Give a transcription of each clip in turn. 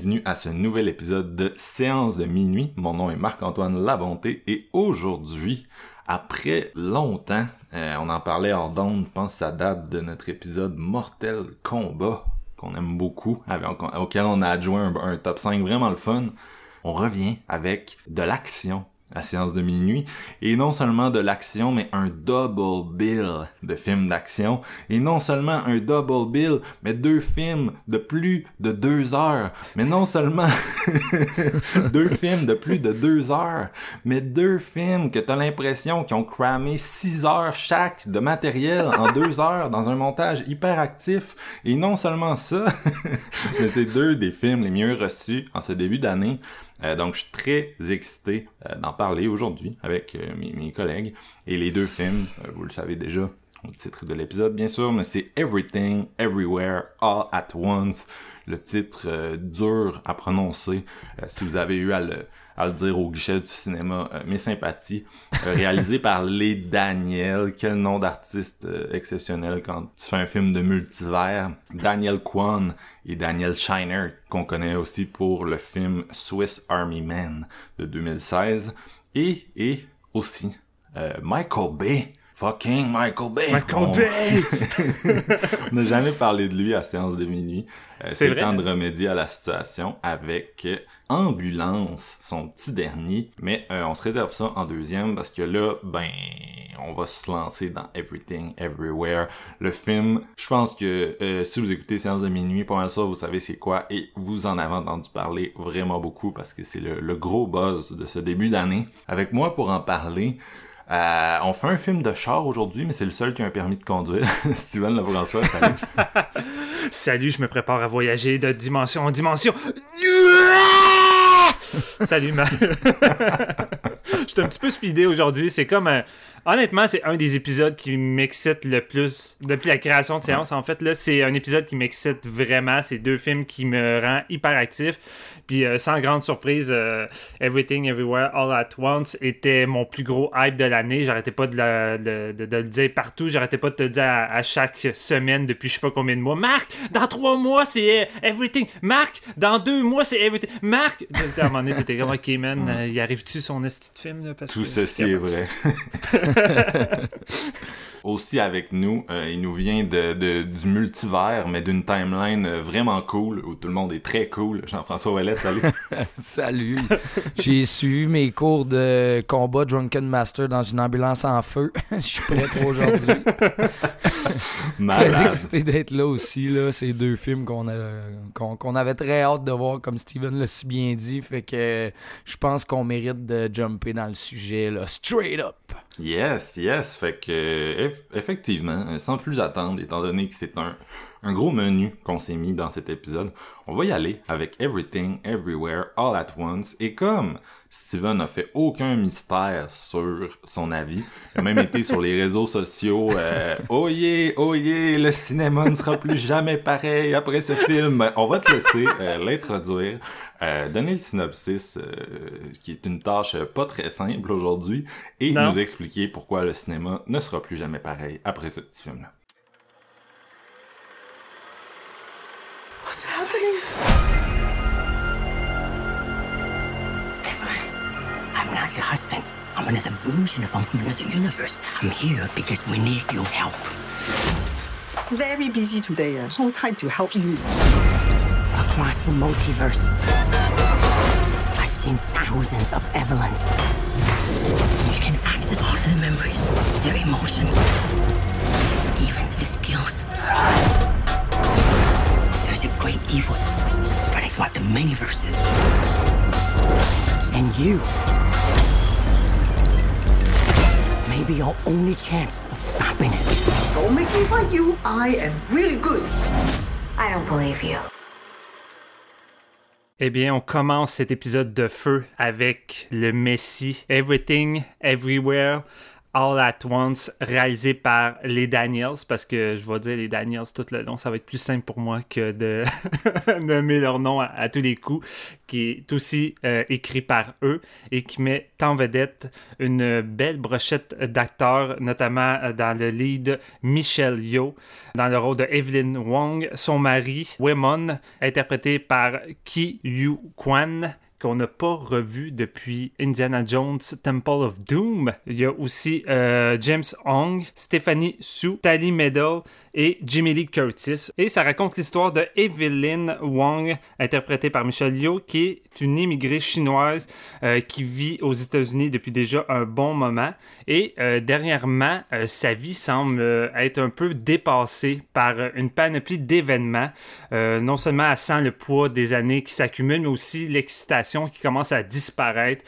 Bienvenue à ce nouvel épisode de Séance de minuit. Mon nom est Marc-Antoine Labonté et aujourd'hui, après longtemps, euh, on en parlait hors d'onde, je pense que ça date de notre épisode Mortel Combat, qu'on aime beaucoup, auquel on a adjoint un, un top 5 vraiment le fun. On revient avec de l'action à séance de minuit, et non seulement de l'action, mais un double bill de films d'action, et non seulement un double bill, mais deux films de plus de deux heures, mais non seulement deux films de plus de deux heures, mais deux films que t'as l'impression qu'ils ont cramé six heures chaque de matériel en deux heures dans un montage hyper actif, et non seulement ça, mais c'est deux des films les mieux reçus en ce début d'année, euh, donc, je suis très excité euh, d'en parler aujourd'hui avec euh, mes, mes, collègues. Et les deux films, vous le savez déjà, le titre de l'épisode, bien sûr, mais c'est Everything, Everywhere, All at Once. Le titre dur à prononcer. si vous avez eu à le, à le dire au guichet du cinéma, euh, mes sympathies, euh, réalisé par les Daniel, quel nom d'artiste euh, exceptionnel quand tu fais un film de multivers, Daniel Kwan et Daniel Shiner, qu'on connaît aussi pour le film Swiss Army Man de 2016, et, et aussi Michael Bay, Fucking Michael Bay. Michael Bay. on n'a jamais parlé de lui à séance de minuit. Euh, c'est le temps de remédier à la situation avec Ambulance, son petit dernier. Mais euh, on se réserve ça en deuxième parce que là, ben, on va se lancer dans Everything, Everywhere. Le film, je pense que euh, si vous écoutez Séance de minuit, pas mal ça, vous savez c'est quoi et vous en avez entendu parler vraiment beaucoup parce que c'est le, gros buzz de ce début d'année. Avec moi pour en parler, euh, on fait un film de char aujourd'hui, mais c'est le seul qui a un permis de conduire. Steven Lefrançois, salut. salut, je me prépare à voyager de dimension en dimension. salut, ma... je suis un petit peu speedé aujourd'hui. C'est comme un... Honnêtement, c'est un des épisodes qui m'excite le plus depuis la création de séance. En fait, là, c'est un épisode qui m'excite vraiment. C'est deux films qui me rend hyper actif. Puis, euh, sans grande surprise, euh, Everything Everywhere All at Once était mon plus gros hype de l'année. J'arrêtais pas de, de, de, le dire partout. J'arrêtais pas de te le dire à, chaque semaine depuis je sais pas combien de mois. Marc, dans trois mois, c'est euh, Everything. Marc, dans deux mois, c'est Everything. Marc, à un moment donné, t'étais comme, ok, man, y arrive-tu son esti de film? Là, parce Tout ceci est vrai. Aussi avec nous, euh, il nous vient de, de du multivers, mais d'une timeline euh, vraiment cool, où tout le monde est très cool. Jean-François Ouellet, salut. salut. J'ai suivi mes cours de combat Drunken Master dans une ambulance en feu. Je suis prêt pour aujourd'hui. très excité d'être là aussi. Là. C'est deux films qu'on qu'on avait très hâte de voir, comme Steven l'a si bien dit. Fait que je pense qu'on mérite de jumper dans le sujet, là, straight up. Yes, yes. Fait que, effectivement, euh, sans plus attendre, étant donné que c'est un, un gros menu qu'on s'est mis dans cet épisode, on va y aller avec Everything, Everywhere, All at Once. Et comme Steven n'a fait aucun mystère sur son avis, il a même été sur les réseaux sociaux, euh, oh yeah, oh yeah, le cinéma ne sera plus jamais pareil après ce film. On va te laisser euh, l'introduire. Euh, donner le synopsis, euh, qui est une tâche pas très simple aujourd'hui, et nous expliquer pourquoi le cinéma ne sera plus jamais pareil après ce petit film-là. Another version of him from another universe. I'm here because we need your help. Very busy today. Uh, no time to help you. across the multiverse. I've seen thousands of Evelyns. You can access all their memories, their emotions, even the skills. There's a great evil spreading throughout the many verses. And you may be our only chance of stopping it. Don't make me fight you. I am really good. I don't believe you. Eh bien, on commence cet épisode de feu avec le Messi Everything, Everywhere, All at Once, réalisé par les Daniels, parce que je vais dire les Daniels tout le long, ça va être plus simple pour moi que de nommer leur nom à, tous les coups, qui est aussi euh, écrit par eux et qui met en vedette une belle brochette d'acteurs, notamment euh, dans le lead Michelle Yeoh, dans le rôle de Evelyn Wong, son mari Wemon, interprété par Ki Yu Kwan, qu'on n'a pas revu depuis Indiana Jones Temple of Doom. Il y a aussi euh, James Hong, Stephanie Su, Tally Medal et Jimmy Lee Curtis. Et ça raconte l'histoire de Evelyn Wong, interprétée par Michelle Yeoh, qui est une immigrée chinoise euh, qui vit aux États-Unis depuis déjà un bon moment. Et euh, dernièrement, euh, sa vie semble être un peu dépassée par une panoplie d'événements. non seulement elle sent le poids des années qui s'accumulent, mais aussi l'excitation qui commence à disparaître,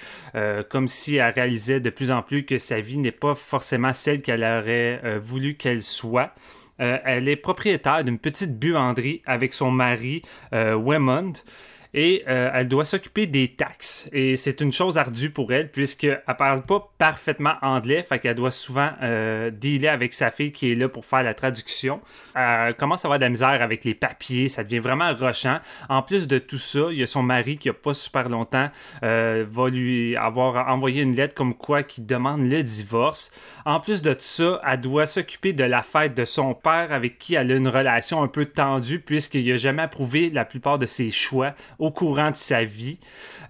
comme si elle réalisait de plus en plus que sa vie n'est pas forcément celle qu'elle aurait voulu qu'elle soit. Euh, elle est propriétaire d'une petite buanderie avec son mari, euh, Wemond et euh, elle doit s'occuper des taxes. Et c'est une chose ardue pour elle, puisqu'elle parle pas parfaitement anglais, fait qu'elle doit souvent euh, dealer avec sa fille qui est là pour faire la traduction. Elle commence à avoir de la misère avec les papiers, ça devient vraiment rochant. En plus de tout ça, il y a son mari qui a pas super longtemps euh, va lui avoir envoyé une lettre comme quoi qui demande le divorce. En plus de tout ça, elle doit s'occuper de la fête de son père avec qui elle a une relation un peu tendue puisqu'il n'a jamais approuvé la plupart de ses choix au courant de sa vie.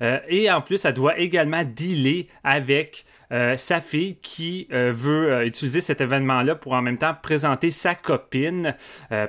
Euh, et en plus, elle doit également dealer avec euh, sa fille qui euh, veut euh, utiliser cet événement-là pour en même temps présenter sa copine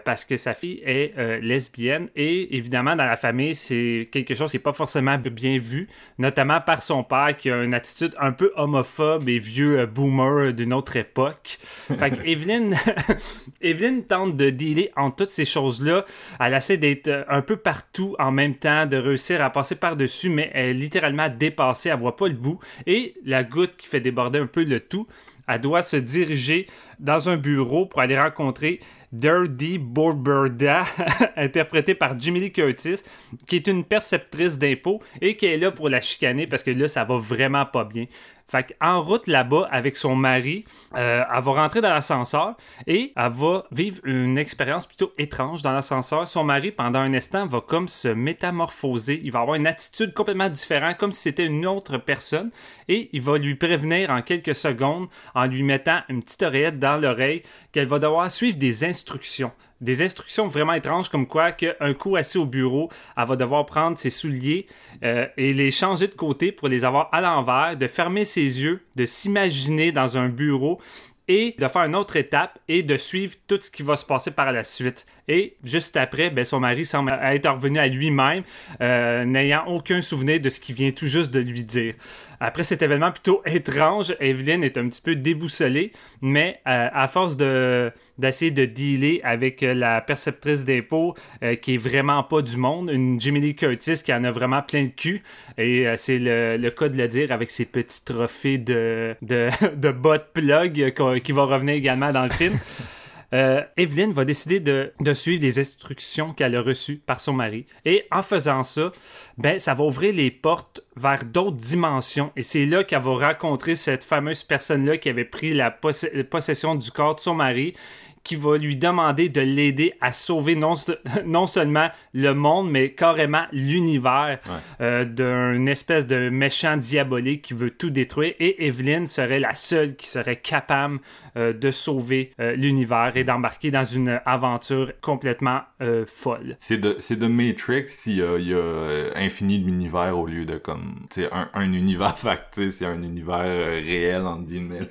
parce que sa fille est lesbienne et évidemment dans la famille c'est quelque chose qui n'est pas forcément bien vu, notamment par son père qui a une attitude un peu homophobe et vieux boomer d'une autre époque. Fait que Evelyn, Evelyn tente de dealer en toutes ces choses-là. Elle essaie d'être un peu partout en même temps, de réussir à passer par-dessus, mais elle est littéralement dépassée, elle voit pas le bout. Et la goutte qui fait déborder un peu le tout. Elle doit se diriger dans un bureau pour aller rencontrer Dirty Borberda, interprétée par Jimmy Lee Curtis, qui est une perceptrice d'impôts et qui est là pour la chicaner parce que là, ça va vraiment pas bien. Fait en route là-bas avec son mari, euh, elle va rentrer dans l'ascenseur et elle va vivre une expérience plutôt étrange dans l'ascenseur. Son mari, pendant un instant, va comme se métamorphoser. Il va avoir une attitude complètement différente, comme si c'était une autre personne. Et il va lui prévenir en quelques secondes en lui mettant une petite oreillette dans l'oreille qu'elle va devoir suivre des instructions des instructions vraiment étranges comme quoi qu'un coup assis au bureau, elle va devoir prendre ses souliers euh, et les changer de côté pour les avoir à l'envers, de fermer ses yeux, de s'imaginer dans un bureau et de faire une autre étape et de suivre tout ce qui va se passer par la suite. Et juste après, ben, son mari semble être revenu à lui-même, euh, n'ayant aucun souvenir de ce qu'il vient tout juste de lui dire. Après cet événement plutôt étrange, Evelyn est un petit peu déboussolée, mais euh, à force de, d'essayer de dealer avec la perceptrice d'impôts euh, qui est vraiment pas du monde, une Jimmy Lee Curtis qui en a vraiment plein de cul, et c'est le, cas de le dire avec ses petits trophées de, de, de bot plug qui va revenir également dans le film. euh, va décider de, suivre les instructions qu'elle a reçues par son mari. Et en faisant ça, ben, ça va ouvrir les portes vers d'autres dimensions. Et c'est là qu'elle va rencontrer cette fameuse personne-là qui avait pris la possession du corps de son mari qui va lui demander de l'aider à sauver non, non, seulement le monde, mais carrément l'univers euh, d'un espèce de méchant diabolique qui veut tout détruire. Et Evelyn serait la seule qui serait capable euh, de sauver euh, l'univers et d'embarquer dans une aventure complètement folle. C'est de, de Matrix s'il y a, il y a infini l'univers au lieu de comme un, un univers facté, c'est un univers réel en guillemets.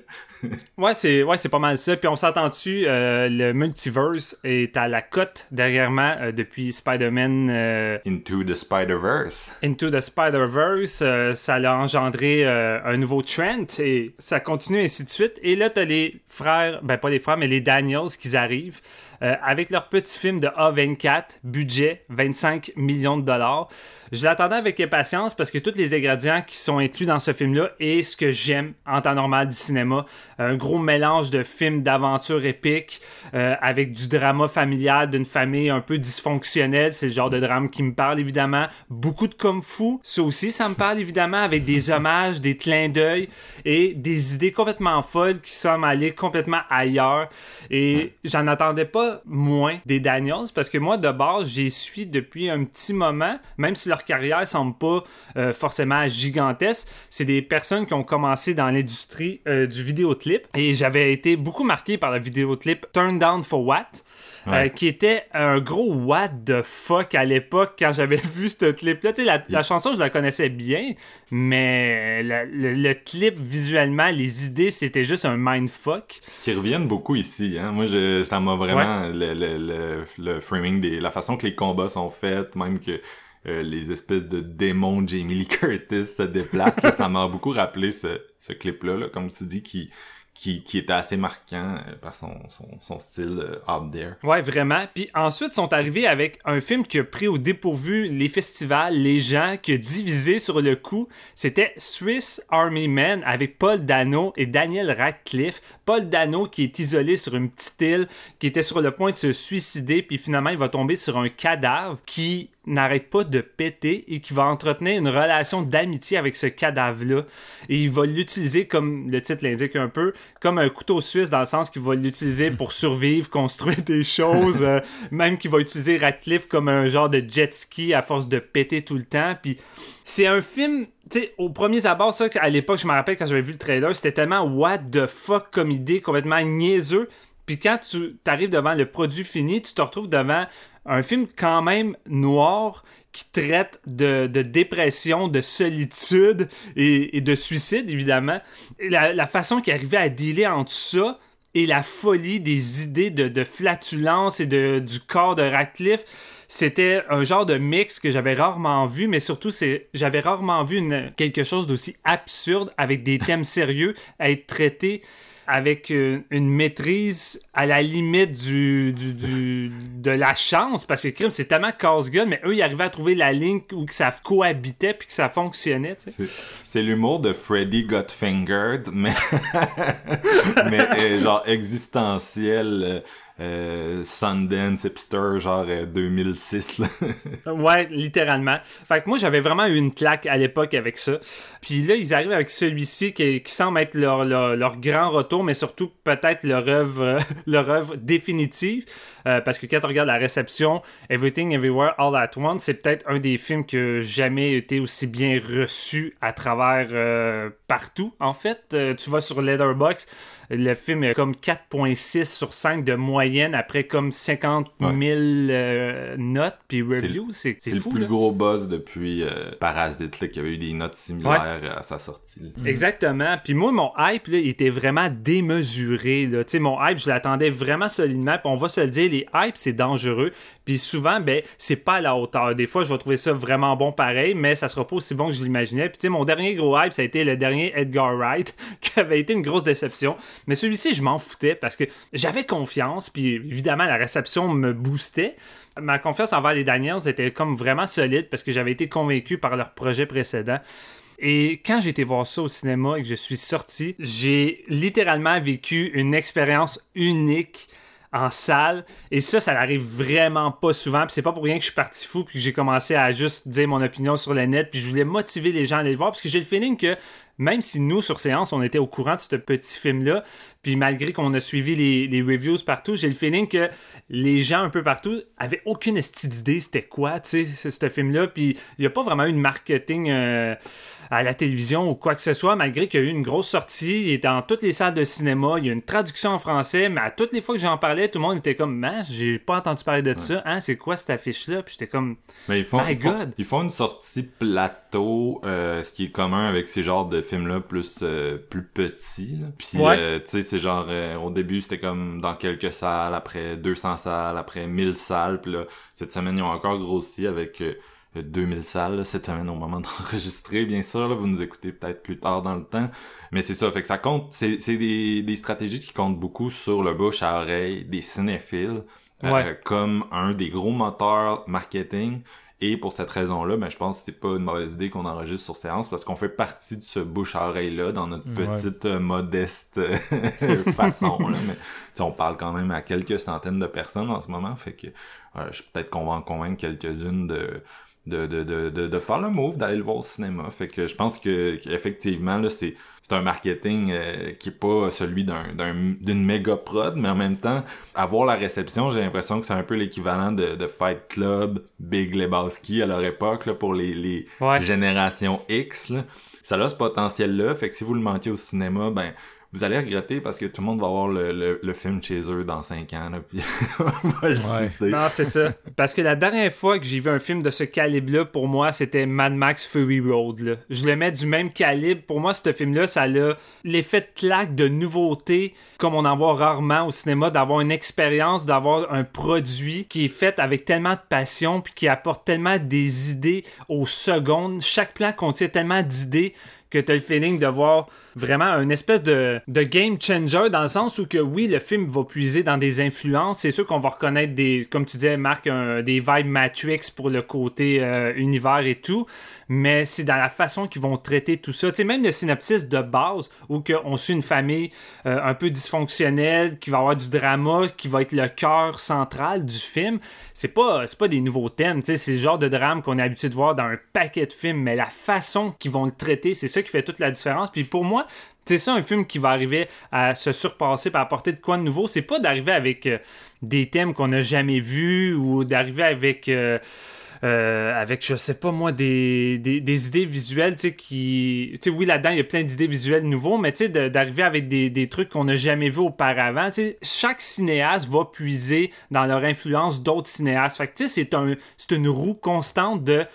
Ouais, c'est ouais, c'est pas mal ça. Puis on s'entend-tu euh, le multiverse est à la cote dernièrement euh, depuis Spider-Man euh, Into the Spider-Verse. Into the Spider-Verse. ça a engendré un nouveau trend et ça continue ainsi de suite. Et là, t'as les frères, ben pas les frères, mais les Daniels qui arrivent. avec leur petit film de A24, budget 25 millions de dollars. Je l'attendais avec impatience parce que tous les ingrédients qui sont inclus dans ce film-là et ce que j'aime en temps normal du cinéma. Un gros mélange de films d'aventure épique euh, avec du drama familial d'une famille un peu dysfonctionnelle. C'est le genre de drame qui me parle évidemment. Beaucoup de kung fu. Ça aussi, ça me parle évidemment avec des hommages, des clins d'œil et des idées complètement folles qui sont allées complètement ailleurs. Et j'en attendais pas moins des Daniels parce que moi, de base, j'y suis depuis un petit moment, même si leur carrière semble pas euh, forcément gigantesque. C'est des personnes qui ont commencé dans l'industrie euh, du vidéoclip et j'avais été beaucoup marqué par le vidéoclip Turn Down for What. Euh, qui était un gros what the fuck à l'époque quand j'avais vu ce clip-là. La, la chanson, je la connaissais bien, mais le, clip visuellement, les idées, c'était juste un mindfuck. Qui reviennent beaucoup ici. Hein? Moi, je, ça m'a vraiment. Le, le, le, framing, des, la façon que les combats sont faits, même que euh, les espèces de démons Jamie Lee Curtis se déplacent. ça m'a beaucoup rappelé ce, ce clip-là, là, comme tu dis, qui, qui, était assez marquant euh, par son, style euh, out there. Ouais, vraiment. Puis ensuite, sont arrivés avec un film qui a pris au dépourvu les festivals, les gens, qui a divisé sur le coup. C'était Swiss Army Man avec Paul Dano et Daniel Radcliffe. Paul Dano qui est isolé sur une petite île, qui était sur le point de se suicider, puis finalement, il va tomber sur un cadavre qui n'arrête pas de péter et qui va entretenir une relation d'amitié avec ce cadavre-là. Et il va l'utiliser, comme le titre l'indique un peu, comme un couteau suisse dans le sens qu'il va l'utiliser pour survivre, construire des choses, euh, même qu'il va utiliser Radcliffe comme un genre de jet ski à force de péter tout le temps. Puis c'est un film, tu sais, au premier abord, ça, à l'époque, je me rappelle quand j'avais vu le trailer, c'était tellement what the fuck comme idée, complètement niaiseux. Puis quand tu arrives devant le produit fini, tu te retrouves devant un film quand même noir qui traite de, dépression, de solitude et, de suicide, évidemment. la, façon qu'il arrivait à dealer entre ça et la folie des idées de, flatulence et de, du corps de Radcliffe, c'était un genre de mix que j'avais rarement vu, mais surtout, j'avais rarement vu quelque chose d'aussi absurde avec des thèmes sérieux à être traités avec une, maîtrise à la limite du, de la chance, parce que crime, c'est tellement casse-gueule, mais eux, ils arrivaient à trouver la ligne où que ça cohabitait puis que ça fonctionnait. C'est l'humour de Freddy Got Fingered, mais, mais euh, genre existentiel. Euh, euh, Sundance hipster genre 2006 là. ouais littéralement. Fait que moi j'avais vraiment eu une claque à l'époque avec ça. Puis là ils arrivent avec celui-ci qui, semble être leur, leur, grand retour mais surtout peut-être leur œuvre leur œuvre définitive. Euh, parce que quand on regarde la réception Everything Everywhere All At Once c'est peut-être un des films qui jamais été aussi bien reçu à travers euh, partout en fait. Tu vas sur Letterboxd le film est comme 4.6 sur 5 de moyenne après comme 50 000 euh, notes puis reviews. C'est le plus gros buzz depuis euh, Parasite qui avait eu des notes similaires à sa sortie. Mhm. Exactement. Puis moi, mon hype là, était vraiment démesuré. Là. Mon hype, je l'attendais vraiment solidement. Puis on va se le dire, les hypes, c'est dangereux. Puis souvent, ben, c'est pas à la hauteur. Des fois, je vais trouver ça vraiment bon pareil, mais ça sera pas aussi bon que je l'imaginais. Puis tu sais, mon dernier gros hype, ça a été le dernier Edgar Wright, qui avait été une grosse déception. Mais celui-ci, je m'en foutais parce que j'avais confiance, puis évidemment, la réception me boostait. Ma confiance envers les Daniels était comme vraiment solide parce que j'avais été convaincu par leur projet précédent. Et quand j'ai été voir ça au cinéma et que je suis sorti, j'ai littéralement vécu une expérience unique en salle. Et ça, ça n'arrive vraiment pas souvent. Puis c'est pas pour rien que je suis parti fou puis que j'ai commencé à juste dire mon opinion sur le net. Puis je voulais motiver les gens à aller le voir parce que j'ai le feeling que même si nous, sur séance, on était au courant de ce petit film-là, puis malgré qu'on a suivi les, reviews partout, j'ai le feeling que les gens un peu partout avaient aucune d'idée c'était quoi, tu sais, ce film-là. Puis il n'y a pas vraiment eu de marketing euh, à la télévision ou quoi que ce soit, malgré qu'il y a eu une grosse sortie. Il était dans toutes les salles de cinéma. Il y a une traduction en français, mais à toutes les fois que j'en parlais, tout le monde était comme, man, j'ai pas entendu parler de ça. Hein, c'est quoi cette affiche-là? Puis j'étais comme, mais ils font, My God. Ils font, une sortie plateau, euh, ce qui est commun avec ces genres de film-là plus euh, plus petit. Là. Puis, Ouais. euh, tu sais, c'est genre, au début, c'était comme dans quelques salles, après 200 salles, après 1000 salles. Puis là, cette semaine, ils ont encore grossi avec 2000 salles, là, cette semaine, au moment d'enregistrer, bien sûr. Là, vous nous écoutez peut-être plus tard dans le temps. Mais c'est ça, fait que ça compte. C'est c'est des, des stratégies qui comptent beaucoup sur le bouche à oreille des cinéphiles. euh, Ouais. comme un des gros moteurs marketing. Et pour cette raison-là, ben, je pense que c'est pas une mauvaise idée qu'on enregistre sur séance parce qu'on fait partie de ce bouche à oreille-là dans notre Ouais. petite euh, modeste euh, façon. Là. Mais on parle quand même à quelques centaines de personnes en ce moment. Fait que euh, peut-être qu'on va en convaincre quelques-unes de, de, de, de, de, de faire le move, d'aller le voir au cinéma. Fait que je pense que qu'effectivement, là, c'est c'est un marketing euh, qui est pas celui d'un d'un- d'une méga prod, mais en même temps, avoir la réception, j'ai l'impression que c'est un peu l'équivalent de, de Fight Club, Big Lebowski à leur époque, là, pour les, les Ouais. générations X. Là. Ça a ce potentiel-là, fait que si vous le manquez au cinéma, ben vous allez regretter parce que tout le monde va voir le, le, le film chez eux dans 5 ans, là, puis on va le Ouais. citer. Non, c'est ça. Parce que la dernière fois que j'ai vu un film de ce calibre-là, pour moi, c'était Mad Max Fury Road. là. Je le mets du même calibre. Pour moi, ce film-là, ça a l'effet de claque de nouveauté, comme on en voit rarement au cinéma, d'avoir une expérience, d'avoir un produit qui est fait avec tellement de passion, puis qui apporte tellement des idées aux secondes. Chaque plan contient tellement d'idées que tu as le feeling de voir vraiment une espèce de, de game changer dans le sens où que oui, le film va puiser dans des influences. C'est sûr qu'on va reconnaître des, comme tu disais, Marc, un- des vibes Matrix pour le côté euh, univers et tout, mais c'est dans la façon qu'ils vont traiter tout ça. Tu sais, même le synopsis de base où on suit une famille euh, un peu dysfonctionnelle, qui va avoir du drama, qui va être le cœur central du film, c'est pas, pas des nouveaux thèmes. tu sais, C'est le genre de drame qu'on est habitué de voir dans un paquet de films, mais la façon qu'ils vont le traiter, c'est ça qui fait toute la différence. Puis pour moi, c'est ça un film qui va arriver à se surpasser, à apporter de quoi de nouveau. C'est pas d'arriver avec euh, des thèmes qu'on n'a jamais vus ou d'arriver avec. euh, euh, avec, je sais pas moi, des, des, idées visuelles, tu sais, qui... Tu sais, oui, là-dedans, il y a plein d'idées visuelles nouveaux, mais tu sais, d'arriver avec des, des trucs qu'on n'a jamais vus auparavant, tu sais, chaque cinéaste va puiser dans leur influence d'autres cinéastes. Fait que, tu sais, c'est un, une roue constante de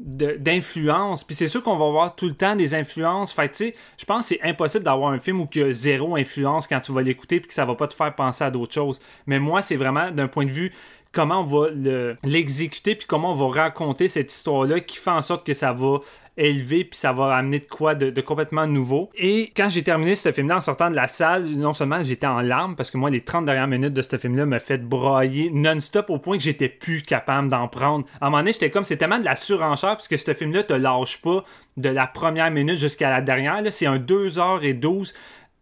d'influence. Puis c'est sûr qu'on va voir tout le temps des influences. Fait tu sais, je pense que c'est impossible d'avoir un film où il y a zéro influence quand tu vas l'écouter puis que ça va pas te faire penser à d'autres choses. Mais moi, c'est vraiment d'un point de vue comment on va le- l'exécuter puis comment on va raconter cette histoire-là qui fait en sorte que ça va élever puis ça va amener de quoi de, complètement nouveau. Et quand j'ai terminé ce film-là en sortant de la salle, non seulement j'étais en larmes parce que moi, les 30 dernières minutes de ce film-là me fait brailler non-stop au point que j'étais plus capable d'en prendre. À un moment donné, j'étais comme, c'est tellement de la surenchère parce que ce film-là te lâche pas de la première minute jusqu'à la dernière. C'est un 2h12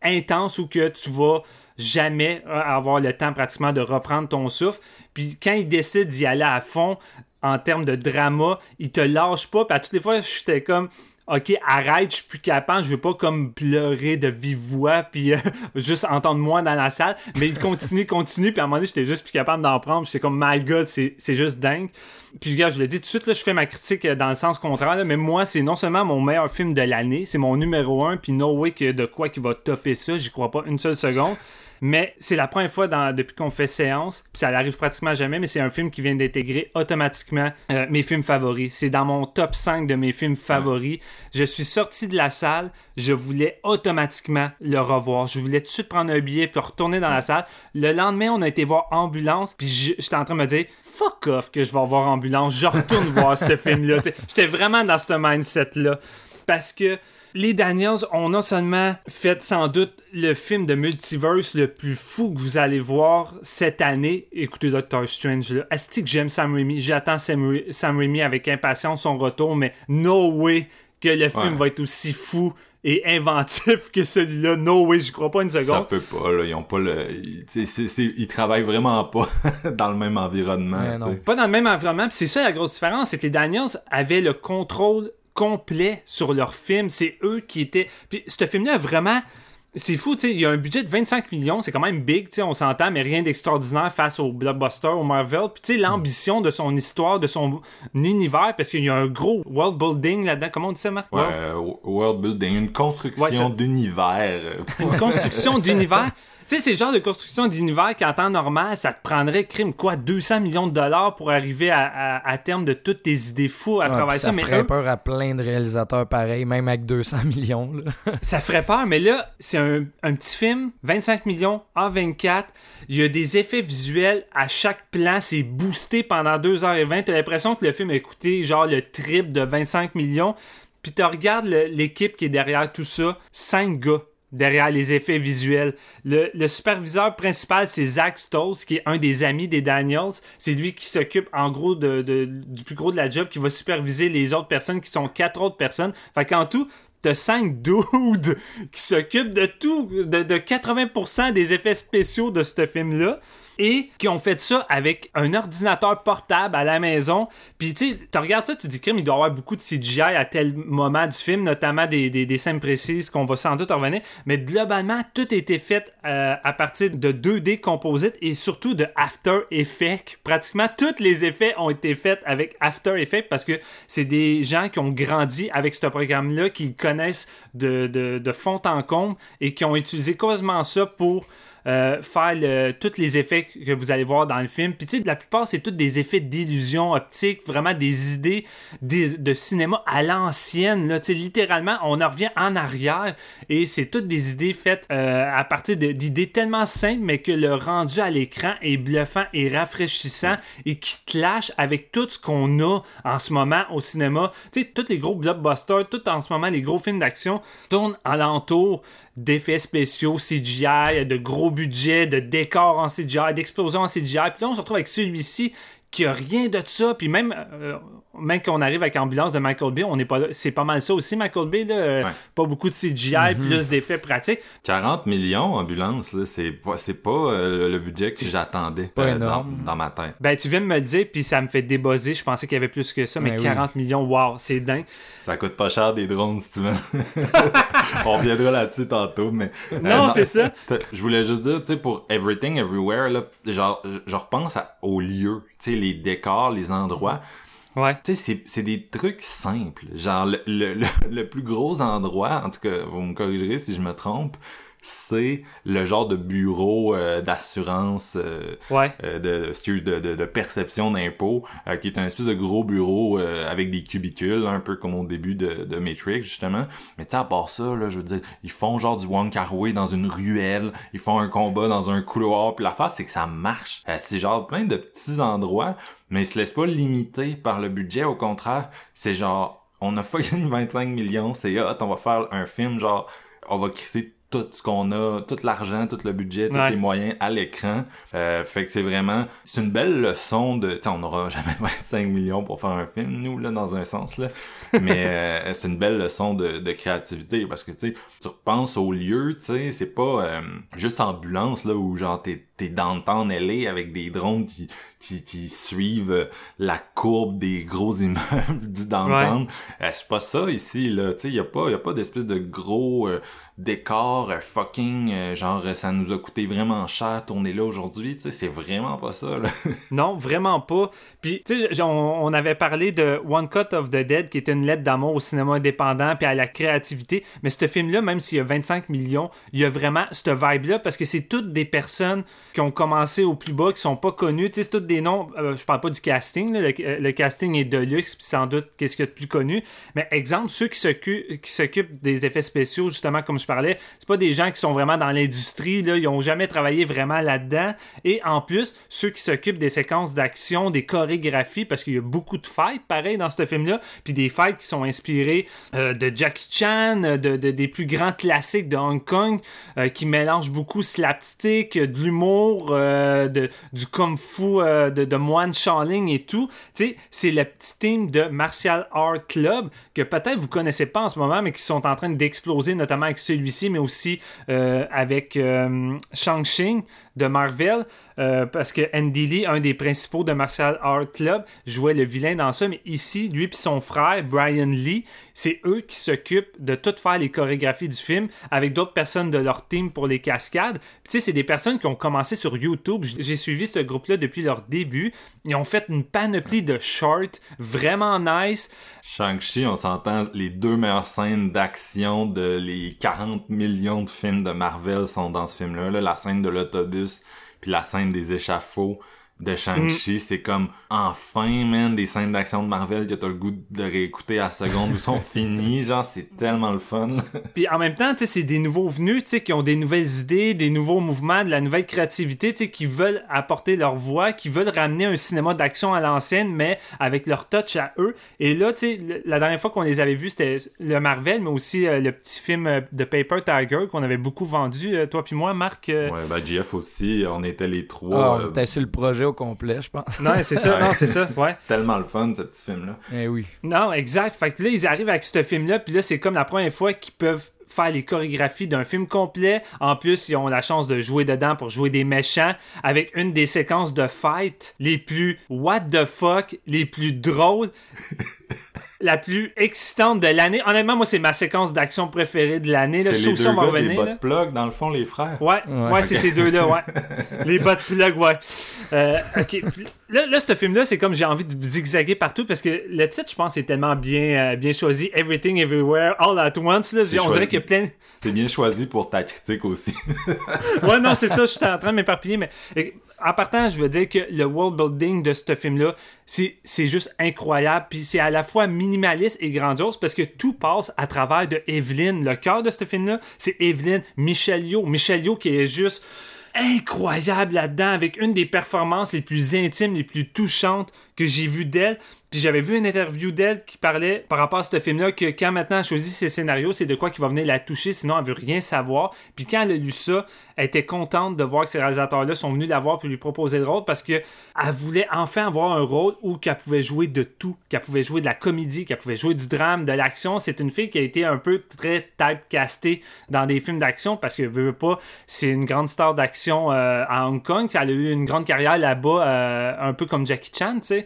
intense où que tu vas jamais euh, avoir le temps pratiquement de reprendre ton souffle. Puis quand il décide d'y aller à fond en termes de drama, il te lâche pas. Puis à toutes les fois, j'étais comme OK, arrête, je suis plus capable, je veux pas comme pleurer de vive voix puis euh, juste entendre moi dans la salle, mais il continue, continue, puis à un moment donné, j'étais juste plus capable d'en prendre, c'est comme my god, c'est juste dingue. Puis regarde, je le dis tout de suite là, je fais ma critique euh, dans le sens contraire, mais moi, c'est non seulement mon meilleur film de l'année, c'est mon numéro un, puis no way que de quoi qui va topper ça, j'y crois pas une seule seconde. Mais c'est la première fois dans- depuis qu'on fait séance, puis ça n'arrive pratiquement jamais, mais c'est un film qui vient d'intégrer automatiquement euh, mes films favoris. C'est dans mon top 5 de mes films favoris. Je suis sorti de la salle, je voulais automatiquement le revoir. Je voulais tout de suite prendre un billet puis retourner dans la salle. Le lendemain, on a été voir Ambulance, puis je- j'étais en train de me dire fuck off que je vais voir Ambulance, je retourne voir ce film-là. J'étais vraiment dans ce mindset-là. Parce que les Daniels ont non seulement fait sans doute le film de multiverse le plus fou que vous allez voir cette année. Écoutez Doctor Strange, là. Asti que j'aime Sam Raimi. J'attends Sam, Ra- Sam Raimi avec impatience son retour, mais no way que le film Ouais. va être aussi fou et inventif que celui-là. No way, je crois pas une Ça seconde. peut pas, là. Ils ont pas le. Ils, tu sais, c'est- c'est- ils travaillent vraiment pas dans le même environnement. Non. Pas dans le même environnement. C'est ça la grosse différence, c'est que les Daniels avaient le contrôle complet sur leur film. C'est eux qui étaient. Puis ce film-là, vraiment. C'est fou, tu sais, il y a un budget de 25 millions, c'est quand même big, tu sais, on s'entend, mais rien d'extraordinaire face au blockbuster, au Marvel. Puis tu sais, l'ambition de son histoire, de son univers, parce qu'il y a un gros world building là-dedans. Comment on dit ça, Marc? Ouais, euh, world building, une construction Ouais, d'univers. une construction d'univers. Tu sais, c'est le genre de construction d'univers qu'en temps normal, ça te prendrait, crime, quoi, 200 millions de dollars pour arriver à, à, terme de toutes tes idées fous à travers ça. Ça ferait peur à plein de réalisateurs pareils, même avec 200 millions. ça ferait peur, mais là, c'est un, un petit film, 25 millions, A24. Il y a des effets visuels à chaque plan, c'est boosté pendant 2h20. T'as l'impression que le film a coûté genre le trip de 25 millions. Puis tu regardes l'équipe qui est derrière tout ça, 5 gars derrière les effets visuels. Le, superviseur principal, c'est Zach Stolz, qui est un des amis des Daniels. C'est lui qui s'occupe, en gros, du plus gros de la job, qui va superviser les autres personnes, qui sont quatre autres personnes. Fait qu'en tout, t'as cinq dudes qui s'occupent de tout, de, de 80% des effets spéciaux de ce film-là et qui ont fait ça avec un ordinateur portable à la maison. Puis tu sais, tu regardes ça, tu dis crime, il doit y avoir beaucoup de CGI à tel moment du film, notamment des, des, scènes précises qu'on va sans doute revenir. Mais globalement, tout a été fait euh, à partir de 2D composite et surtout de After Effects. Pratiquement tous les effets ont été faits avec After Effects parce que c'est des gens qui ont grandi avec ce programme-là, qui connaissent de, de, de fond en comble et qui ont utilisé complètement ça pour euh, faire tous les effets que vous allez voir dans le film. Puis tu sais, la plupart, c'est tous des effets d'illusion optique, vraiment des idées de cinéma à l'ancienne. Tu sais, littéralement, on en revient en arrière et c'est toutes des idées faites euh, à partir d'idées tellement simples, mais que le rendu à l'écran est bluffant et rafraîchissant et qui clash avec tout ce qu'on a en ce moment au cinéma. Tu sais, tous les gros blockbusters, tout en ce moment, les gros films d'action tournent alentour d'effets spéciaux, CGI, de gros budgets, de décors en CGI, d'explosions en CGI. Puis là, on se retrouve avec celui-ci qui a rien de ça. Puis même, euh, même qu'on arrive avec Ambulance de Michael Bay, on est pas c'est pas mal ça aussi, Michael Bay, là, pas beaucoup de CGI, mm-hmm. plus d'effets pratiques. 40 millions, Ambulance, c'est pas, c'est pas euh, le budget que j'attendais euh, dans, ma tête. Ben, tu viens de me le dire, puis ça me fait débosser. Je pensais qu'il y avait plus que ça, mais 40 ben millions, wow, c'est dingue. Ça coûte pas cher des drones, si tu veux. on reviendra là-dessus tantôt, mais... non, c'est ça. Je voulais juste dire, tu sais, pour Everything, Everywhere, là, genre, je repense au lieu, tu sais, les décors, les endroits. Ouais. Tu sais, c'est des trucs simples. Genre, le, le, le, plus gros endroit, en tout cas, vous me corrigerez si je me trompe, c'est le genre de bureau euh, d'assurance euh, euh, de, de, de, perception d'impôts qui est un espèce de gros bureau avec des cubicules un peu comme au début de, de Matrix justement mais tu sais à part ça là je veux dire ils font genre du Kar dans une ruelle ils font un combat dans un couloir puis l'affaire c'est que ça marche c'est genre plein de petits endroits mais ils se laissent pas limiter par le budget. Au contraire c'est genre on a une 25 millions c'est hot on va faire un film genre on va créer tout ce qu'on a, tout l'argent, tout le budget, tous les moyens à l'écran. Euh, fait que c'est vraiment, c'est une belle leçon de, on n'aura jamais 25 millions pour faire un film, nous, là, dans un sens, là. Mais euh, c'est une belle leçon de, de créativité parce que, tu sais, tu repenses au lieu, tu sais, c'est pas euh, juste ambulance, là, où genre t'es t'es dans le temps LA avec des drones qui, qui, qui, suivent la courbe des gros immeubles du downtown. Ouais. c'est pas ça ici, là. Tu sais, y a pas, y a pas d'espèce de gros décor euh, fucking euh, genre ça nous a coûté vraiment cher tourner là aujourd'hui tu sais c'est vraiment pas ça non vraiment pas. Puis tu sais on, avait parlé de One Cut of the Dead qui était une lettre d'amour au cinéma indépendant puis à la créativité. Mais ce film là même s'il y a 25 millions il y a vraiment cette vibe là parce que c'est toutes des personnes qui ont commencé au plus bas qui sont pas connues. Tu sais c'est toutes des noms euh, je parle pas du casting le, casting est de luxe puis sans doute qu'est-ce qu'il y a de plus connu? Mais exemple ceux qui s'occupent qui s'occupent des effets spéciaux justement comme je parlais, c'est pas des gens qui sont vraiment dans l'industrie, là, ils ont jamais travaillé vraiment là-dedans. Et en plus, ceux qui s'occupent des séquences d'action, des chorégraphies, parce qu'il y a beaucoup de fights, pareil, dans ce film-là, puis des fights qui sont inspirés euh, de Jackie Chan, de, des plus grands classiques de Hong Kong, euh, qui mélangent beaucoup slapstick, de l'humour, euh, de, du kung fu, de, de moine Shaolin et tout. Tu sais, c'est le petit team de Martial Art Club que peut-être vous connaissez pas en ce moment, mais qui sont en train d'exploser, notamment avec celui-ci, mais aussi euh, avec euh, Shang-Chi de Marvel, euh, parce que Andy Lee, un des principaux de Martial Art Club, jouait le vilain dans ça, mais ici, lui et son frère, Brian Lee, c'est eux qui s'occupent de tout faire les chorégraphies du film avec d'autres personnes de leur team pour les cascades. Tu sais, c'est des personnes qui ont commencé sur YouTube. J'ai suivi ce groupe-là depuis leur début. Ils ont fait une panoplie de shorts vraiment nice. Shang-Chi, on s'entend, les deux meilleures scènes d'action de les 40 millions de films de Marvel sont dans ce film-là. La scène de l'autobus, puis la scène des échafauds de Shang-Chi, mm. c'est comme enfin, man, des scènes d'action de Marvel que t'as le goût de réécouter à seconde où sont finies, genre c'est tellement le fun. Puis en même temps, tu sais, c'est des nouveaux venus, tu sais, qui ont des nouvelles idées, des nouveaux mouvements, de la nouvelle créativité, tu sais, qui veulent apporter leur voix, qui veulent ramener un cinéma d'action à l'ancienne, mais avec leur touch à eux. Et là, tu sais, la dernière fois qu'on les avait vus, c'était le Marvel, mais aussi euh, le petit film euh, de Paper Tiger qu'on avait beaucoup vendu, euh, toi puis moi, Marc. Ouais, ben Jeff aussi, on était les trois. Oh, sur le projet au complet, je pense. Non, c'est ça, non, c'est ça, ouais. Tellement le fun, ce petit film-là. Eh oui. Non, exact. Fait que là, ils arrivent avec ce film-là, puis là, c'est comme la première fois qu'ils peuvent faire les chorégraphies d'un film complet. En plus, ils ont la chance de jouer dedans pour jouer des méchants avec une des séquences de fight les plus what the fuck, les plus drôles. la plus excitante de l'année. Honnêtement, moi, c'est ma séquence d'action préférée de l'année. C'est les deux gars, revenir, les bot plug, dans le fond, les frères. Ouais, ouais, c'est ces deux-là, ouais. les bot plug, ouais. Euh, ok. Là, là, ce film-là, c'est comme j'ai envie de zigzaguer partout parce que le titre, je pense, est tellement bien, euh, bien choisi. Everything, Everywhere, All at Once. Là, on dirait qu'il y a plein. C'est bien choisi pour ta critique aussi. ouais, non, c'est ça. Je suis en train de m'éparpiller, mais en partant, je veux dire que le world building de ce film-là, c'est juste incroyable. Puis c'est à la fois minimaliste et grandiose parce que tout passe à travers de Evelyn. Le cœur de ce film-là, c'est Evelyn Michelio. Michelio qui est juste incroyable là-dedans avec une des performances les plus intimes, les plus touchantes que j'ai vues d'elle. Puis j'avais vu une interview d'elle qui parlait par rapport à ce film-là que quand maintenant elle choisit ses scénarios, c'est de quoi qui va venir la toucher, sinon elle veut rien savoir. Puis quand elle a lu ça, elle était contente de voir que ces réalisateurs-là sont venus la voir pour lui proposer le rôle parce que elle voulait enfin avoir un rôle où qu'elle pouvait jouer de tout, qu'elle pouvait jouer de la comédie, qu'elle pouvait jouer du drame, de l'action. C'est une fille qui a été un peu très typecastée dans des films d'action parce que veut, pas, c'est une grande star d'action euh, à Hong Kong. Elle a eu une grande carrière là-bas, euh, un peu comme Jackie Chan, tu sais.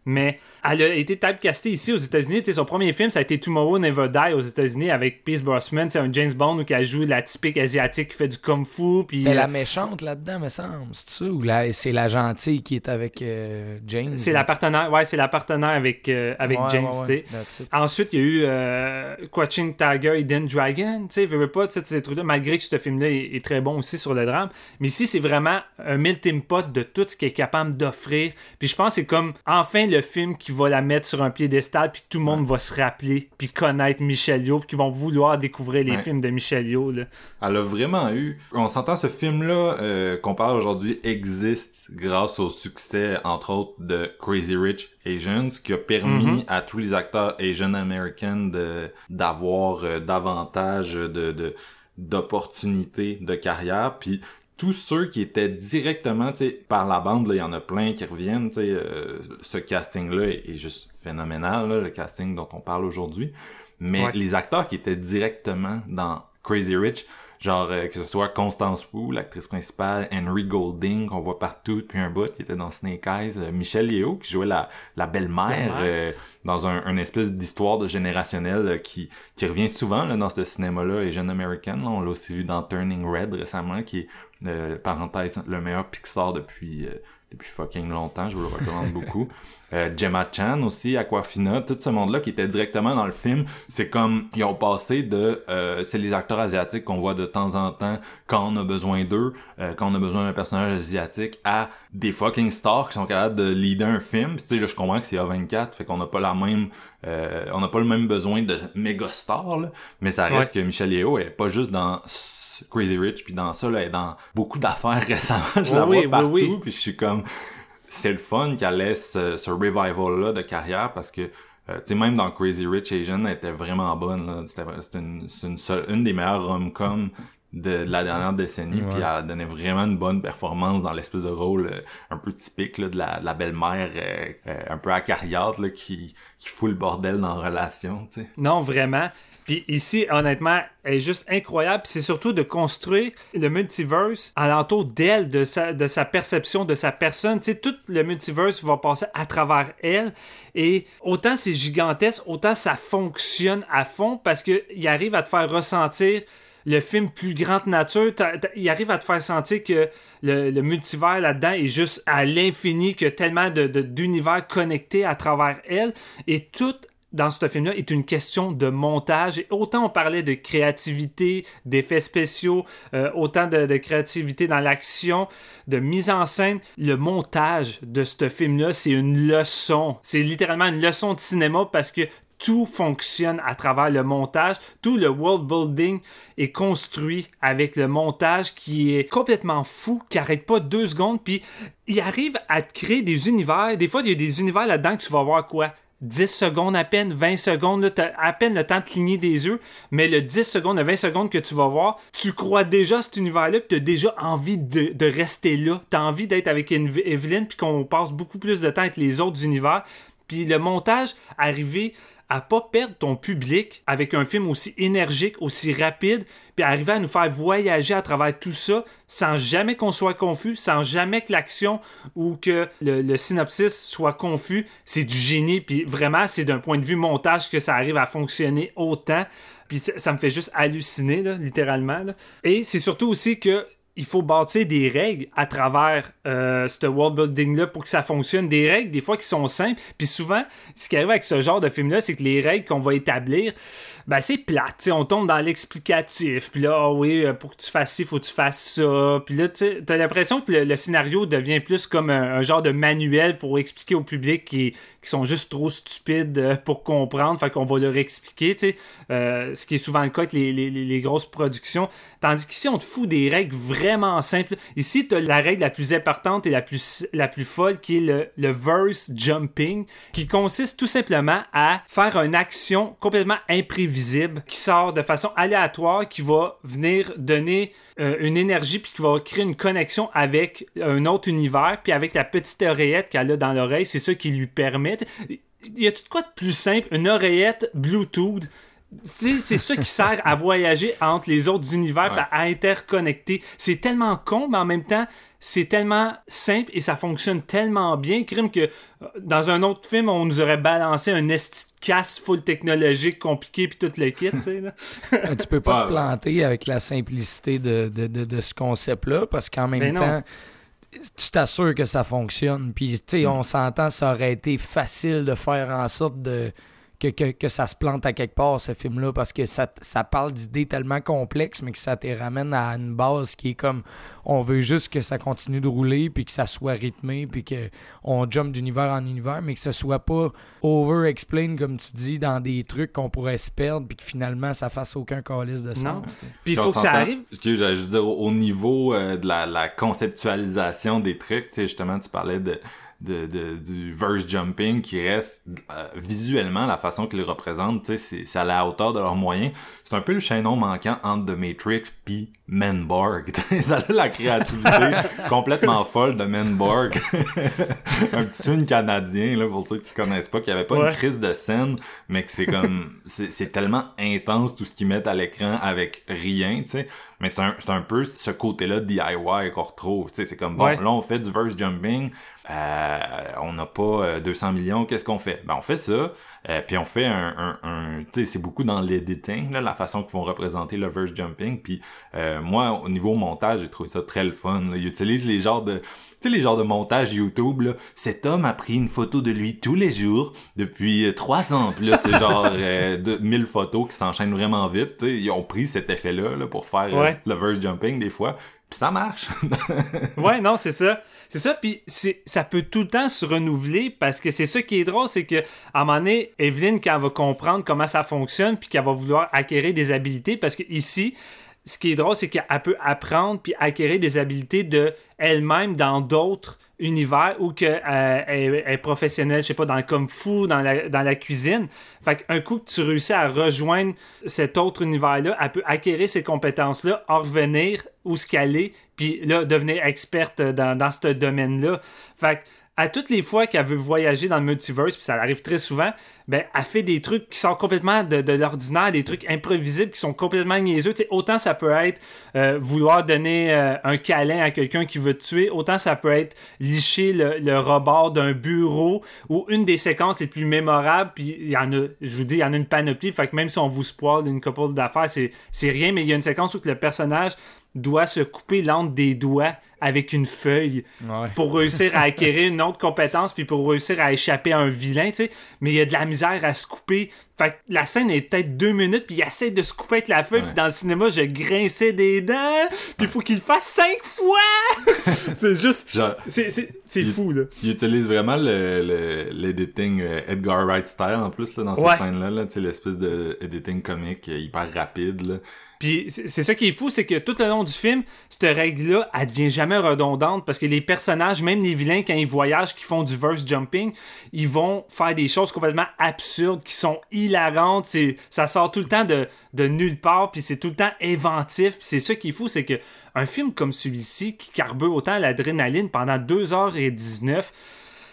Mais elle a été typecastée ici aux États-Unis. Son premier film, ça a été Tomorrow Never Die aux États-Unis avec Pierce Brosnan. C'est un James Bond où elle joue la typique asiatique qui fait du kung fu. Puis la euh, méchante là-dedans, me semble. C'est ça Ou c'est la gentille qui est avec euh, James C'est la partenaire. Ouais, c'est la partenaire avec, euh, avec James. Ensuite, il y a eu euh, Quaching Tiger Hidden Dragon. Tu sais, pas ces trucs-là, malgré que ce film-là est, très bon aussi sur le drame. Mais ici, c'est vraiment un melting pot de tout ce qu'il est capable d'offrir. Puis je pense que c'est comme enfin le film qui va la mettre sur un piédestal, puis tout le monde va se rappeler, puis connaître Michel Yeoh, puis qui vont vouloir découvrir les films de Michel Yeoh. Là. Elle a vraiment eu. On s'entend, ce film-là euh, qu'on parle aujourd'hui existe grâce au succès, entre autres, de Crazy Rich Asians, qui a permis mm-hmm. à tous les acteurs Asian Americans de d'avoir euh, davantage de, d'opportunités de carrière. Puis tous ceux qui étaient directement par la bande, il y en a plein qui reviennent. Euh, ce casting-là est, juste phénoménal, le casting dont on parle aujourd'hui. Mais les acteurs qui étaient directement dans Crazy Rich, genre euh, que ce soit Constance Wu, l'actrice principale, Henry Golding qu'on voit partout depuis un bout, qui était dans Snake Eyes, euh, Michelle Yeo qui jouait la, la belle-mère euh, dans un, espèce d'histoire de générationnelle qui, qui revient souvent là, dans ce cinéma-là, et Jeune American, on l'a aussi vu dans Turning Red récemment, qui est, parenthèse, le meilleur Pixar depuis depuis fucking longtemps, je vous le recommande beaucoup. Euh, Gemma Chan aussi, Aquafina, tout ce monde-là qui était directement dans le film, c'est comme ils ont passé de euh, c'est les acteurs asiatiques qu'on voit de temps en temps quand on a besoin d'eux, euh, quand on a besoin d'un personnage asiatique, à des fucking stars qui sont capables de leader un film. Tu sais, là, je comprends que c'est A24, fait qu'on n'a pas la même euh, on n'a pas le même besoin de méga stars, là, mais ça reste que Michelle Yeo est pas juste dans Crazy Rich, puis dans ça, là, elle est dans beaucoup d'affaires récemment. Je la vois partout, puis je suis comme... C'est le fun qu'elle laisse ce, revival-là de carrière, parce que euh, tu sais, même dans Crazy Rich Asian, elle était vraiment bonne. C'était une, une, une, des meilleures rom-coms de, la dernière décennie, puis elle donnait vraiment une bonne performance dans l'espèce de rôle euh, un peu typique là, de la, la belle-mère euh, un peu acariate là, qui, qui fout le bordel dans la relation. Non, vraiment. Ici, honnêtement, elle est juste incroyable. C'est surtout de construire le multiverse alentour d'elle, de sa, de sa perception, de sa personne. Tu sais, tout le multiverse va passer à travers elle. Et autant c'est gigantesque, autant ça fonctionne à fond parce qu'il arrive à te faire ressentir le film plus grande nature, il arrive à te faire sentir que le, multivers là-dedans est juste à l'infini, que tellement d'univers de, connectés à travers elle. Et tout dans ce film-là est une question de montage. Et autant on parlait de créativité, d'effets spéciaux, euh, autant de, créativité dans l'action, de mise en scène, le montage de ce film-là, c'est une leçon. C'est littéralement une leçon de cinéma parce que tout fonctionne à travers le montage. Tout le world building est construit avec le montage qui est complètement fou, qui arrête pas deux secondes. Puis il arrive à te créer des univers. Des fois, il y a des univers là-dedans que tu vas voir quoi? 10 secondes à peine, 20 secondes, tu as à peine le temps de cligner des yeux, mais le 10 secondes, le 20 secondes que tu vas voir, tu crois déjà à cet univers-là, que tu as déjà envie de, de rester là. Tu as envie d'être avec Evelyn, puis qu'on passe beaucoup plus de temps avec les autres univers. Puis le montage, arrivé à pas perdre ton public avec un film aussi énergique, aussi rapide, puis arriver à nous faire voyager à travers tout ça sans jamais qu'on soit confus, sans jamais que l'action ou que le, synopsis soit confus. C'est du génie, puis vraiment, c'est d'un point de vue montage que ça arrive à fonctionner autant. Puis ça, me fait juste halluciner, littéralement. Et c'est surtout aussi que il faut bâtir des règles à travers euh, ce world building-là pour que ça fonctionne. Des règles, des fois, qui sont simples. Puis souvent, ce qui arrive avec ce genre de film-là, c'est que les règles qu'on va établir, ben, c'est plate. on tombe dans l'explicatif. Puis là, ah oui, euh, pour que tu fasses ci, faut que tu fasses ça. Puis là, tu as l'impression que le, scénario devient plus comme un, genre de manuel pour expliquer au public qui, qui sont juste trop stupides euh, pour comprendre. Fait qu'on va leur expliquer, tu sais. Ce qui est souvent le cas avec les, les, les grosses productions. Tandis qu'ici, on te fout des règles simples. Ici, tu as la règle la plus importante et la plus, la plus folle qui est le, le verse jumping, qui consiste tout simplement à faire une action complètement imprévisible qui sort de façon aléatoire, qui va venir donner euh, une énergie puis qui va créer une connexion avec un autre univers puis avec la petite oreillette qu'elle a dans l'oreille, c'est ça qui lui permet. Il y a tout quoi de plus simple, une oreillette Bluetooth c'est ça qui sert à voyager entre les autres univers, à interconnecter. C'est tellement con, mais en même temps, c'est tellement simple et ça fonctionne tellement bien, crime que euh, dans un autre film, on nous aurait balancé un esti de casse full technologique compliqué puis tout le kit, tu tu peux pas te planter avec la simplicité de, de, ce concept-là parce qu'en même ben temps, tu t'assures que ça fonctionne. Puis, tu sais, on s'entend, ça aurait été facile de faire en sorte de que, ça se plante à quelque part, ce film-là, parce que ça, ça parle d'idées tellement complexes, mais que ça te ramène à une base qui est comme on veut juste que ça continue de rouler, puis que ça soit rythmé, puis qu'on jump d'univers en univers, mais que ce soit pas over-explain, comme tu dis, dans des trucs qu'on pourrait se perdre, puis que finalement ça fasse aucun calice de sens. Puis il faut que ça arrive. Je veux dire, au niveau euh, de la, la, conceptualisation des trucs, justement, tu parlais de de, de, du verse jumping qui reste euh, visuellement la façon qu'ils le représentent, c'est, c'est à la hauteur de leurs moyens. C'est un peu le chaînon manquant entre The Matrix puis Menborg. ça a la créativité complètement folle de Menborg. un petit film canadien, là, pour ceux qui connaissent pas, qui avait pas une crise de scène, mais que c'est comme, c'est, tellement intense tout ce qu'ils mettent à l'écran avec rien, tu sais. Mais c'est un, c'est un peu ce côté-là DIY qu'on retrouve, tu sais. C'est comme, bon, là, on fait du verse jumping, euh, on n'a pas 200 euh, millions, qu'est-ce qu'on fait? Ben, on fait ça, euh, puis on fait un, un, tu sais, c'est beaucoup dans l'editing, là, la façon qu'ils vont représenter le verse jumping, puis moi, au niveau montage, j'ai trouvé ça très le fun, Ils utilisent les genres de, tu sais, les genres de montage YouTube, là, cet homme a pris une photo de lui tous les jours depuis trois ans. Puis là, c'est genre de 1000 photos qui s'enchaînent vraiment vite. Ils ont pris cet effet-là là, pour faire le verse jumping des fois. Ça marche. ouais, non, c'est ça. C'est ça, puis ça peut tout le temps se renouveler parce que c'est ça qui est drôle, c'est que à un moment donné, Evelyn, quand elle va comprendre comment ça fonctionne, puis qu'elle va vouloir acquérir des habilités, parce que ici, ce qui est drôle, c'est qu'elle peut apprendre puis acquérir des habilités de elle-même dans d'autres univers ou qu'elle euh, est, professionnelle, je sais pas, dans le kung fu, dans la, dans la cuisine. Fait qu'un coup que tu réussis à rejoindre cet autre univers-là, elle peut acquérir ces compétences-là, en revenir où ce qu'elle est, puis là, devenir experte dans, dans ce domaine-là. Fait à toutes les fois qu'elle veut voyager dans le multiverse, puis ça arrive très souvent, ben, elle fait des trucs qui sont complètement de, l'ordinaire, des trucs imprévisibles qui sont complètement niaiseux. autant ça peut être euh, vouloir donner euh, un câlin à quelqu'un qui veut te tuer, autant ça peut être licher le, rebord d'un bureau ou une des séquences les plus mémorables, puis il y en a, je vous dis, il y en a une panoplie, fait que même si on vous spoil une couple d'affaires, c'est rien, mais il y a une séquence où le personnage doit se couper l'entre des doigts avec une feuille pour réussir à acquérir une autre compétence puis pour réussir à échapper à un vilain, tu sais. Mais il y a de la misère à se couper. Fait la scène est peut-être deux minutes puis il essaie de se couper avec la feuille puis dans le cinéma, je grinçais des dents puis il faut qu'il le fasse cinq fois! c'est juste... C'est fou, là. Il utilise vraiment l'editing le, euh, Edgar Wright style en plus là, dans cette scène-là, là, l'espèce de editing comique hyper rapide, là. Puis c'est ça qui est fou, c'est que tout le long du film, cette règle-là, elle devient jamais redondante parce que les personnages, même les vilains, quand ils voyagent, qui font du verse jumping, ils vont faire des choses complètement absurdes, qui sont hilarantes. Ça sort tout le temps de, nulle part, puis c'est tout le temps inventif. c'est ça qui est fou, c'est que un film comme celui-ci, qui carbure autant l'adrénaline pendant 2h19,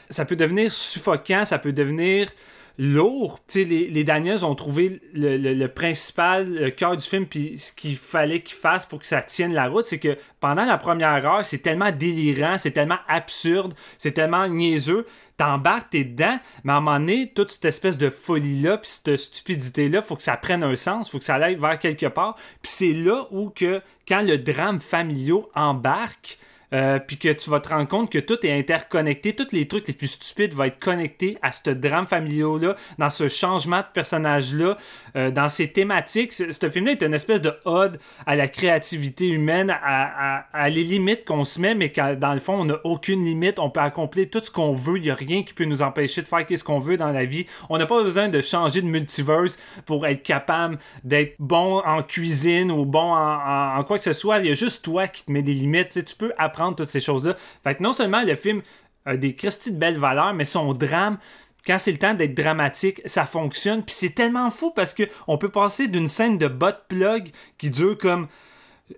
ça peut devenir suffocant, ça peut devenir lourd. les, les Daniels ont trouvé le, principal, le cœur du film, puis ce qu'il fallait qu'ils fassent pour que ça tienne la route, c'est que pendant la première heure, c'est tellement délirant, c'est tellement absurde, c'est tellement niaiseux. T'embarques, t'es dedans, mais à un moment donné, toute cette espèce de folie-là, puis cette stupidité-là, faut que ça prenne un sens, faut que ça aille vers quelque part. Puis c'est là où que, quand le drame familial embarque, euh, puis que tu vas te rendre compte que tout est interconnecté, tous les trucs les plus stupides vont être connectés à ce drame familial-là, dans ce changement de personnage-là, euh, dans ces thématiques. Ce film-là est une espèce de ode à la créativité humaine, à, les limites qu'on se met, mais dans le fond, on n'a aucune limite, on peut accomplir tout ce qu'on veut, il n'y a rien qui peut nous empêcher de faire ce qu'on veut dans la vie. On n'a pas besoin de changer de multiverse pour être capable d'être bon en cuisine ou bon en, quoi que ce soit. Il y a juste toi qui te mets des limites. tu peux apprendre toutes ces choses-là. Fait que non seulement le film a des Christy de belles valeurs, mais son drame, quand c'est le temps d'être dramatique, ça fonctionne. Puis c'est tellement fou parce que on peut passer d'une scène de bot plug qui dure comme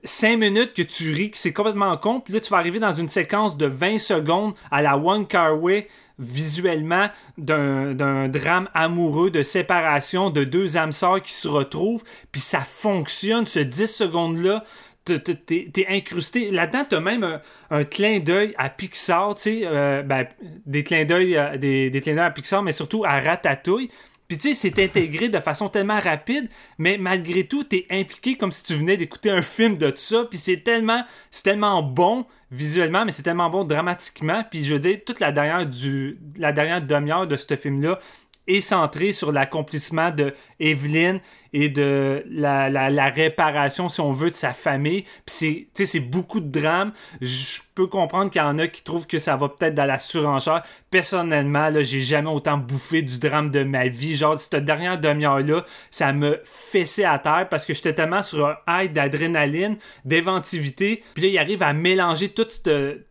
5 minutes que tu ris, que c'est complètement con, puis là tu vas arriver dans une séquence de 20 secondes à la One Car Way visuellement d'un drame amoureux, de séparation, de deux âmes sœurs qui se retrouvent, puis ça fonctionne, ce 10 secondes-là, t'es incrusté. Là-dedans, t'as même un, clin d'œil à Pixar, tu sais, euh, ben, des clins d'œil des, des à Pixar, mais surtout à Ratatouille. Puis tu sais, c'est intégré de façon tellement rapide, mais malgré tout, t'es impliqué comme si tu venais d'écouter un film de tout ça. Puis c'est tellement, c'est tellement bon visuellement, mais c'est tellement bon dramatiquement. Puis je veux dire, toute la dernière, du, la dernière demi-heure de ce film-là est centrée sur l'accomplissement de Evelyn et de la, réparation, si on veut, de sa famille. Puis c'est, c'est beaucoup de drame. Je peux comprendre qu'il y en a qui trouvent que ça va peut-être dans la surenchère. Personnellement, là, j'ai jamais autant bouffé du drame de ma vie. Genre, cette dernière demi-heure-là, ça me fessait à terre parce que j'étais tellement sur un high d'adrénaline, d'inventivité. Puis là, il arrive à mélanger toute cette,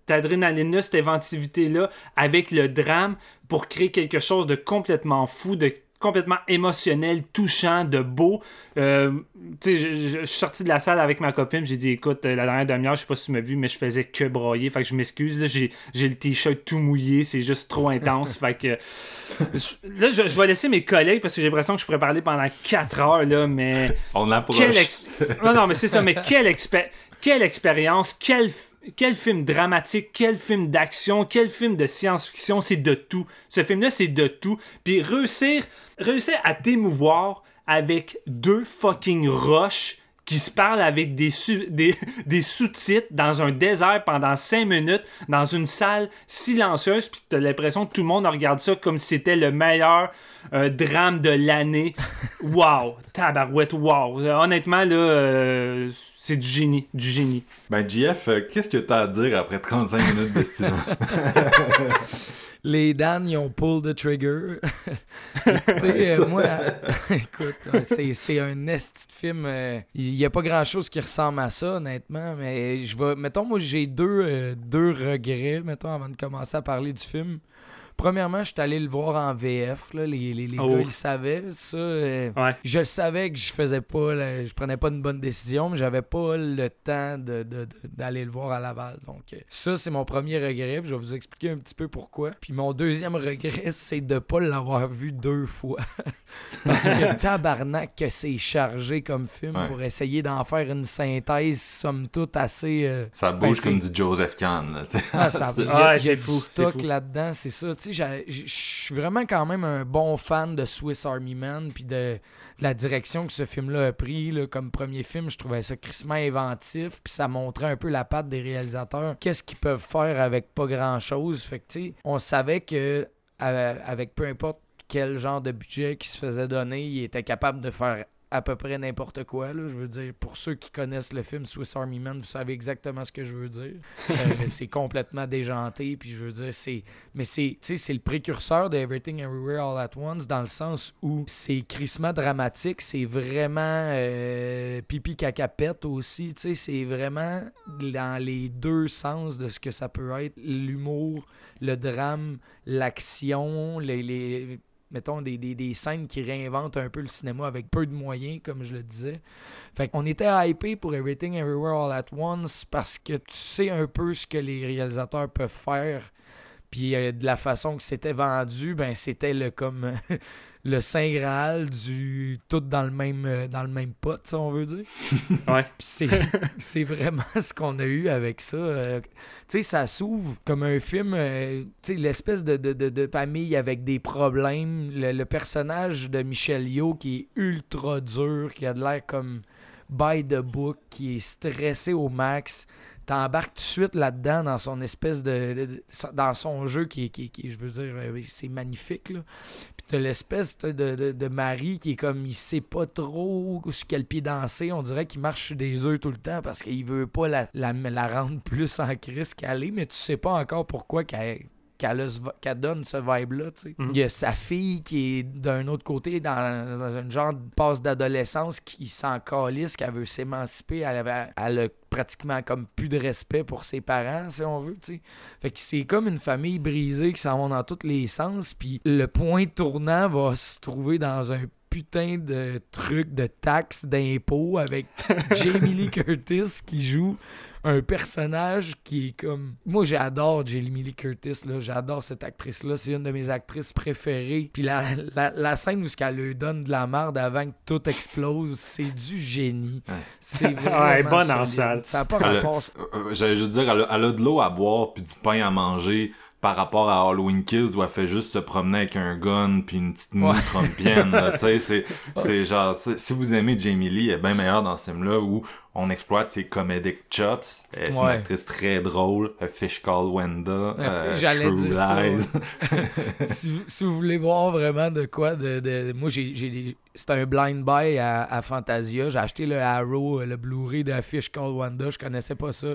adrénaline-là, cette inventivité-là, avec le drame pour créer quelque chose de complètement fou, de complètement émotionnel, touchant, de beau. Euh, je, suis sorti de la salle avec ma copine, j'ai dit écoute, la dernière demi-heure, je sais pas si tu m'as vu, mais je faisais que broyer, fait que je m'excuse. Là, j'ai, le t-shirt tout mouillé, c'est juste trop intense. fait que là, je, vais laisser mes collègues parce que j'ai l'impression que je pourrais parler pendant 4 heures, là, mais. On approche. Non, non, mais c'est ça, mais quelle, expé... quelle expérience, quelle quel film dramatique, quel film d'action, quel film de science-fiction, c'est de tout. Ce film-là, c'est de tout. Puis réussir, réussir à t'émouvoir avec deux fucking roches qui se parlent avec des, des, sous-titres dans un désert pendant cinq minutes, dans une salle silencieuse, puis t'as l'impression que tout le monde regarde ça comme si c'était le meilleur euh, drame de l'année. wow! Tabarouette, wow! Honnêtement, là, euh, c'est du génie, du génie. Ben, JF, euh, qu'est-ce que t'as à dire après 35 minutes d'estimation? les Dan, ils ont pull the trigger. tu sais, euh, moi, écoute, c'est un nest de film. Euh, il n'y a pas grand chose qui ressemble à ça, honnêtement. Mais je vais. Mettons, moi, j'ai deux, deux regrets, mettons, avant de commencer à parler du film. Premièrement, je suis allé le voir en VF. Là. Les, les, les Oh. gars, ils savaient. Ça, euh, Ouais. je le savais que je faisais pas, je prenais pas une bonne décision, mais j'avais pas le temps de- de- de- d'aller le voir à Laval. Donc, euh, ça, c'est mon premier regret. puis Je vais vous expliquer un petit peu pourquoi. Puis mon deuxième regret, c'est de pas l'avoir vu deux fois. Parce que tabarnak que c'est chargé comme film Ouais. pour essayer d'en faire une synthèse, somme toute, assez. euh, Ça bouge comme du Joseph Kahn. là, ah, ça, C'est- il y a- Ouais, il y a c'est du fou, c'est stock fou. là-dedans, c'est ça. J'ai- j'ai- je suis vraiment quand même un bon fan de Swiss Army Man, puis de, la direction que ce film-là a pris. comme premier film, je trouvais ça crissement inventif, puis ça montrait un peu la patte des réalisateurs. Qu'est-ce qu'ils peuvent faire avec pas grand-chose? Fait que, on savait que euh, avec peu importe quel genre de budget qui se faisait donner, il était capable de faire à peu près n'importe quoi. Là. Je veux dire, pour ceux qui connaissent le film Swiss Army Man, vous savez exactement ce que je veux dire. Euh, c'est complètement déjanté, puis je veux dire, c'est... Mais c'est, c'est le précurseur de Everything Everywhere All At Once, dans le sens où c'est crissement dramatique, c'est vraiment euh, pipi cacapette aussi, tu sais, c'est vraiment dans les deux sens de ce que ça peut être, l'humour, le drame, l'action, les... les mettons, des, des, scènes qui réinventent un peu le cinéma avec peu de moyens, comme je le disais. Fait qu'on était hypé pour Everything Everywhere All At Once parce que tu sais un peu ce que les réalisateurs peuvent faire. Puis euh, de la façon que c'était vendu, ben c'était le comme le saint graal du tout dans le même euh, dans le même pot, si on veut dire. Ouais. Puis c'est, c'est vraiment ce qu'on a eu avec ça. Euh, tu sais, ça s'ouvre comme un film, euh, tu sais, l'espèce de, de, de, de famille avec des problèmes. Le, le personnage de Michel Yeoh qui est ultra dur, qui a de l'air comme by the book, qui est stressé au max. T'embarques tout de suite là-dedans dans son espèce de, dans son jeu qui qui, je veux dire, euh, c'est magnifique là. Puis t'as l'espèce de, de, de, de mari qui est comme, il sait pas trop sur quel pied danser. On dirait qu'il marche des œufs tout le temps parce qu'il veut pas la, la, la rendre plus en crise qu'elle est, mais tu sais pas encore pourquoi qu'elle qu'elle donne ce vibe-là. tu sais. Mhm. Il y a sa fille qui est d'un autre côté dans, dans une genre de passe d'adolescence qui s'en calisse, qu'elle veut s'émanciper. Elle, avait- elle a pratiquement comme plus de respect pour ses parents, si on veut. tu sais. Fait que c'est comme une famille brisée qui s'en va dans tous les sens. Puis le point tournant va se trouver dans un putain de truc de taxes d'impôts avec Jamie Lee Curtis qui joue un personnage qui est comme moi j'adore Jamie Lee Curtis là. J'adore cette actrice là c'est une de mes actrices préférées. Puis la, la, la scène où ce qu'elle lui donne de la merde avant que tout explose c'est du génie. Ouais. c'est vraiment Ouais, bonne en salle. ça a pas rapport. euh, euh, J'allais juste dire, elle a, elle a de l'eau à boire puis du pain à manger par rapport à Halloween Kills où elle fait juste se promener avec un gun puis une petite mouille là, tu sais, c'est, c'est genre, si vous aimez Jamie Lee, elle est bien meilleure dans ce film-là où on exploite ses comedic chops. Elle est une actrice très drôle. A Fish Called Wenda. Ouais, euh, j'allais True dire ça, si, vous- si vous voulez voir vraiment de quoi, de, de- moi j'ai, c'était un blind buy à, à Fantasia. J'ai acheté le Arrow, le Blu-ray de Fish Called Wanda. Je connaissais pas ça.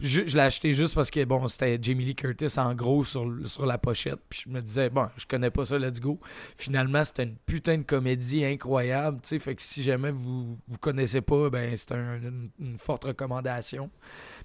Je, je l'ai acheté juste parce que bon, c'était Jamie Lee Curtis en gros sur, sur la pochette. Puis je me disais, bon, je connais pas ça, let's go. Finalement, c'était une putain de comédie incroyable. tu sais. Fait que si jamais vous vous connaissez pas, ben c'est un- une, une forte recommandation.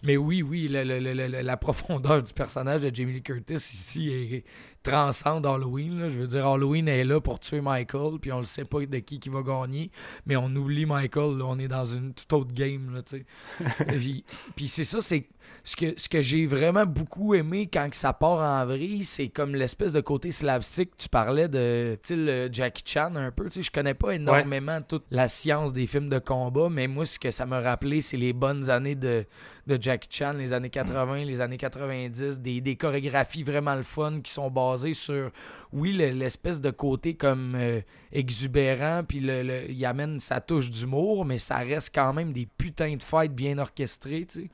Mais oui, oui, le- le- le- le- la profondeur du personnage de Jamie Lee Curtis ici est transcende Halloween. là. Je veux dire, Halloween est là pour tuer Michael, puis on le sait pas de qui qui va gagner, mais on oublie Michael. là. on est dans une toute autre game. Là, tu sais. puis puis c'est ça, c'est ce que, ce que j'ai vraiment beaucoup aimé quand que ça part en vrille, c'est comme l'espèce de côté slapstick. Tu parlais de le Jackie Chan un peu. Tu sais, je connais pas énormément toute la science des films de combat, mais moi, ce que ça m'a rappelé, c'est les bonnes années de, de Jackie Chan, les années 80, les années 90, des, des chorégraphies vraiment le fun qui sont basées sur, oui, le- l'espèce de côté comme euh, exubérant, puis le, le- il amène sa touche d'humour, mais ça reste quand même des putains de fights bien orchestrés, tu sais.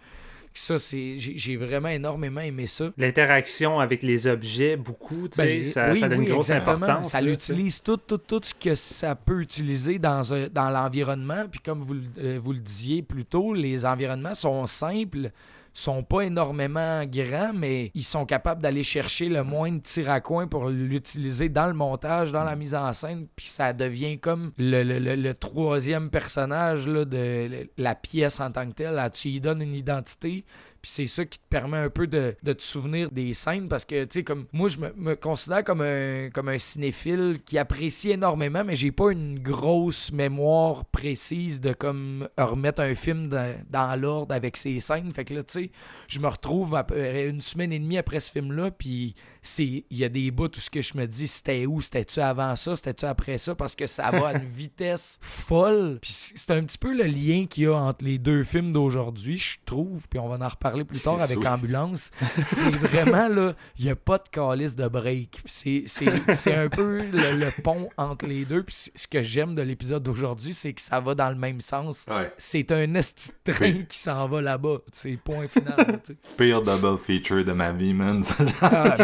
Ça, c'est, j'ai vraiment énormément aimé ça. L'interaction avec les objets, beaucoup, tu sais, Ben, ça, oui, ça donne oui, une grosse exactement. importance. Ça l'utilise tout, tout, tout ce que ça peut utiliser dans, un- dans l'environnement. Puis comme vous, euh, vous le disiez plus tôt, les environnements sont simples, sont pas énormément grands, mais ils sont capables d'aller chercher le moindre tir à coin pour l'utiliser dans le montage, dans la mise en scène. Puis ça devient comme le, le- troisième personnage là, de la pièce en tant que telle. Tu y donnes une identité. Puis c'est ça qui te permet un peu de, de te souvenir des scènes parce que, tu sais, comme moi, je me, me considère comme un, comme un cinéphile qui apprécie énormément, mais j'ai pas une grosse mémoire précise de comme remettre un film dans, dans l'ordre avec ses scènes. Fait que là, tu sais, je me retrouve à une semaine et demie après ce film-là, puis c'est il y a des bouts tout ce que je me dis c'était où? C'était-tu avant ça? C'était-tu après ça? Parce que ça va à une vitesse folle. Puis c'est un petit peu le lien qu'il y a entre les deux films d'aujourd'hui je trouve puis on va en reparler plus tard avec Ambulance. C'est vraiment là il y a pas de calice de break. C'est un peu le, pont entre les deux. Puis ce que j'aime de l'épisode d'aujourd'hui c'est que ça va dans le même sens. C'est un esti train qui s'en va là-bas c'est point final pire double feature de ma vie man. Ah,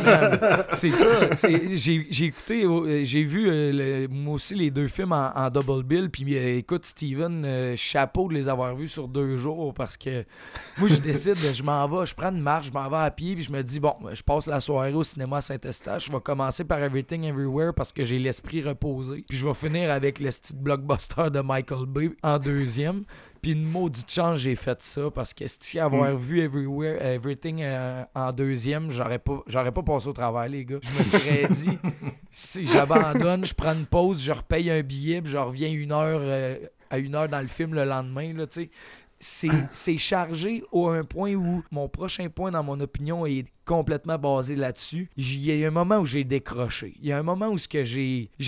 c'est ça. J'ai écouté, euh, j'ai vu euh, moi aussi les deux films en, double bill. Puis euh, écoute, Steven, chapeau de les avoir vus sur deux jours parce que moi, je décide, je m'en vais, je prends une marche, je m'en vais à pied. Puis je me dis, bon, je passe la soirée au cinéma Saint-Eustache. Je vais commencer par Everything Everywhere parce que j'ai l'esprit reposé. Puis je vais finir avec le style blockbuster de Michael Bay en deuxième. Puis une maudite chance, j'ai fait ça parce que si avoir mm. vu Everywhere, Everything euh, en deuxième, j'aurais pas, j'aurais pas passé au travail, les gars. Je me serais dit, si j'abandonne, je prends une pause, je repaye un billet, puis je reviens une heure, euh, à une heure dans le film le lendemain, là, tu sais c'est chargé au un point où mon prochain point, dans mon opinion, est complètement basé là-dessus. Il y a un moment où j'ai décroché. Il y a un moment où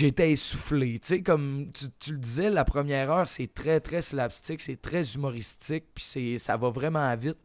été essoufflé. Tu sais, comme tu, tu, le disais, la première heure, c'est très, très slapstick, c'est très humoristique, puis ça va vraiment vite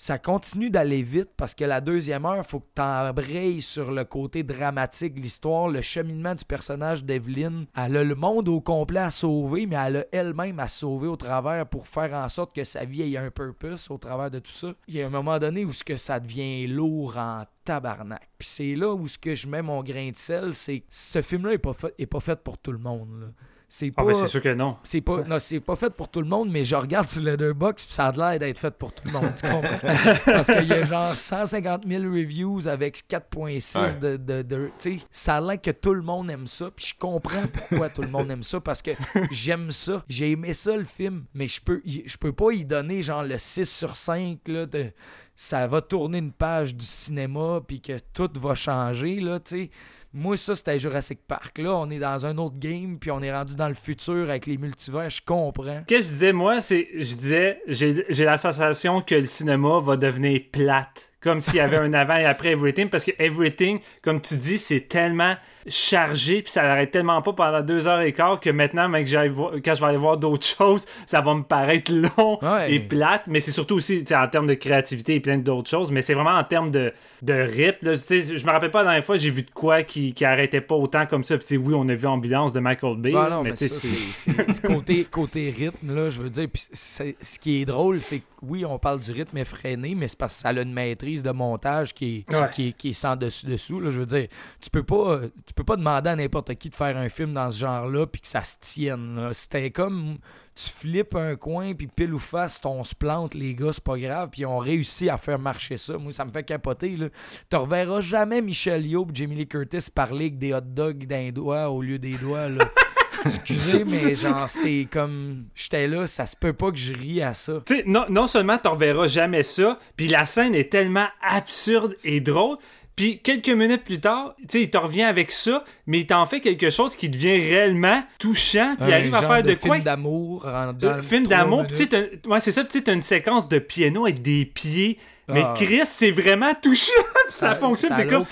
ça continue d'aller vite parce que la deuxième heure, il faut que tu sur le côté dramatique de l'histoire, le cheminement du personnage d'Evelyn. Elle a le monde au complet à sauver, mais elle a elle-même à sauver au travers pour faire en sorte que sa vie ait un purpose au travers de tout ça. Il y a un moment donné où ce que ça devient lourd en tabarnak. Puis c'est là où je mets mon grain de sel, c'est ce film-là est pas fait pour tout le monde. C'est ah, ben, pas. c'est sûr que non. C'est pas, non, c'est pas fait pour tout le monde, mais je regarde sur Letterboxd puis ça a l'air d'être fait pour tout le monde. Parce qu'il y a genre 150 000 reviews avec 4.6 de. de, de tu sais, ça a l'air que tout le monde aime ça. Puis je comprends pourquoi tout le monde aime ça. Parce que j'aime ça. J'ai aimé ça le film. Mais je peux, je peux pas y donner genre le 6 sur 5 là, de ça va tourner une page du cinéma puis que tout va changer là, tu sais moi, ça, c'était Jurassic Park. Là, on est dans un autre game, puis on est rendu dans le futur avec les multivers. Je comprends. Qu'est-ce que je disais, moi, c'est. Je disais, j'ai la sensation que le cinéma va devenir plate. Comme s'il y avait un avant et après Everything. Parce que Everything, comme tu dis, c'est tellement chargé, puis ça n'arrête tellement pas pendant deux heures et quart que maintenant, quand je vais aller voir d'autres choses, ça va me paraître long et plate, mais c'est surtout aussi en termes de créativité et plein d'autres choses, mais c'est vraiment en termes de, de rip. Là, je me rappelle pas la dernière fois, j'ai vu de quoi qui, qui arrêtait pas autant comme ça. Puis oui, on a vu Ambulance de Michael Bay. mais, c'est côté, côté rythme, là, je veux dire, ce qui est drôle, c'est que oui, on parle du rythme effréné, mais c'est parce que ça a une maîtrise de montage qui est, qui, qui, est sans dessus-dessous. Je veux dire, tu peux pas tu peux pas demander à n'importe qui de faire un film dans ce genre-là puis que ça se tienne. C'était comme tu flippes un coin puis pile ou face, on se plante, les gars, c'est pas grave, puis on réussit à faire marcher ça. Moi, ça me fait capoter. Là. Tu reverras jamais Michel Yeoh et Jamie Lee Curtis parler avec des hot dogs d'un doigt au lieu des doigts. Là. Excusez, mais genre, c'est comme. J'étais là, ça se peut pas que je rie à ça. Tu sais, non, non seulement tu reverras jamais ça, puis la scène est tellement absurde et drôle puis quelques minutes plus tard, tu sais, il te revient avec ça, mais il t'en fait quelque chose qui devient réellement touchant, puis il arrive à faire de, quoi? Film d'amour. Film d'amour, ouais, c'est ça, tu sais, une séquence de piano avec des pieds mais ah. Chris, c'est vraiment touchant. ça, fonctionne. Ça comme,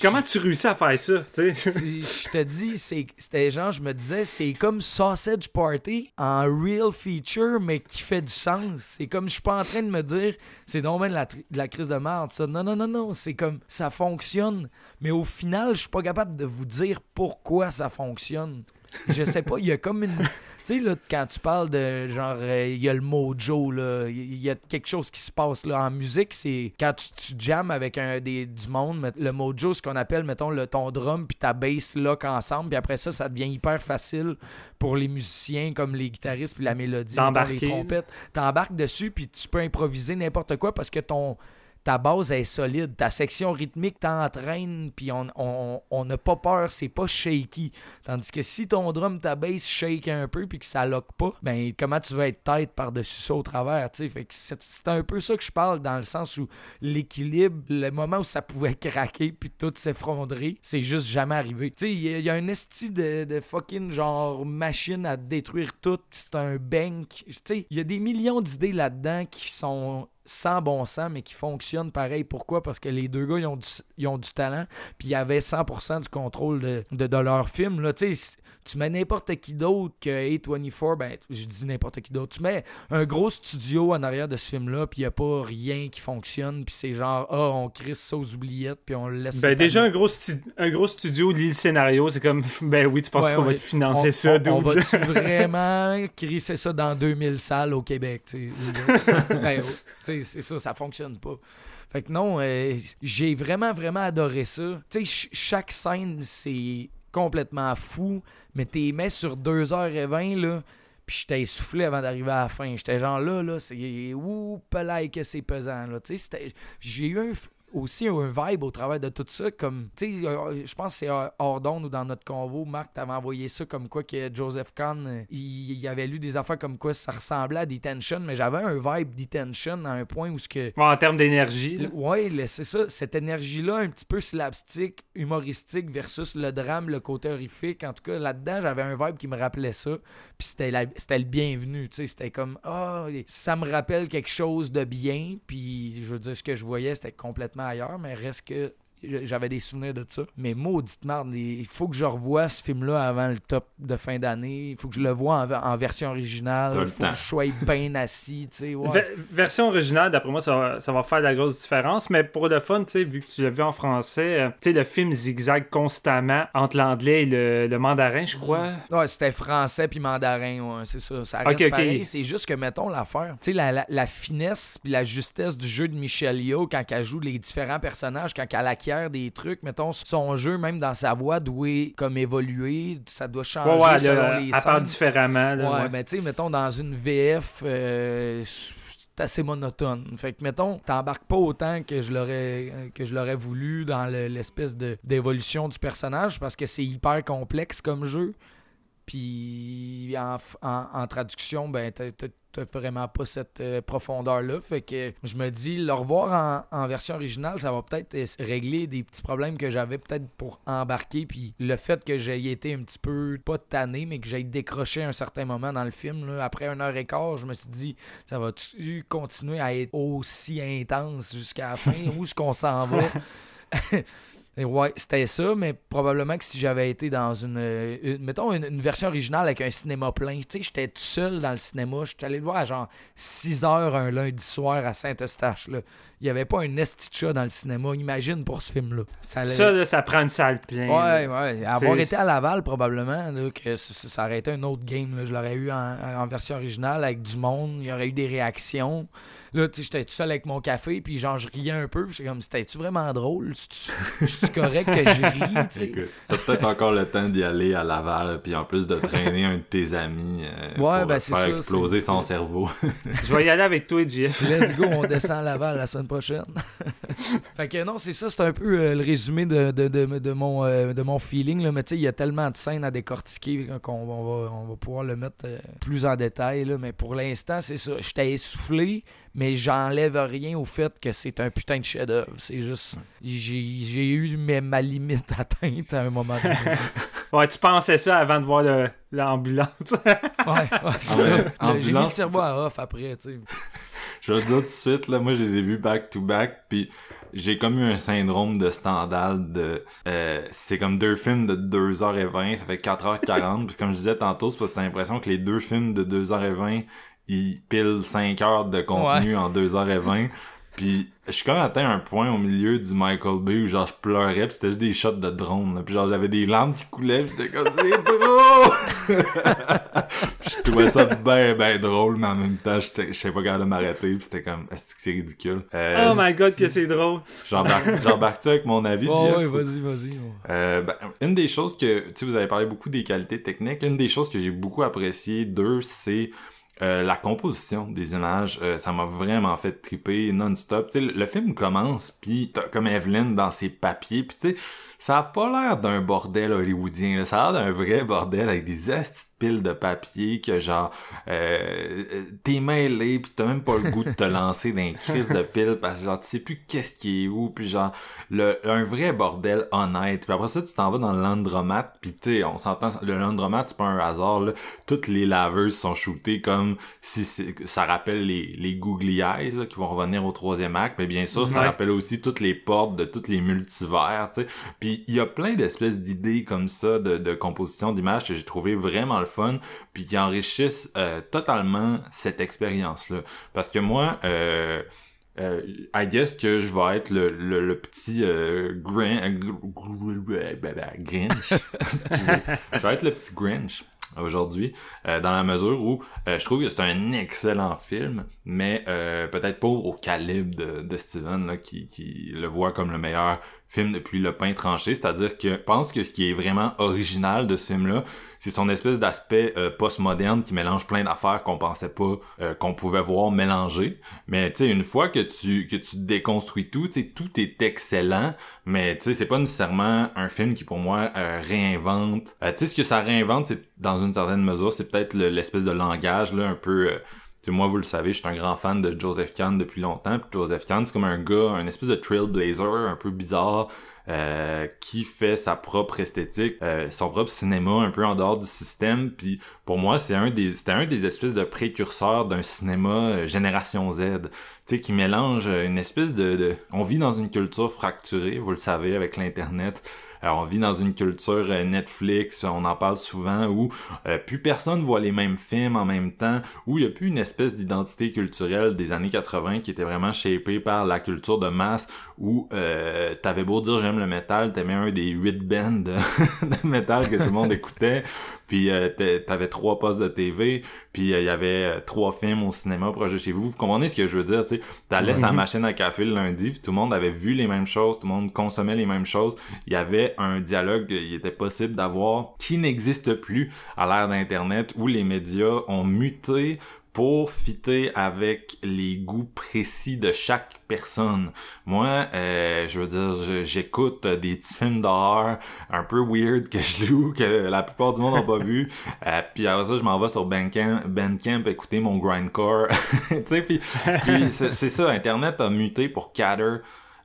Comment tu réussis à faire ça? je te dis, c'était genre, je me disais, c'est comme Sausage Party en real feature, mais qui fait du sens. C'est comme, je suis pas en train de me dire, c'est non de la, de la crise de merde, ça. Non, non, non, non. C'est comme, ça fonctionne. Mais au final, je suis pas capable de vous dire pourquoi ça fonctionne. Je sais pas, il y a comme une. Tu sais, là, quand tu parles de genre, euh, il y a le mojo, là, il y a quelque chose qui se passe là. En musique, c'est quand tu, tu jammes avec un, des, du monde, le mojo, ce qu'on appelle, mettons, le, ton drum puis ta bass lock ensemble, puis après ça, ça devient hyper facile pour les musiciens comme les guitaristes puis la mélodie, les trompettes. T'embarques dessus puis tu peux improviser n'importe quoi parce que ton ta base est solide. Ta section rythmique t'entraîne, puis on n'a pas peur, c'est pas shaky. Tandis que si ton drum, ta bass shake un peu, puis que ça lock pas, ben comment tu vas être tête par-dessus ça au travers, tu sais? c'est un peu ça que je parle dans le sens où l'équilibre, le moment où ça pouvait craquer, puis tout s'effondrer, c'est juste jamais arrivé. Tu sais, il y, a un esti de, de, fucking genre machine à détruire tout, c'est un bank. Tu il y a des millions d'idées là-dedans qui sont sans bon sens, mais qui fonctionnent pareil. Pourquoi? Parce que les deux gars, ils ont du, ont du talent, puis ils avaient 100% du contrôle de, de, leur film. Là. Tu mets n'importe qui d'autre que A24, ben, je dis n'importe qui d'autre. Tu mets un gros studio en arrière de ce film-là, puis il n'y a pas rien qui fonctionne, puis c'est genre, ah, on crisse ça aux oubliettes, puis on le laisse. Ben, déjà, un gros, un gros studio lit le scénario, c'est comme, ben oui, tu penses qu'on va te financer ça, On, on va vraiment crisser ça dans 2000 salles au Québec, tu ben, c'est ça, ça fonctionne pas. Fait que non, euh, j'ai vraiment, vraiment adoré ça. Tu sais, chaque scène, c'est complètement fou, mais t'es mets sur 2h20, là, puis j'étais essoufflé avant d'arriver à la fin. J'étais genre là, là, c'est ouh, que c'est pesant, là. Tu sais, j'ai eu un, aussi un vibe au travers de tout ça. Comme, tu sais, euh, je pense que c'est hors d'onde ou dans notre convo, Marc, t'avais envoyé ça comme quoi que Joseph Kahn, euh, il, avait lu des affaires comme quoi ça ressemblait à Detention, mais j'avais un vibe Detention à un point où ce que. en termes d'énergie. Ouais, c'est ça. Cette énergie-là, un petit peu slapstick, humoristique versus le drame, le côté horrifique. En tout cas, là-dedans, j'avais un vibe qui me rappelait ça. Puis c'était, le bienvenu, tu sais. C'était comme, ah, ça me rappelle quelque chose de bien. Puis, je veux dire, ce que je voyais, c'était complètement ailleurs, mais reste que j'avais des souvenirs de ça. Mais maudite merde, il faut que je revoie ce film-là avant le top de fin d'année. Il faut que je le voie en, version originale. Il faut que je sois bien assis. version originale, d'après moi, ça va, faire de la grosse différence. Mais pour le fun, vu que tu l'as vu en français, euh, le film zigzag constamment entre l'anglais et le, mandarin, je crois. Ouais, c'était français puis mandarin, c'est ça. Ça reste pareil. C'est juste que, mettons, l'affaire. Tu sais, la, la, finesse puis la justesse du jeu de Michel Yo quand elle joue les différents personnages, quand elle acquiert des trucs. Mettons, son jeu, même dans sa voix, doit comme évoluer. Ça doit changer selon les différemment. ouais, mais tu sais, mettons, dans une VF... Euh, c'est assez monotone. Fait que, mettons, t'embarques pas autant que je l'aurais que je l'aurais voulu dans l'espèce de d'évolution du personnage parce que c'est hyper complexe comme jeu. Puis en, en, traduction, ben, t'as vraiment pas cette euh, profondeur-là. Fait que je me dis, le revoir en, version originale, ça va peut-être régler des petits problèmes que j'avais peut-être pour embarquer. Puis le fait que j'ai été un petit peu, pas tanné, mais que j'ai décroché à un certain moment dans le film, là, après une heure et quart, je me suis dit, ça va-tu continuer à être aussi intense jusqu'à la fin? Où est-ce qu'on s'en va? ouais, c'était ça, mais probablement que si j'avais été dans une, mettons, une, version originale avec un cinéma plein, tu sais, j'étais tout seul dans le cinéma, j'étais allé le voir à genre 6 heures un lundi soir à Saint-Eustache, là il n'y avait pas un esti dans le cinéma. Imagine pour ce film-là. Ça, ça, ça prend une salle pleine. Ouais, ouais. Avoir été à Laval, probablement, que ça, aurait été un autre game. Je l'aurais eu en, version originale avec du monde. Il y aurait eu des réactions. Là, tu sais, j'étais tout seul avec mon café, puis genre, je riais un peu. Puis comme, c'était-tu vraiment drôle? Je suis correct que je ris, tu sais? T'as peut-être encore le temps d'y aller à Laval, puis en plus de traîner un de tes amis euh, ouais, pour ben, faire exploser son cerveau. je vais y aller avec toi, Jeff. Let's go, on descend à Laval la semaine prochaine. fait que non, c'est ça, c'est un peu euh, le résumé de, de, de, mon, euh, de mon feeling. Là. Mais tu sais, il y a tellement de scènes à décortiquer qu'on va, on va pouvoir le mettre euh, plus en détail. Là. Mais pour l'instant, c'est ça. J'étais essoufflé, mais j'enlève rien au fait que c'est un putain de chef-d'œuvre. C'est juste. J'ai eu ma limite atteinte à un moment donné. ouais, tu pensais ça avant de voir l'ambulance. ouais, ouais c'est ça. J'ai mis le cerveau à off après, tu sais je vais le dire tout de suite, là, moi, je les ai vus back-to-back, puis j'ai comme eu un syndrome de Stendhal de... Euh, c'est comme deux films de 2h20, ça fait 4h40, puis comme je disais tantôt, c'est parce que t'as l'impression que les deux films de 2h20, ils pilent 5 heures de contenu en 2h20, puis je suis comme atteint un point au milieu du Michael Bay où genre je pleurais pis c'était juste des shots de drone là. puis genre j'avais des larmes qui coulaient pis j'étais comme c'est trop je trouvais ça ben ben drôle mais en même temps je sais pas capable de m'arrêter pis c'était comme est-ce que c'est ridicule? Euh, oh my god que c'est drôle. J'embarque-tu avec mon avis oh, Jeff? oui vas-y vas-y euh, ben, une des choses que tu sais vous avez parlé beaucoup des qualités techniques. Une des choses que j'ai beaucoup apprécié d'eux c'est euh, la composition des images, euh, ça m'a vraiment fait triper non-stop. Sais, le, film commence, puis comme Evelyn dans ses papiers, puis tu sais, ça a pas l'air d'un bordel hollywoodien, ça a l'air d'un vrai bordel avec des petites piles de papier que genre euh, t'es mêlé pis t'as même pas le goût de te lancer dans une crise de piles parce que genre tu sais plus qu'est-ce qui est où puis genre le, un vrai bordel honnête. Puis après ça tu t'en vas dans le landromat puis tu sais on s'entend le landromat c'est pas un hasard là. Toutes les laveuses sont shootées comme si ça rappelle les les googly eyes là, qui vont revenir au troisième acte. Mais bien sûr ça rappelle aussi toutes les portes de tous les multivers tu sais. Puis il y a plein d'espèces d'idées comme ça de, composition d'images que j'ai trouvé vraiment le fun, puis qui enrichissent euh, totalement cette expérience-là. Parce que moi, euh, euh, I guess que je vais être le, le, petit euh, Grinch. je vais être le petit Grinch aujourd'hui, euh, dans la mesure où euh, je trouve que c'est un excellent film, mais euh, peut-être pas au calibre de, de Steven, là, qui, qui le voit comme le meilleur film depuis Le Pain Tranché, c'est-à-dire que pense que ce qui est vraiment original de ce film-là, c'est son espèce d'aspect euh, post-moderne qui mélange plein d'affaires qu'on pensait pas euh, qu'on pouvait voir mélanger. Mais tu sais, une fois que tu que tu déconstruis tout, tu tout est excellent, mais tu sais, c'est pas nécessairement un film qui pour moi euh, réinvente. tu sais, ce que ça réinvente, c'est dans une certaine mesure, c'est peut-être l'espèce de langage là, un peu moi, vous le savez, je suis un grand fan de Joseph Kahn depuis longtemps. Puis Joseph Kahn, c'est comme un gars, un espèce de trailblazer un peu bizarre, euh, qui fait sa propre esthétique, euh, son propre cinéma un peu en dehors du système. Puis pour moi, c'est un des, c'était un des espèces de précurseurs d'un cinéma euh, génération Z, tu sais, qui mélange une espèce de, de, on vit dans une culture fracturée, vous le savez, avec l'internet. Alors, on vit dans une culture euh, Netflix, on en parle souvent, où euh, plus personne voit les mêmes films en même temps, où il y a plus une espèce d'identité culturelle des années 80 qui était vraiment shapée par la culture de masse, où euh, t'avais beau dire j'aime le métal, t'aimais un des huit bands de, de métal que tout le monde écoutait, puis euh, t'avais trois postes de TV, puis il y avait trois films au cinéma proche de chez vous. Vous comprenez ce que je veux dire, tu sais? T'allais sa machine à café le lundi, puis tout le monde avait vu les mêmes choses, tout le monde consommait les mêmes choses. Il y avait un dialogue il était possible d'avoir qui n'existe plus à l'ère d'Internet où les médias ont muté pour fitter avec les goûts précis de chaque personne. Moi, euh, je veux dire, j'écoute des petits films d'horreur un peu weird que je loue, que la plupart du monde n'a pas vu. Euh, puis après ça, je m'en vais sur Bandcamp, Bandcamp écouter mon grindcore. tu sais, puis, c'est ça, Internet a muté pour Catter.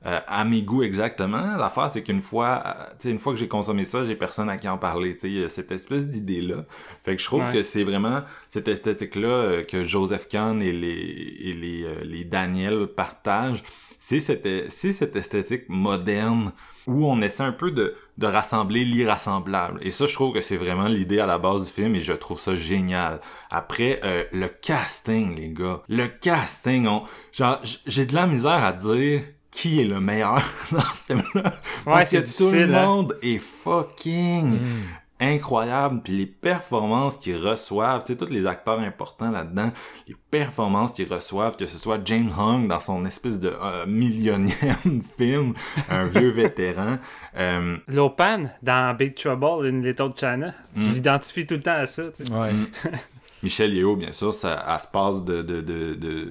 Euh, à mes goûts exactement. L'affaire, c'est qu'une fois, euh, une fois que j'ai consommé ça, j'ai personne à qui en parler. Y a cette espèce d'idée-là. Fait que je trouve que c'est vraiment cette esthétique-là euh, que Joseph Kahn et les, et les, les Daniel partagent. C'est cette, cette esthétique moderne où on essaie un peu de, de rassembler l'irrassemblable. Et ça, je trouve que c'est vraiment l'idée à la base du film et je trouve ça génial. Après, le casting, les gars. Le casting, on, genre, j'ai de la misère à dire qui est le meilleur dans ce film-là. Ouais, c'est Tout le hein. monde est fucking hmm. incroyable. Puis les performances qu'ils reçoivent, tu sais, tous les acteurs importants là-dedans, les performances qu'ils reçoivent, que ce soit James Hong dans son espèce de euh, millionième film, un vieux vétéran. Euh... Lopan dans Big Trouble in Little China. Tu hmm. l'identifies tout le temps à ça. Tu sais. Ouais. Michel Yeo, bien sûr, ça, elle se passe de, de, de, de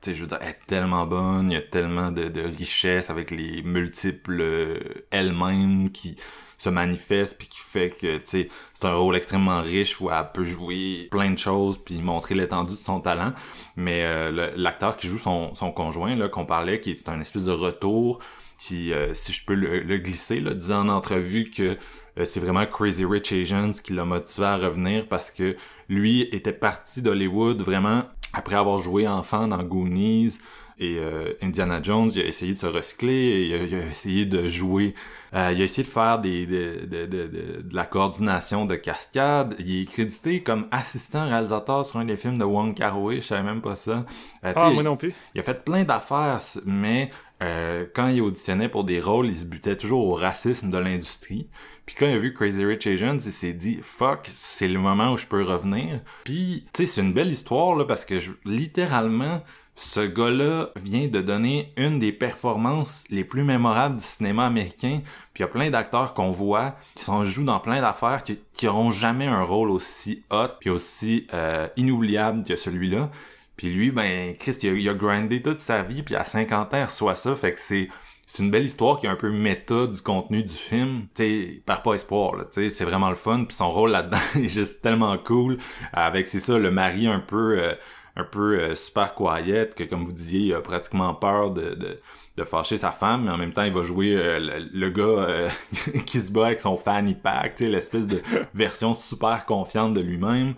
tu sais, je veux dire, elle est tellement bonne, il y a tellement de, richesse avec les multiples euh, elle-même qui se manifestent puis qui fait que, tu sais, c'est un rôle extrêmement riche où elle peut jouer plein de choses puis montrer l'étendue de son talent. Mais euh, l'acteur qui joue son, son conjoint, là, qu'on parlait, qui est un espèce de retour, qui, euh, si je peux le, le glisser, là, disant en entrevue que euh, c'est vraiment Crazy Rich Asians qui l'a motivé à revenir parce que lui était parti d'Hollywood vraiment après avoir joué enfant dans Goonies et euh, Indiana Jones, il a essayé de se recycler, il a, il a essayé de jouer, euh, il a essayé de faire des, de, de, de, de, la coordination de cascade. Il est crédité comme assistant réalisateur sur un des films de Wong Kar-wai, je savais même pas ça. ah, moi non plus. Il a fait plein d'affaires, mais euh, quand il auditionnait pour des rôles, il se butait toujours au racisme de l'industrie. Puis quand il a vu Crazy Rich Asians, il s'est dit fuck, c'est le moment où je peux revenir. Puis tu sais, c'est une belle histoire là parce que je, littéralement ce gars-là vient de donner une des performances les plus mémorables du cinéma américain. Puis il y a plein d'acteurs qu'on voit qui sont jouent dans plein d'affaires qui, qui auront jamais un rôle aussi hot puis aussi euh, inoubliable que celui-là. Puis lui, ben, Chris, il a, il a, grindé toute sa vie, puis à 50 ans, il reçoit ça, fait que c'est c'est une belle histoire qui est un peu méta du contenu du film. Tu par pas espoir, là. Tu c'est vraiment le fun, puis son rôle là-dedans est juste tellement cool. Avec, c'est ça, le mari un peu... Euh, un peu euh, super quiet, que comme vous disiez, il a pratiquement peur de, de, de fâcher sa femme, mais en même temps, il va jouer euh, le, gars euh, qui se bat avec son fanny pack, l'espèce de version super confiante de lui-même.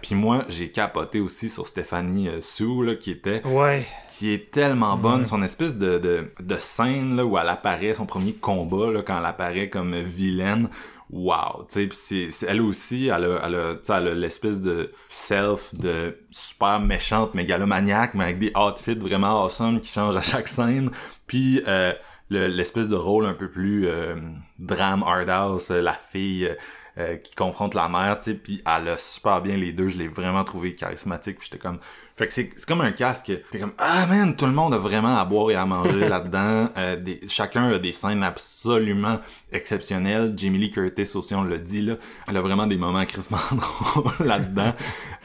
Puis moi, j'ai capoté aussi sur Stéphanie Sue, là, qui était... Ouais. Qui est tellement bonne. Son espèce de, de, de scène, là, où elle apparaît, son premier combat, là, quand elle apparaît comme vilaine wow, tu sais, c'est elle aussi, elle a, elle a, elle a l'espèce de self de super méchante mégalomaniaque, mais avec des outfits vraiment awesome qui changent à chaque scène, puis euh, l'espèce de rôle un peu plus euh, drame hard house, la fille euh, qui confronte la mère, tu sais, puis elle a super bien les deux, je l'ai vraiment trouvé charismatique, puis j'étais comme fait que c'est comme un casque. T'es comme ah man, tout le monde a vraiment à boire et à manger là-dedans. Euh, chacun a des scènes absolument exceptionnelles. Jamie Lee Curtis aussi, on l'a dit là, elle a vraiment des moments crissement drôles là-dedans.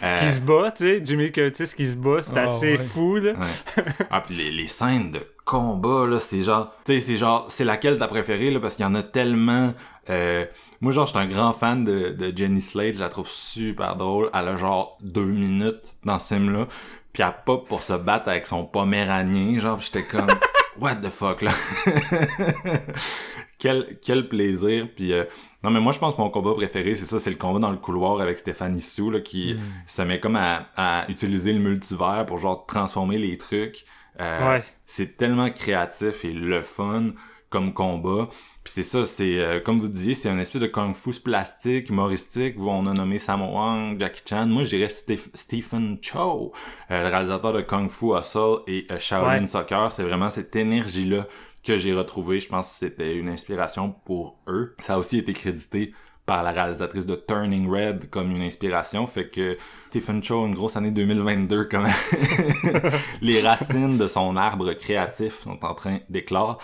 Euh... Qui se bat, tu sais, Jamie Lee Curtis qui se bat, c'est ah, assez fou là. Ouais. ah puis les, les scènes de combat là, c'est genre, tu sais, c'est genre, c'est laquelle t'as préféré là parce qu'il y en a tellement. Euh, moi, genre, je suis un grand fan de, de Jenny Slade. Je la trouve super drôle. Elle a genre deux minutes dans ce film-là. Puis elle pop pour se battre avec son poméranien. Genre, j'étais comme... What the fuck, là? quel, quel plaisir. Puis... Euh, non, mais moi, je pense que mon combat préféré, c'est ça. C'est le combat dans le couloir avec Stéphanie Sou, là, qui mm. se met comme à, à utiliser le multivers pour, genre, transformer les trucs. Euh, ouais. C'est tellement créatif et le fun comme combat. Puis c'est ça, c'est euh, comme vous disiez, c'est un espèce de kung fu plastique, humoristique. On a nommé Sammo Wang, Jackie Chan. Moi, je dirais Stephen Chow, euh, le réalisateur de Kung Fu Hustle et euh, Shaolin Soccer. C'est vraiment cette énergie-là que j'ai retrouvée. Je pense que c'était une inspiration pour eux. Ça a aussi été crédité par la réalisatrice de Turning Red comme une inspiration. Fait que Stephen Chow, une grosse année 2022 quand même. Les racines de son arbre créatif sont en train d'éclore.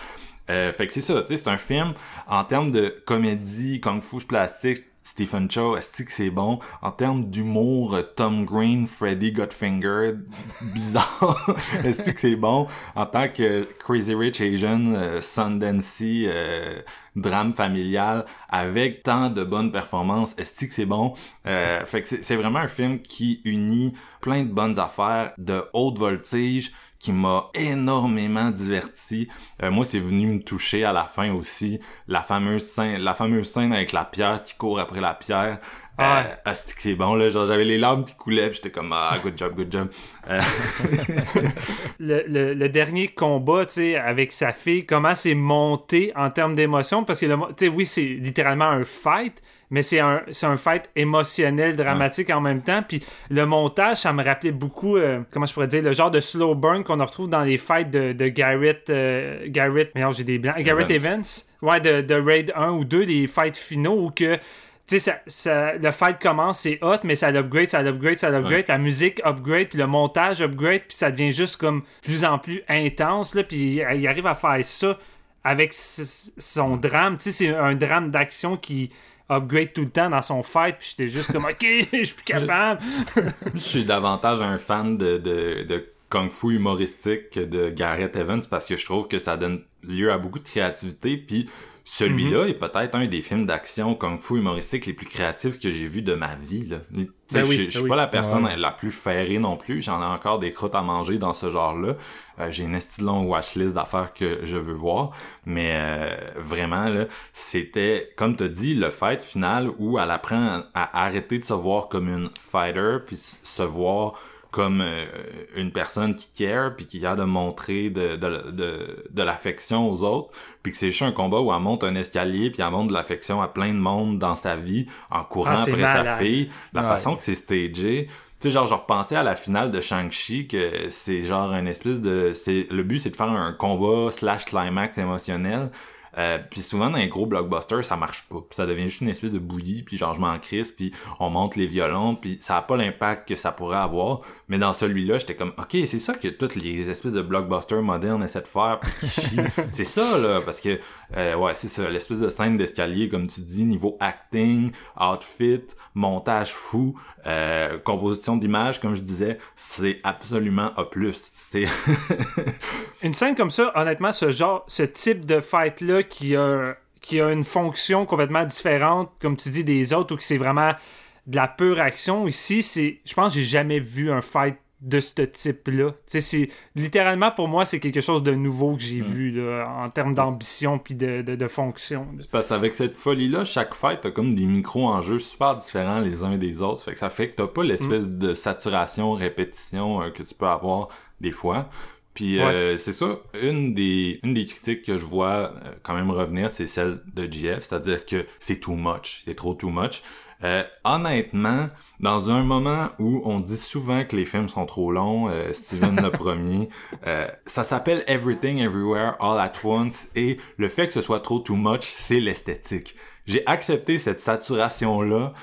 Euh, fait que c'est ça, tu sais, c'est un film en termes de comédie, kung fu plastique, Stephen Chow, est-ce que c'est bon? En termes d'humour, Tom Green, Freddy Gotfinger, bizarre, est-ce que c'est bon? En tant que Crazy Rich Asian, euh, Sundance, euh, drame familial, avec tant de bonnes performances, est-ce que c'est bon? Euh, fait que c'est vraiment un film qui unit plein de bonnes affaires, de haute voltige, qui m'a énormément diverti. Euh, moi, c'est venu me toucher à la fin aussi. La fameuse scène, la fameuse scène avec la pierre qui court après la pierre. Ah, euh, c'est bon là, genre j'avais les larmes qui coulaient, j'étais comme ah good job, good job. Euh, le, le, le, dernier combat, tu sais, avec sa fille, comment c'est monté en termes d'émotion? Parce que tu sais, oui, c'est littéralement un fight, mais c'est un, un fight émotionnel, dramatique en même temps. Puis le montage, ça me rappelait beaucoup, euh, comment je pourrais dire, le genre de slow burn qu'on retrouve dans les fights de, de Garrett, euh, Garrett, mais j'ai des blancs, Garrett Evans. Ouais, de, de, Raid 1 ou 2, les fights finaux où que tu sais, ça, le fight commence, c'est hot, mais ça l'upgrade, ça l'upgrade, ça l'upgrade. La musique upgrade, puis le montage upgrade, puis ça devient juste comme plus en plus intense, là, puis il arrive à faire ça avec son drame. Tu sais, c'est un drame d'action qui, upgrade tout le temps dans son fight, puis j'étais juste comme, ok, je suis plus capable. je suis davantage un fan de, de, de kung fu humoristique de Gareth Evans parce que je trouve que ça donne lieu à beaucoup de créativité, puis celui-là mhm. est peut-être un des films d'action kung fu humoristique les plus créatifs que j'ai vu de ma vie. Là. Ben je, ben suis pas la personne la plus ferrée non plus. J'en ai encore des crottes à manger dans ce genre-là. Euh, j'ai une esti longue watchlist d'affaires que je veux voir. Mais euh, vraiment, là, c'était, comme tu dit, le fight final où elle apprend à arrêter de se voir comme une fighter, puis se voir comme euh, une personne qui care puis qui a de montrer de, de, de, de l'affection aux autres puis que c'est juste un combat où elle monte un escalier puis elle montre de l'affection à plein de monde dans sa vie en courant ah, après sa fille la façon que c'est stagé sais, genre, je repensais à la finale de Shang-Chi, que c'est genre un espèce de... c'est Le but, c'est de faire un combat slash climax émotionnel. Euh, puis souvent dans les gros blockbusters ça marche pas. Puis ça devient juste une espèce de bouillie puis genre je m'en crisse puis on monte les violons puis ça a pas l'impact que ça pourrait avoir. Mais dans celui-là j'étais comme ok c'est ça que toutes les espèces de blockbusters modernes essaient de faire c'est ça là parce que euh, ouais c'est ça l'espèce de scène d'escalier comme tu dis niveau acting outfit montage fou euh, composition d'image comme je disais c'est absolument A+. c'est une scène comme ça honnêtement ce genre ce type de fight là qui a, une fonction complètement différente, comme tu dis, des autres, ou que c'est vraiment de la pure action. Ici, c'est, je pense que j'ai jamais vu un fight de ce type-là. Littéralement pour moi, c'est quelque chose de nouveau que j'ai mm. vu là, en termes d'ambition puis de, de, fonction. parce qu'avec cette folie-là, chaque fight a comme des micro-enjeux super différents les uns des autres. Fait que ça fait que t'as pas l'espèce mm. de saturation, répétition euh, que tu peux avoir des fois. Puis euh, c'est ça, une des, une des critiques que je vois euh, quand même revenir, c'est celle de GF, c'est-à-dire que c'est too much, c'est trop too much. Euh, honnêtement, dans un moment où on dit souvent que les films sont trop longs, Steven le premier, ça s'appelle Everything Everywhere All at Once et le fait que ce soit trop too much, c'est l'esthétique. J'ai accepté cette saturation-là,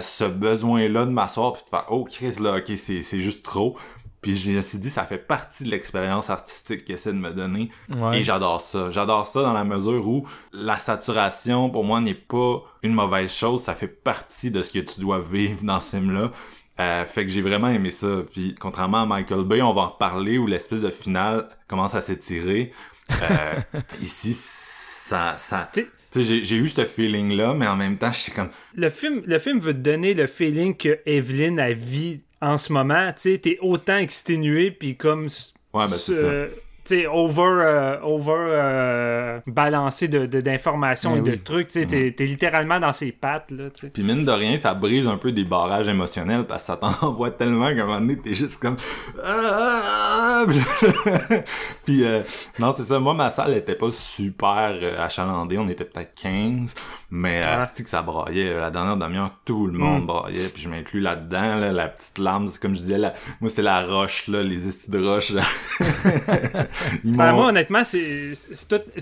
ce besoin-là de m'asseoir puis de faire « Oh Chris, là, ok, c'est juste trop ». Puis j'ai aussi dit, ça fait partie de l'expérience artistique qu'il essaie de me donner. Et j'adore ça. J'adore ça dans la mesure où la saturation, pour moi, n'est pas une mauvaise chose. Ça fait partie de ce que tu dois vivre dans ce film-là. Euh, fait que j'ai vraiment aimé ça. Puis contrairement à Michael Bay, on va en reparler où l'espèce de finale commence à s'étirer. Euh, ici, ça... ça j'ai eu ce feeling-là, mais en même temps, je suis comme... Le film, le film veut te donner le feeling que Evelyn a vu en ce moment, tu sais, t'es autant exténué, puis comme... Ouais, ben c'est ça sais, over, euh, over euh, balancé de, d'informations et de trucs. Tu sais, t'es, littéralement dans ses pattes. Là, Puis mine de rien, ça brise un peu des barrages émotionnels parce que ça t'envoie tellement qu'à un moment donné, t'es juste comme. Ah! Puis euh, non, c'est ça. Moi, ma salle était pas super achalandée. On était peut-être 15. Mais c'est que ça braillait. La dernière demi-heure, tout le monde mm. braillait. Puis je m'inclus là-dedans. Là, la petite lame, c'est comme je disais, moi, c'est la roche, là, les estis de roche. ben, moi, honnêtement, c'est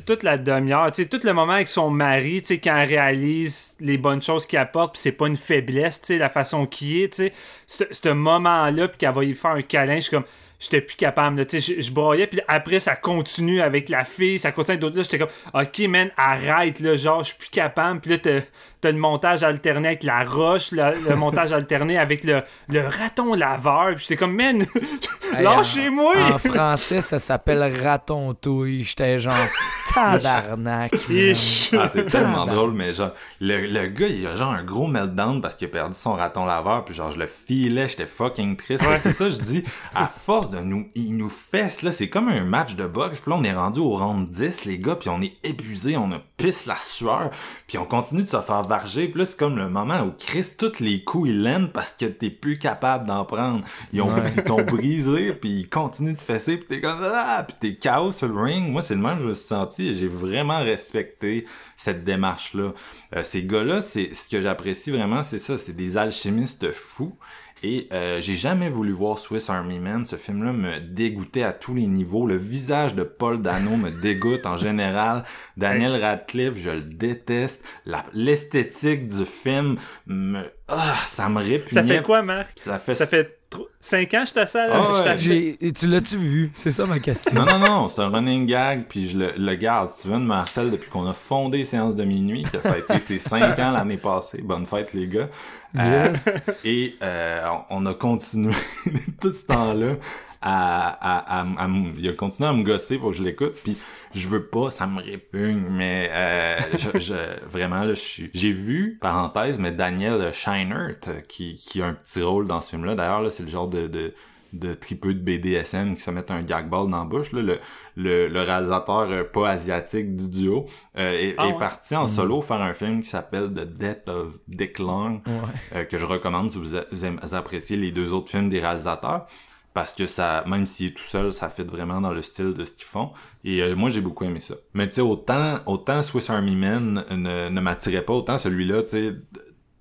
toute la demi-heure. Tout le moment avec son mari, quand elle réalise les bonnes choses qu'il apporte, puis c'est pas une faiblesse, la façon qu'il est. Ce moment-là, puis qu'elle va y faire un câlin, je suis comme j'étais plus capable. Là, je, je broyais, puis après, ça continue avec la fille, ça continue avec d'autres. Là, j'étais comme, OK, man, arrête, là, genre, je suis plus capable. Puis là, t'as le montage alterné avec la roche, le, montage alterné avec le, le raton laveur. Puis j'étais comme, man, lâchez-moi! En, français, ça s'appelle raton touille. J'étais genre, tabarnak. ah, c'est tellement drôle, mais genre, le, le, gars, il a genre un gros meltdown parce qu'il a perdu son raton laveur. Puis genre, je le filais, j'étais fucking triste. C'est ça, je dis, à force de nous, il nous fesse, là, c'est comme un match de boxe. Puis là, on est rendu au round 10, les gars, puis on est épuisé, on a pisse la sueur. Puis on continue de se faire puis là, c'est comme le moment où Chris, tous les coups, ils l'aiment parce que t'es plus capable d'en prendre. Ils ont t'ont brisé, puis ils continuent de fesser, puis t'es comme ah, puis t'es chaos sur le ring. Moi, c'est le même que je me suis senti et j'ai vraiment respecté cette démarche-là. Euh, ces gars-là, c'est ce que j'apprécie vraiment, c'est ça, c'est des alchimistes fous. Et euh, j'ai jamais voulu voir Swiss Army Man. Ce film-là me dégoûtait à tous les niveaux. Le visage de Paul Dano me dégoûte en général. Daniel Radcliffe, je le déteste. L'esthétique du film me... Ah, ça me répugnait. Ça fait quoi, Marc? Ça fait... Ça fait 5 ans je t'assale. Ah, tu l'as-tu vu? C'est ça ma question. Non, non, non, c'est un running gag, puis je le, le garde. Steven Marcel, depuis qu'on a fondé Séance de minuit, qui a fêté ses 5 ans l'année passée. Bonne fête, les gars. Euh, et euh, on a continué tout ce temps-là à, à, à, il a continué à me gosser pour que je l'écoute puis je veux pas ça me répugne mais euh, je, je, vraiment là je j'ai vu parenthèse mais Daniel Scheinert qui, qui a un petit rôle dans ce film là d'ailleurs là c'est le genre de, de de tripeux de BDSM qui se mettent un gag ball dans la bouche. Là. Le, le, le réalisateur euh, pas asiatique du duo euh, est, ah est, parti en mm. solo faire un film qui s'appelle The Death of Dick Long, euh, que je recommande si vous, vous, appréciez les deux autres films des réalisateurs parce que ça, même s'il est tout seul, ça fait vraiment dans le style de ce qu'ils font. Et euh, moi, j'ai beaucoup aimé ça. Mais tu sais, autant, autant Swiss Army Men ne, ne m'attirait pas, autant celui-là, tu sais,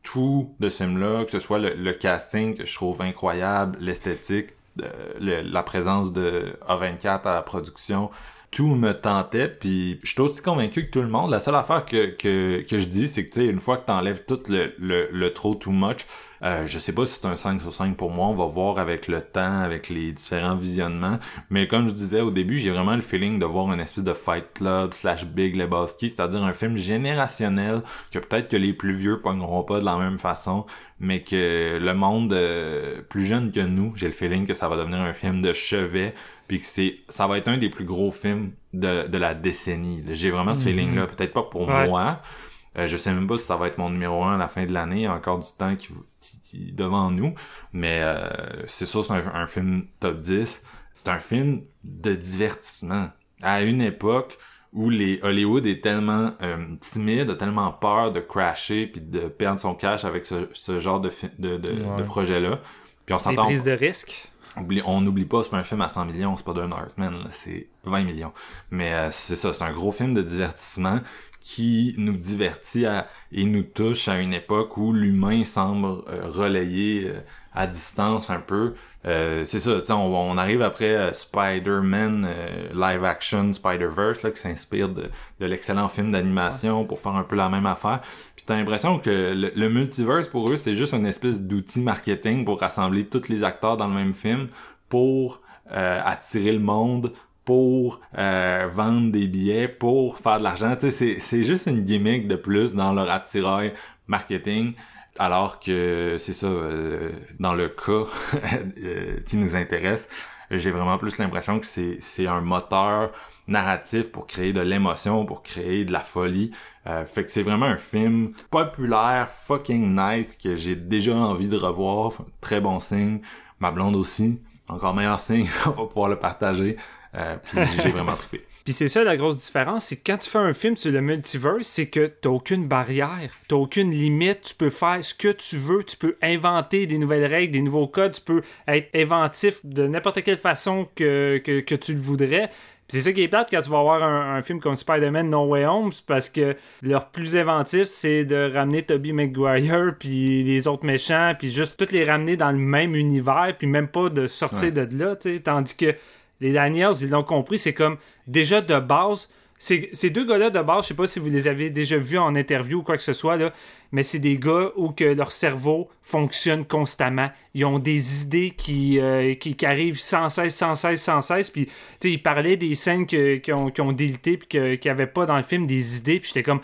tout de ce film-là, que ce soit le, casting que je trouve incroyable, l'esthétique, euh, la présence de A24 à la production, tout me tentait, puis je suis aussi convaincu que tout le monde, la seule affaire que, que, que je dis, c'est que, tu sais, une fois que t'enlèves tout le, le, le trop too much, euh, je sais pas si c'est un 5 sur 5 pour moi, on va voir avec le temps, avec les différents visionnements. Mais comme je disais au début, j'ai vraiment le feeling de voir une espèce de Fight Club slash Big Lebowski, c'est-à-dire un film générationnel que peut-être que les plus vieux pogneront pas de la même façon, mais que le monde euh, plus jeune que nous, j'ai le feeling que ça va devenir un film de chevet, puis que c'est ça va être un des plus gros films de, de la décennie. J'ai vraiment ce mhm. feeling-là, peut-être pas pour moi. Euh, je sais même pas si ça va être mon numéro 1 à la fin de l'année, il y a encore du temps qui, devant nous. Mais euh, c'est sûr, c'est un, film top 10. C'est un film de divertissement. À une époque où les Hollywood est tellement euh, timide, a tellement peur de crasher puis de perdre son cash avec ce, genre de, de, de, projet-là. Puis on s'entend. prises de risque. on n'oublie pas, c'est pas un film à 100 millions, c'est pas d'un Northman, c'est 20 millions. Mais euh, c'est ça, c'est un gros film de divertissement qui nous divertit et nous touche à une époque où l'humain semble euh, relayé euh, à distance un peu. Euh, c'est ça, on, on arrive après Spider-Man live action Spider-Verse qui s'inspire de, de l'excellent film d'animation pour faire un peu la même affaire. Puis t'as l'impression que le, le, multiverse pour eux c'est juste une espèce d'outil marketing pour rassembler tous les acteurs dans le même film pour attirer le monde pour euh, vendre des billets, pour faire de l'argent. C'est, juste une gimmick de plus dans leur attirail marketing. Alors que c'est ça, euh, dans le cas euh, qui nous intéresse, j'ai vraiment plus l'impression que c'est, c'est un moteur narratif pour créer de l'émotion, pour créer de la folie. fait que c'est vraiment un film populaire, fucking nice, que j'ai déjà envie de revoir. Très bon signe. Ma blonde aussi. Encore meilleur signe, on va pouvoir le partager. Euh, j'ai vraiment trippé. Puis c'est ça la grosse différence, c'est que quand tu fais un film sur le multiverse, c'est que t'as aucune barrière, t'as aucune limite, tu peux faire ce que tu veux, tu peux inventer des nouvelles règles, des nouveaux codes, tu peux être inventif de n'importe quelle façon que, que, tu le voudrais. C'est ça qui est plate quand tu vas voir un, film comme Spider-Man No Way Home, parce que leur plus inventif, c'est de ramener Tobey Maguire, puis les autres méchants, puis juste tous les ramener dans le même univers, puis même pas de sortir de là, sais tandis que les Daniels, ils l'ont compris, c'est comme déjà de base. Ces deux gars-là de base, je sais pas si vous les avez déjà vus en interview ou quoi que ce soit, là, mais c'est des gars où que leur cerveau fonctionne constamment. Ils ont des idées qui, euh, arrivent sans cesse, sans cesse, sans cesse. Puis, ils parlaient des scènes qui ont, ont délité puis qu'il avait pas dans le film des idées. Puis j'étais comme,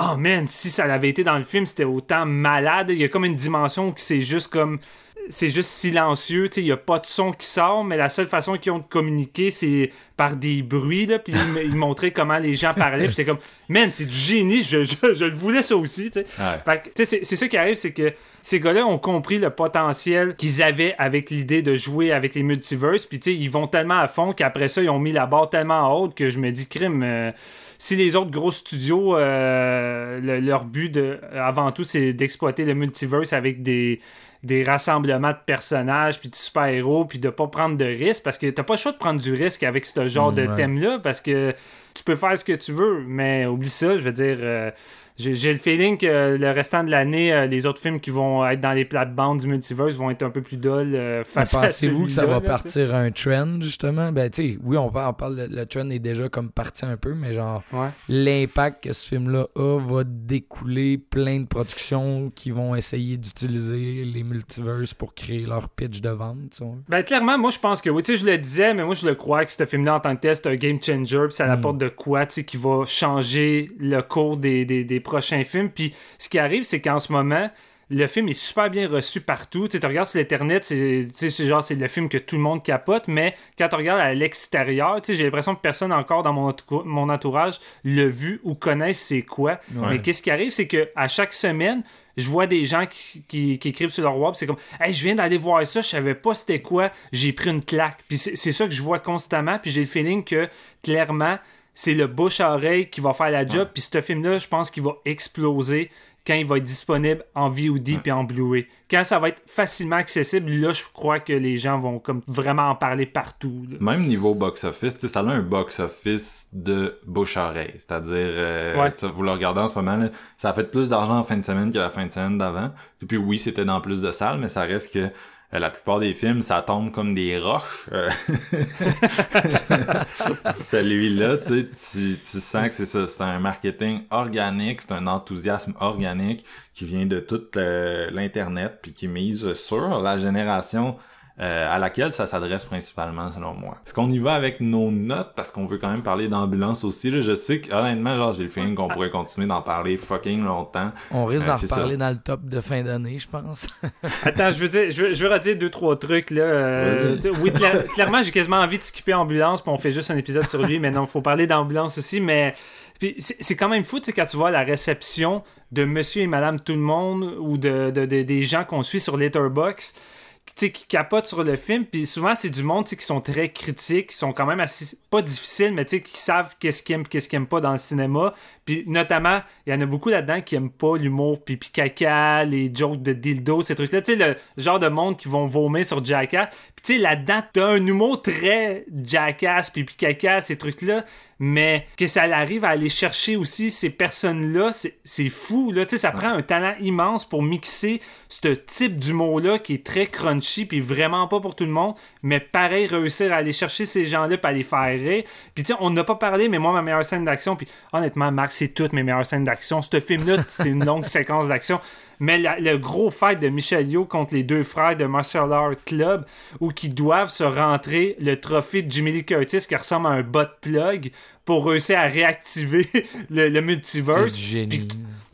oh man, si ça avait été dans le film, c'était autant malade. Il y a comme une dimension qui c'est juste comme c'est juste silencieux, il n'y a pas de son qui sort, mais la seule façon qu'ils ont de communiquer, c'est par des bruits, là, puis ils, montraient comment les gens parlaient, j'étais comme, man, c'est du génie, je, je, le voulais ça aussi, tu sais. c'est ça qui arrive, c'est que ces gars-là ont compris le potentiel qu'ils avaient avec l'idée de jouer avec les multiverses, puis tu sais, ils vont tellement à fond qu'après ça, ils ont mis la barre tellement haute que je me dis, crime... Euh, si les autres gros studios, euh, leur but avant tout, c'est d'exploiter le multiverse avec des, des rassemblements de personnages, puis de super-héros, puis de pas prendre de risques, parce que t'as pas le choix de prendre du risque avec ce genre de thème-là, parce que tu peux faire ce que tu veux, mais oublie ça, je veux dire, euh, j'ai le feeling que le restant de l'année, euh, les autres films qui vont être dans les plates-bandes du multiverse vont être un peu plus dol euh, face à Pensez-vous que ça va partir un trend, justement? Ben, tu sais, oui, on parle, on parle le, trend est déjà comme parti un peu, mais genre, l'impact que ce film-là a va découler plein de productions qui vont essayer d'utiliser les multiverses pour créer leur pitch de vente, Ben, clairement, moi, je pense que oui. Tu sais, je le disais, mais moi, je le crois que ce film-là, en tant que tel, c'est un game changer, puis ça hmm. apporte de quoi, tu sais, qui va changer le cours des, des, des prochain film. Puis ce qui arrive, c'est qu'en ce moment, le film est super bien reçu partout. Tu, regardes sur l'internet, c'est, genre c'est le film que tout le monde capote, mais quand tu regardes à l'extérieur, j'ai l'impression que personne encore dans mon, mon entourage l'a vu ou connaît c'est quoi. Mais qu'est-ce qui arrive, c'est que à chaque semaine, je vois des gens qui, écrivent sur leur web, c'est comme Hey, je viens d'aller voir ça, je savais pas c'était quoi, j'ai pris une claque. Puis c'est, c'est ça que je vois constamment, puis j'ai le feeling que clairement c'est le bouche à oreille qui va faire la job. Puis ce film-là, je pense qu'il va exploser quand il va être disponible en VOD puis en Blu-ray. Quand ça va être facilement accessible, là, je crois que les gens vont comme vraiment en parler partout. Même niveau box-office, ça a un box-office de bouche-oreille. C'est-à-dire, euh, vous le regardez en ce moment, ça a fait plus d'argent en fin de semaine que la fin de semaine d'avant. Puis oui, c'était dans plus de salles, mais ça reste que la plupart des films, ça tombe comme des roches. Euh, celui-là, tu, tu sens que c'est ça. C'est un marketing organique, c'est un enthousiasme organique qui vient de toute l'Internet, puis qui mise sur la génération euh, à laquelle ça s'adresse principalement selon moi. Est-ce qu'on y va avec nos notes? Parce qu'on veut quand même parler d'ambulance aussi là, je sais que honnêtement genre j'ai le feeling qu'on pourrait continuer d'en parler fucking longtemps. On risque euh, d'en reparler dans le top de fin d'année, je pense. Attends, je veux dire je veux, je veux redire deux trois trucs là. Euh, oui, clairement, j'ai quasiment envie de skipper ambulance, puis on fait juste un épisode sur lui, mais non, faut parler d'ambulance aussi, mais c'est quand même fou, tu sais, quand tu vois la réception de monsieur et madame tout le monde ou de, de des gens qu'on suit sur Letterboxd qui capotent sur le film. Puis souvent, c'est du monde qui sont très critiques, qui sont quand même assez. pas difficiles, mais qui savent qu'est-ce qu'ils aiment qu'est-ce qu'ils aiment pas dans le cinéma. Puis notamment, il y en a beaucoup là-dedans qui aiment pas l'humour pipi caca, les jokes de dildo, ces trucs-là. Tu sais, le genre de monde qui vont vomir sur Jackass. Puis tu sais, là-dedans, t'as un humour très Jackass, pipi caca, ces trucs-là mais que ça arrive à aller chercher aussi ces personnes-là, c'est fou. Là. ça prend un talent immense pour mixer ce type d'humour-là qui est très crunchy, puis vraiment pas pour tout le monde, mais pareil, réussir à aller chercher ces gens-là, puis à les faire rire. Puis on n'a pas parlé, mais moi, ma meilleure scène d'action, puis honnêtement, Marc, c'est toutes mes meilleures scènes d'action. Ce film-là, c'est une longue séquence d'action mais le gros fight de Michel Yo contre les deux frères de Martial Art Club, où qui doivent se rentrer le trophée de Jimmy Lee Curtis qui ressemble à un bot plug pour réussir à réactiver le, multiverse. C'est génie.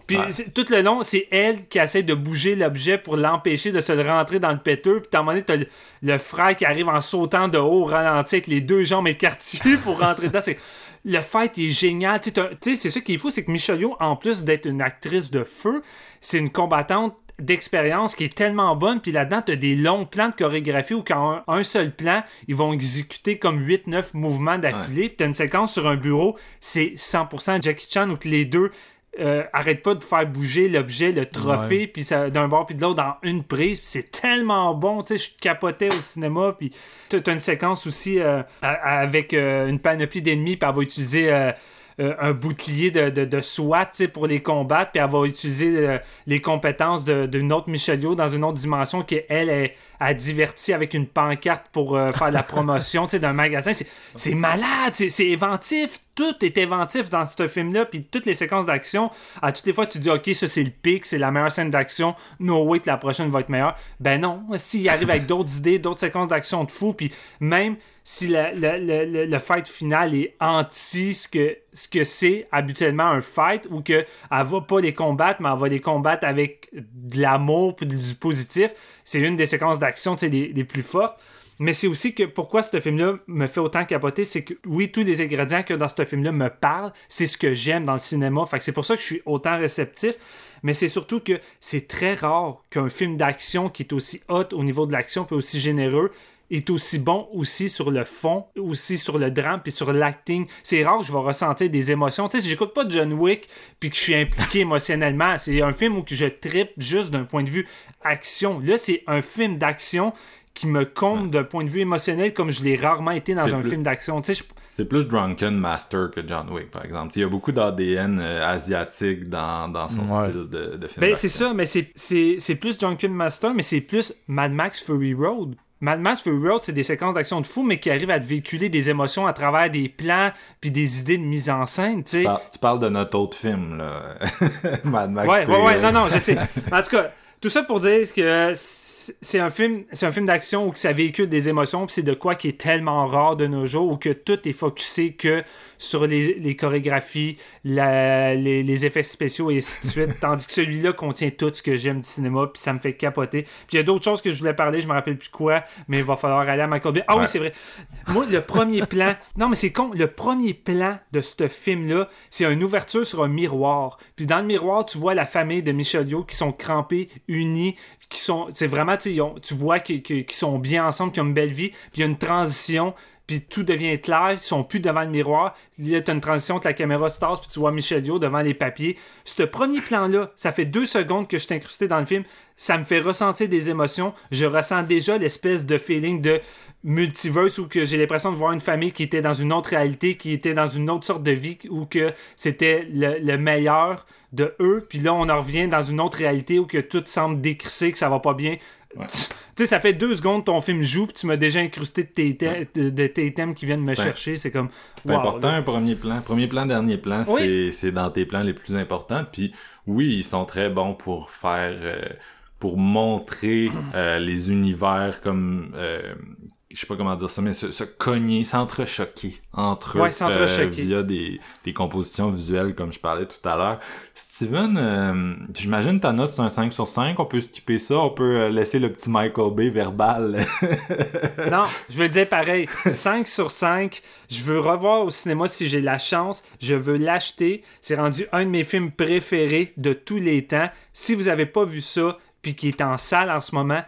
Puis, tout le long, c'est elle qui essaie de bouger l'objet pour l'empêcher de se rentrer dans le péteux. Puis, à un moment donné, t'as le, frère qui arrive en sautant de haut ralenti avec les deux jambes écartillées pour rentrer dedans. C'est le fight est génial. Tu sais, c'est ça qui est fou, c'est que Michelle Yeoh, en plus d'être une actrice de feu, c'est une combattante d'expérience qui est tellement bonne. Puis là-dedans, tu as des longs plans de chorégraphie où, quand un, seul plan, ils vont exécuter comme 8-9 mouvements d'affilée. Puis tu as une séquence sur un bureau, c'est 100% Jackie Chan où les deux euh, arrête pas de faire bouger l'objet, le trophée, puis d'un bord puis de l'autre dans une prise. c'est tellement bon, tu sais, je capotais au cinéma. Puis as une séquence aussi euh, avec euh, une panoplie d'ennemis, puis elle va utiliser un bouclier de, de, de SWAT pour les combattre, puis elle va utiliser les compétences d'une autre Michelio dans une autre dimension qui, elle, est a diverti avec une pancarte pour faire la promotion d'un magasin. C'est malade, c'est éventif, tout est inventif dans ce film-là, puis toutes les séquences d'action, à toutes les fois, tu dis, OK, ça c'est le pic, c'est la meilleure scène d'action, no way que la prochaine va être meilleure. Ben non, s'il arrive avec d'autres idées, d'autres séquences d'action de fou, puis même si le, fight final est anti ce que ce que c'est habituellement un fight, ou qu'elle va pas les combattre, mais elle va les combattre avec de l'amour, puis du positif, c'est une des séquences d'action les, les plus fortes. Mais c'est aussi que pourquoi ce film-là me fait autant capoter, c'est que oui, tous les ingrédients que dans ce film-là me parlent, c'est ce que j'aime dans le cinéma. Fait que c'est pour ça que je suis autant réceptif. Mais c'est surtout que c'est très rare qu'un film d'action qui est aussi hot au niveau de l'action, puis aussi généreux, est aussi bon aussi sur le fond, aussi sur le drame, puis sur l'acting. C'est rare que je vais ressentir des émotions. Tu sais, si j'écoute pas John Wick, puis que je suis impliqué émotionnellement, c'est un film où je tripe juste d'un point de vue action. Là, c'est un film d'action qui me compte d'un point de vue émotionnel comme je l'ai rarement été dans un film d'action. C'est plus Drunken Master que John Wick, par exemple. Il y a beaucoup d'ADN euh, asiatique dans, son style de, de film. Ben, c'est ça, mais c'est plus Drunken Master, mais c'est plus Mad Max Fury Road. Mad Max Fury Road, c'est des séquences d'action de fou, mais qui arrivent à te véhiculer des émotions à travers des plans puis des idées de mise en scène. Tu, tu parles de notre autre film, là. Mad Max ouais, Fury Ouais, ouais, non, non, je sais. En tout cas, tout ça pour dire que c'est un film c'est un film d'action où ça véhicule des émotions puis c'est de quoi qui est tellement rare de nos jours où que tout est focusé que sur les, chorégraphies les, effets spéciaux et ainsi de suite tandis que celui-là contient tout ce que j'aime du cinéma puis ça me fait capoter. Puis il y a d'autres choses que je voulais parler je me rappelle plus quoi mais il va falloir aller à Michael Bay ah oui c'est vrai. Moi le premier plan non mais c'est con le premier plan de ce film là c'est une ouverture sur un miroir. Puis dans le miroir tu vois la famille de Michel Yo qui sont crampés unis qui sont c'est vraiment tu vois qu'ils sont bien ensemble, qu'ils ont une belle vie, puis il y a une transition puis tout devient clair, ils sont plus devant le miroir. Là, t'as une transition que la caméra se tasse, puis tu vois Michel Yo devant les papiers. Ce premier plan-là, ça fait deux secondes que je suis incrusté dans le film. Ça me fait ressentir des émotions. Je ressens déjà l'espèce de feeling de multiverse où que j'ai l'impression de voir une famille qui était dans une autre réalité, qui était dans une autre sorte de vie, où que c'était le, meilleur de eux. Puis là, on en revient dans une autre réalité où que tout semble décrissé, que ça va pas bien. Tu sais, ça fait deux secondes ton film joue, puis tu m'as déjà incrusté de tes, de, tes thèmes qui viennent me chercher. C'est comme. C'est important, un premier plan. Premier plan, dernier plan, c'est dans tes plans les plus importants. Puis oui, ils sont très bons pour faire. Euh, pour montrer euh, les univers comme euh, je sais pas comment dire ça, mais se, cogner, s'entrechoquer entre eux euh, via des, des, compositions visuelles comme je parlais tout à l'heure. Steven, euh, j'imagine ta note c'est un 5 sur 5, on peut skipper ça, on peut euh, laisser le petit Michael Bay verbal. non, je veux le dire pareil, 5 sur 5, je veux revoir au cinéma si j'ai la chance, je veux l'acheter, c'est rendu un de mes films préférés de tous les temps. Si vous avez pas vu ça, puis qui est en salle en ce moment,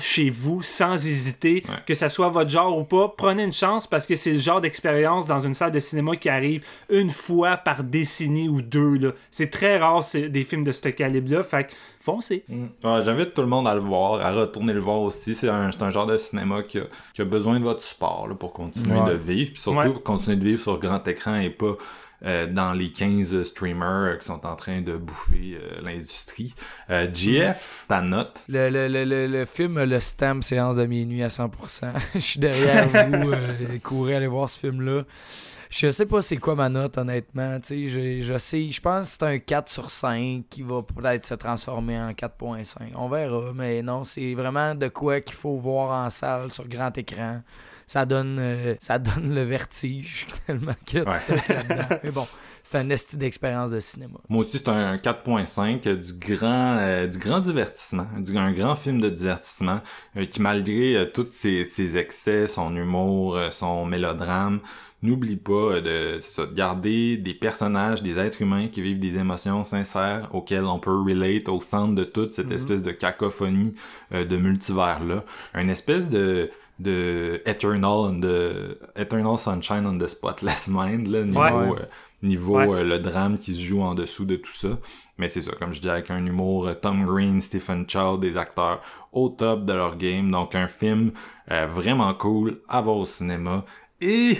chez vous sans hésiter, que ça soit votre genre ou pas. Prenez une chance parce que c'est le genre d'expérience dans une salle de cinéma qui arrive une fois par décennie ou deux. C'est très rare des films de ce calibre-là. Fait que foncez. Mm. J'invite tout le monde à le voir, à retourner le voir aussi. C'est un, genre de cinéma qui a, besoin de votre support pour continuer de vivre. Puis surtout, continuer de vivre sur grand écran et pas dans les 15 streamers qui sont en train de bouffer euh, l'industrie. Euh, GF, ta note? Le, le, le, le, film Le Stamp, séance de minuit à 100%. Je suis derrière vous, courez aller voir ce film-là. Je sais pas c'est quoi ma note, honnêtement. Je, je sais, je pense que c'est un 4 sur 5 qui va peut-être se transformer en 4.5. On verra, mais non, c'est vraiment de quoi qu'il faut voir en salle sur grand écran ça donne, euh, ça donne le vertige tellement que là-dedans. Mais bon, c'est un esti d'expérience de cinéma. Moi aussi, c'est un 4.5 euh, du grand, euh, du grand divertissement, du, un grand film de divertissement qui, malgré tous ses, excès, son humour, son mélodrame, n'oublie pas de, de garder des personnages, des êtres humains qui vivent des émotions sincères auxquelles on peut relate au centre de toute cette mm-hmm. espèce de cacophonie de multivers-là. Un espèce de de Eternal, de Eternal Sunshine on the Spotless Mind, là, niveau, euh, niveau euh, le drame qui se joue en dessous de tout ça. Mais c'est ça, comme je dis, avec un humour euh, Tom Green, Stephen Chow, des acteurs au top de leur game. Donc un film vraiment cool à voir au cinéma. Et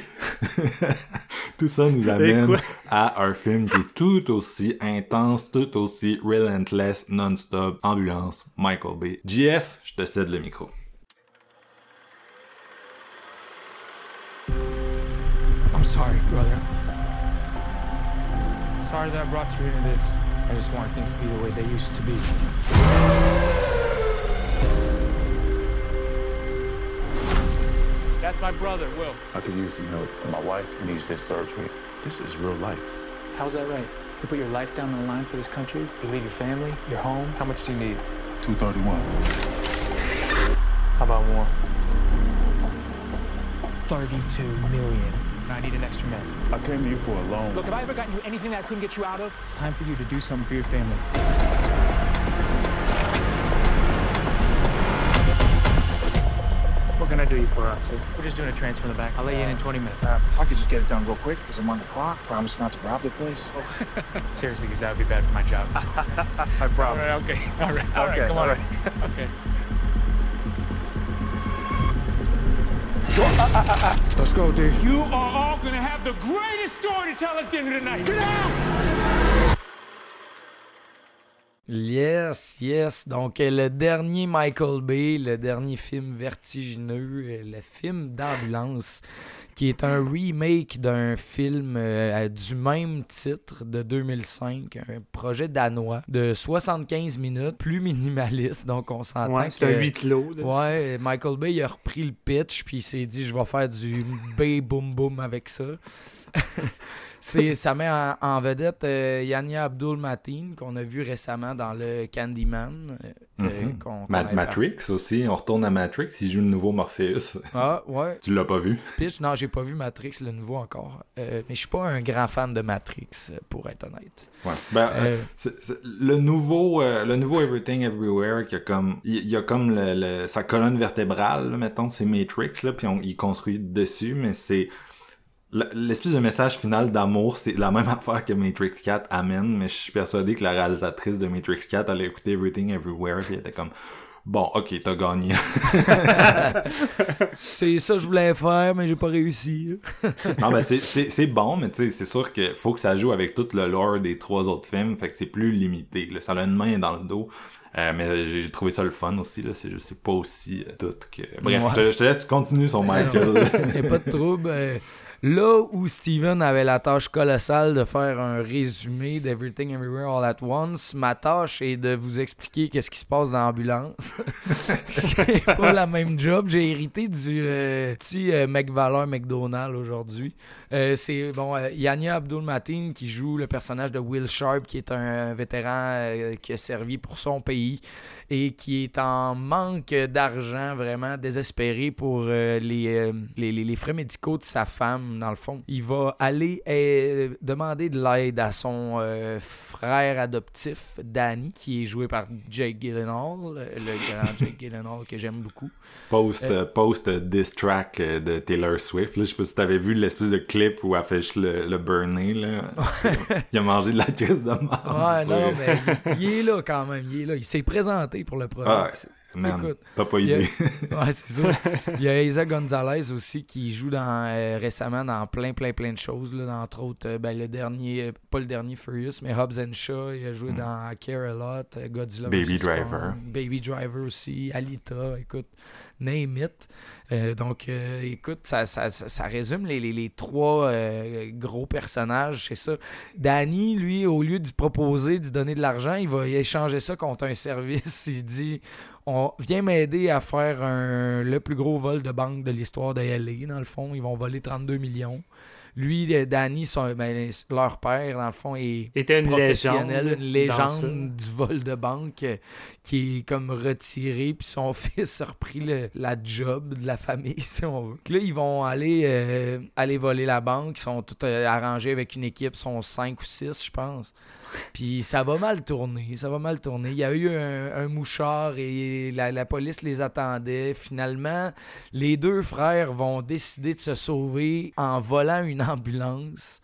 tout ça nous amène à un film qui est tout aussi intense, tout aussi relentless, non-stop, ambulance, Michael Bay. GF, je te cède le micro. Sorry, brother. Sorry that I brought you into this. I just want things to be the way they used to be. That's my brother, Will. I could use some help. My wife needs this surgery. This is real life. How's that right? You put your life down on the line for this country? You leave your family, your home? How much do you need? 231. How about more? 32 million. I need an extra man. I came to you for a loan. Look, have I ever gotten you anything that I couldn't get you out of? It's time for you to do something for your family. What can I do you for, officer? We're just doing a transfer in the back. I'll lay you in in 20 minutes. Uh, if I could just get it done real quick, because I'm on the clock. Promise not to rob the place. Oh. Seriously, because that would be bad for my job. I promise. All right, okay. All right, all okay, right, come on. All right. okay. Let's go, D. You are all gonna have the greatest story to tell at dinner tonight. Get out! Yes, yes. Donc, euh, le dernier Michael Bay, le dernier film vertigineux, euh, le film d'ambulance qui est un remake d'un film euh, du même titre de 2005, un projet danois de 75 minutes, plus minimaliste, donc on s'entend. Ouais, c'est un huit lots. Ouais, Michael Bay il a repris le pitch, puis il s'est dit je vais faire du Bay Boom Boom avec ça. C'est, ça met en, vedette euh, Yania Abdul Mateen, qu'on a vu récemment dans le Candyman. Euh, mm-hmm. Matrix aussi, on retourne à Matrix, il joue le nouveau Morpheus. Ah, ouais. tu l'as pas vu? Pitch, non, j'ai pas vu Matrix, le nouveau encore. mais je suis pas un grand fan de Matrix, pour être honnête. Ouais. Ben, le nouveau le nouveau Everything Everywhere, qui a comme, il y a comme le, sa colonne vertébrale, mettons, c'est Matrix, là, puis on, il construit dessus, mais c'est L'espèce de message final d'amour, c'est la même affaire que Matrix 4 amène, mais je suis persuadé que la réalisatrice de Matrix 4 allait écouter Everything Everywhere et elle était comme Bon, ok, t'as gagné. c'est ça que je voulais faire, mais j'ai pas réussi. non, ben c'est bon, mais tu sais, c'est sûr qu'il faut que ça joue avec tout le lore des trois autres films, fait que c'est plus limité. Ça a une main dans le dos. Euh, mais j'ai trouvé ça le fun aussi, là. C'est, je sais pas aussi euh, tout que. Bref, je, te, laisse continuer sur Michael. Il pas de trouble. Euh, Là où Steven avait la tâche colossale de faire un résumé d'Everything Everywhere All at Once, ma tâche est de vous expliquer qu'est-ce qui se passe dans l'ambulance. c'est pas la même job. J'ai hérité du euh, petit euh, McValor McDonald aujourd'hui. Euh, c'est bon, Yania Abdul Mateen qui joue le personnage de Will Sharp, qui est un vétéran qui a servi pour son pays et qui est en manque d'argent, vraiment désespéré pour les, les, les frais médicaux de sa femme dans le fond. Il va aller euh, demander de l'aide à son euh, frère adoptif, Danny, qui est joué par Jake Gyllenhaal, le, grand Jake Gyllenhaal que j'aime beaucoup. Post, euh, post diss track de Taylor Swift. Là, je sais pas si t'avais vu l'espèce de clip où elle fait le, le burner. Là. il a mangé de la crise de mort. Ouais, non, mais il, est là quand même. Il est là. Il s'est présenté pour le projet. Ah, Man, t'as pas idée. ouais, c'est ça. Il y a Isa Gonzalez aussi qui joue dans, euh, récemment dans plein, plein, plein de choses. Là, entre autres, euh, ben, le dernier, euh, pas le dernier Furious, mais Hobbs and Shaw. Il a joué mm. dans Care a Lot, Godzilla Baby Driver. Baby Driver aussi, Alita, écoute, name it. donc, écoute, ça, ça, ça, résume les, les, les trois gros personnages, c'est ça. Danny, lui, au lieu d'y proposer, d'y donner de l'argent, il va échanger ça contre un service. Il dit on vient m'aider à faire le plus gros vol de banque de l'histoire de LA, dans le fond. Ils vont voler 32 millions. Lui, euh, Danny, son, ben, leur père, dans le fond, est Était une professionnel, légende, une légende du vol de banque qui est comme retiré, puis son fils a repris la job de la famille, si on veut. là, ils vont aller, euh, aller voler la banque. Ils sont tous arrangés avec une équipe, ils sont 5 ou 6, je pense. Puis ça va mal tourner, ça va mal tourner. Il y a eu un, mouchard et la, police les attendait. Finalement, les deux frères vont décider de se sauver en volant une ambulance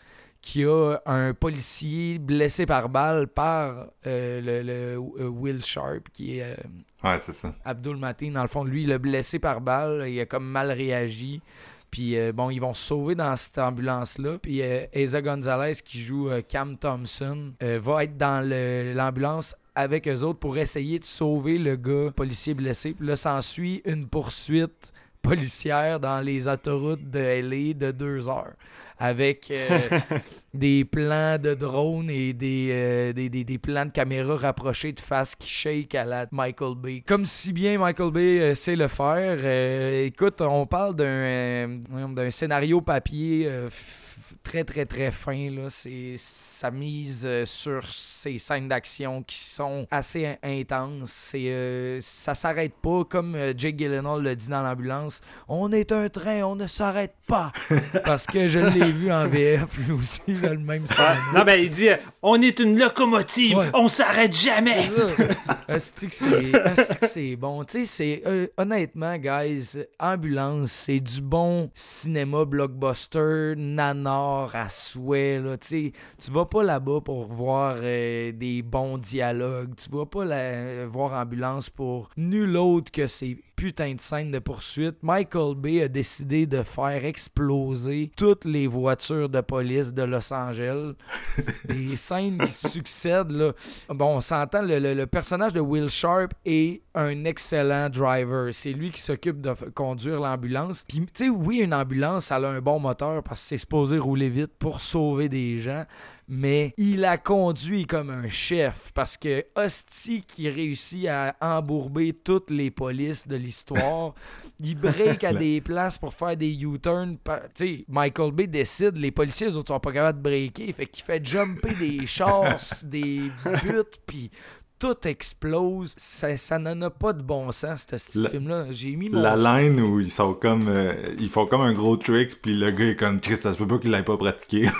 qui a un policier blessé par balle par euh, le, euh, Will Sharp, qui est, euh, ouais, c'est ça. Abdul Mateen. Dans le fond, lui, il a blessé par balle. Il a comme mal réagi. Puis euh, bon, ils vont se sauver dans cette ambulance-là. Puis Eza Gonzalez, qui joue Cam Thompson, va être dans l'ambulance avec eux autres pour essayer de sauver le gars policier blessé. Puis là, s'ensuit une poursuite policière dans les autoroutes de LA de deux heures avec des plans de drone et des, des, des, plans de caméra rapprochés de face qui shake à la Michael Bay. Comme si bien Michael Bay sait le faire. écoute, on parle d'un d'un scénario papier très, très, très fin. Là. C'est sa mise euh, sur ces scènes d'action qui sont assez intenses. C'est, euh, ça s'arrête pas, comme euh, Jake Gyllenhaal le dit dans l'ambulance. On est un train, on ne s'arrête pas. Parce que je l'ai vu en VF, lui aussi, dans le même sens. non, ben, il dit On est une locomotive, on s'arrête jamais. C'est bon. Tu sais, c'est honnêtement, guys, ambulance, c'est du bon cinéma blockbuster, à souhait. Là, tu vas pas là-bas pour voir euh, des bons dialogues. Tu vas pas la, voir Ambulance pour nul autre que ces putains de scènes de poursuite. Michael Bay a décidé de faire exploser toutes les voitures de police de Los Angeles. des scènes qui succèdent. Là. Bon, on s'entend, le, le, personnage de Will Sharp est un excellent driver. C'est lui qui s'occupe de conduire l'ambulance. Puis, tu sais, oui, une ambulance, elle a un bon moteur parce que c'est supposé rouler vite pour sauver des gens mais il a conduit comme un chef parce que Hostie qui réussit à embourber toutes les polices de l'histoire, il break à des places pour faire des U-turns. Tu sais, Michael Bay décide, les policiers, eux autres, sont pas capables de breaker, fait qu'il fait jumper des chars, des buts, puis tout explose. Ça, ça n'en a pas de bon sens, ce film-là. J'ai mis mon... La line où ils sont comme. euh, ils font comme un gros trick, puis le gars est comme Chris, ça se peut pas qu'il l'ait pas pratiqué.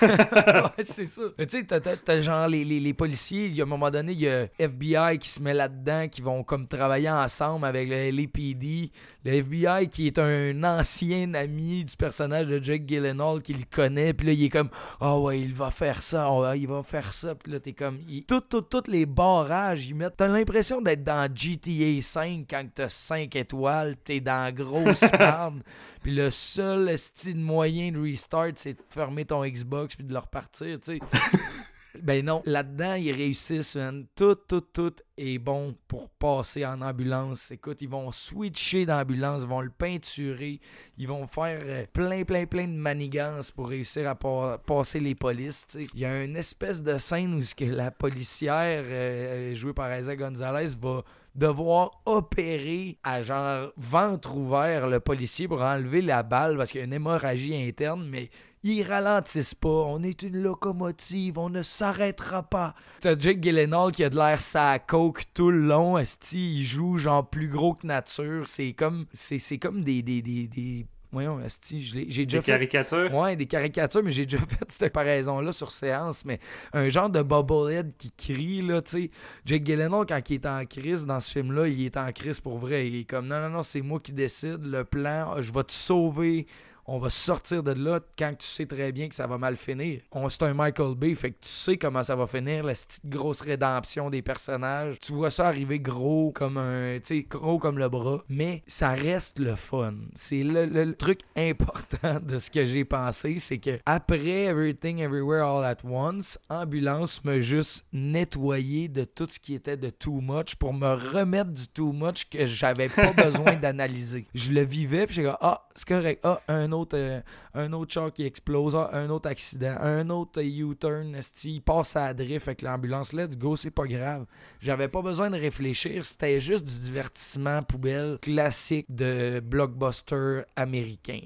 ouais, c'est ça. Mais tu sais, t'as, t'as- t'as genre les, les, les policiers, il y a un moment donné, il y a FBI qui se met là-dedans, qui vont comme travailler ensemble avec le LAPD. Le FBI qui est un ancien ami du personnage de Jake Gyllenhaal qui le connaît, puis là, il est comme « Ah ouais, il va faire ça, il va faire ça. » Puis là, t'es comme... il- Tout, tout, tous les barrages, ils mettent... T'as l'impression d'être dans GTA 5 quand t'as 5 étoiles, pis t'es dans grosse merde. Puis le seul style moyen de restart, c'est de fermer ton Xbox puis de le repartir, tu sais. ben non, là-dedans, ils réussissent. Tout, tout, tout est bon pour passer en ambulance. Écoute, ils vont switcher d'ambulance, ils vont le peinturer, ils vont faire euh, plein, plein, plein de manigances pour réussir à pa- passer les polices. Il y a une espèce de scène où que la policière, euh, jouée par Isa Gonzalez, va devoir opérer à genre ventre ouvert le policier pour enlever la balle parce qu'il y a une hémorragie interne, mais ils ralentissent pas. On est une locomotive, on ne s'arrêtera pas. T'as Jake Gyllenhaal qui a de l'air sa coke tout le long, esti, il joue genre plus gros que nature. C'est comme, c'est, c'est comme des, des, des, des... Voyons, esti, j'ai déjà Des fait... caricatures? Ouais, des caricatures, mais j'ai déjà fait cette comparaison-là sur séance, mais un genre de bobblehead qui crie, là, tu sais. Jake Gyllenhaal, quand il est en crise dans ce film-là, il est en crise pour vrai. Il est comme, non, non, non, c'est moi qui décide, le plan, je vais te sauver, on va sortir de là quand tu sais très bien que ça va mal finir. On C'est un Michael Bay, fait que tu sais comment ça va finir, la petite grosse rédemption des personnages. Tu vois ça arriver gros comme un, tu sais, gros comme le bras, mais ça reste le fun. C'est le, le- le truc important de ce que j'ai pensé, c'est que après Everything Everywhere All at Once, Ambulance m'a juste nettoyé de tout ce qui était de too much pour me remettre du too much que j'avais pas besoin d'analyser. Je le vivais puis j'ai dit ah c'est correct. Ah un autre euh, un autre char qui explose. Ah, un autre accident. Un autre U-turn il passe à drift avec l'ambulance. Let's go c'est pas grave. J'avais pas besoin de réfléchir. C'était juste du divertissement poubelle classique de blockbuster américain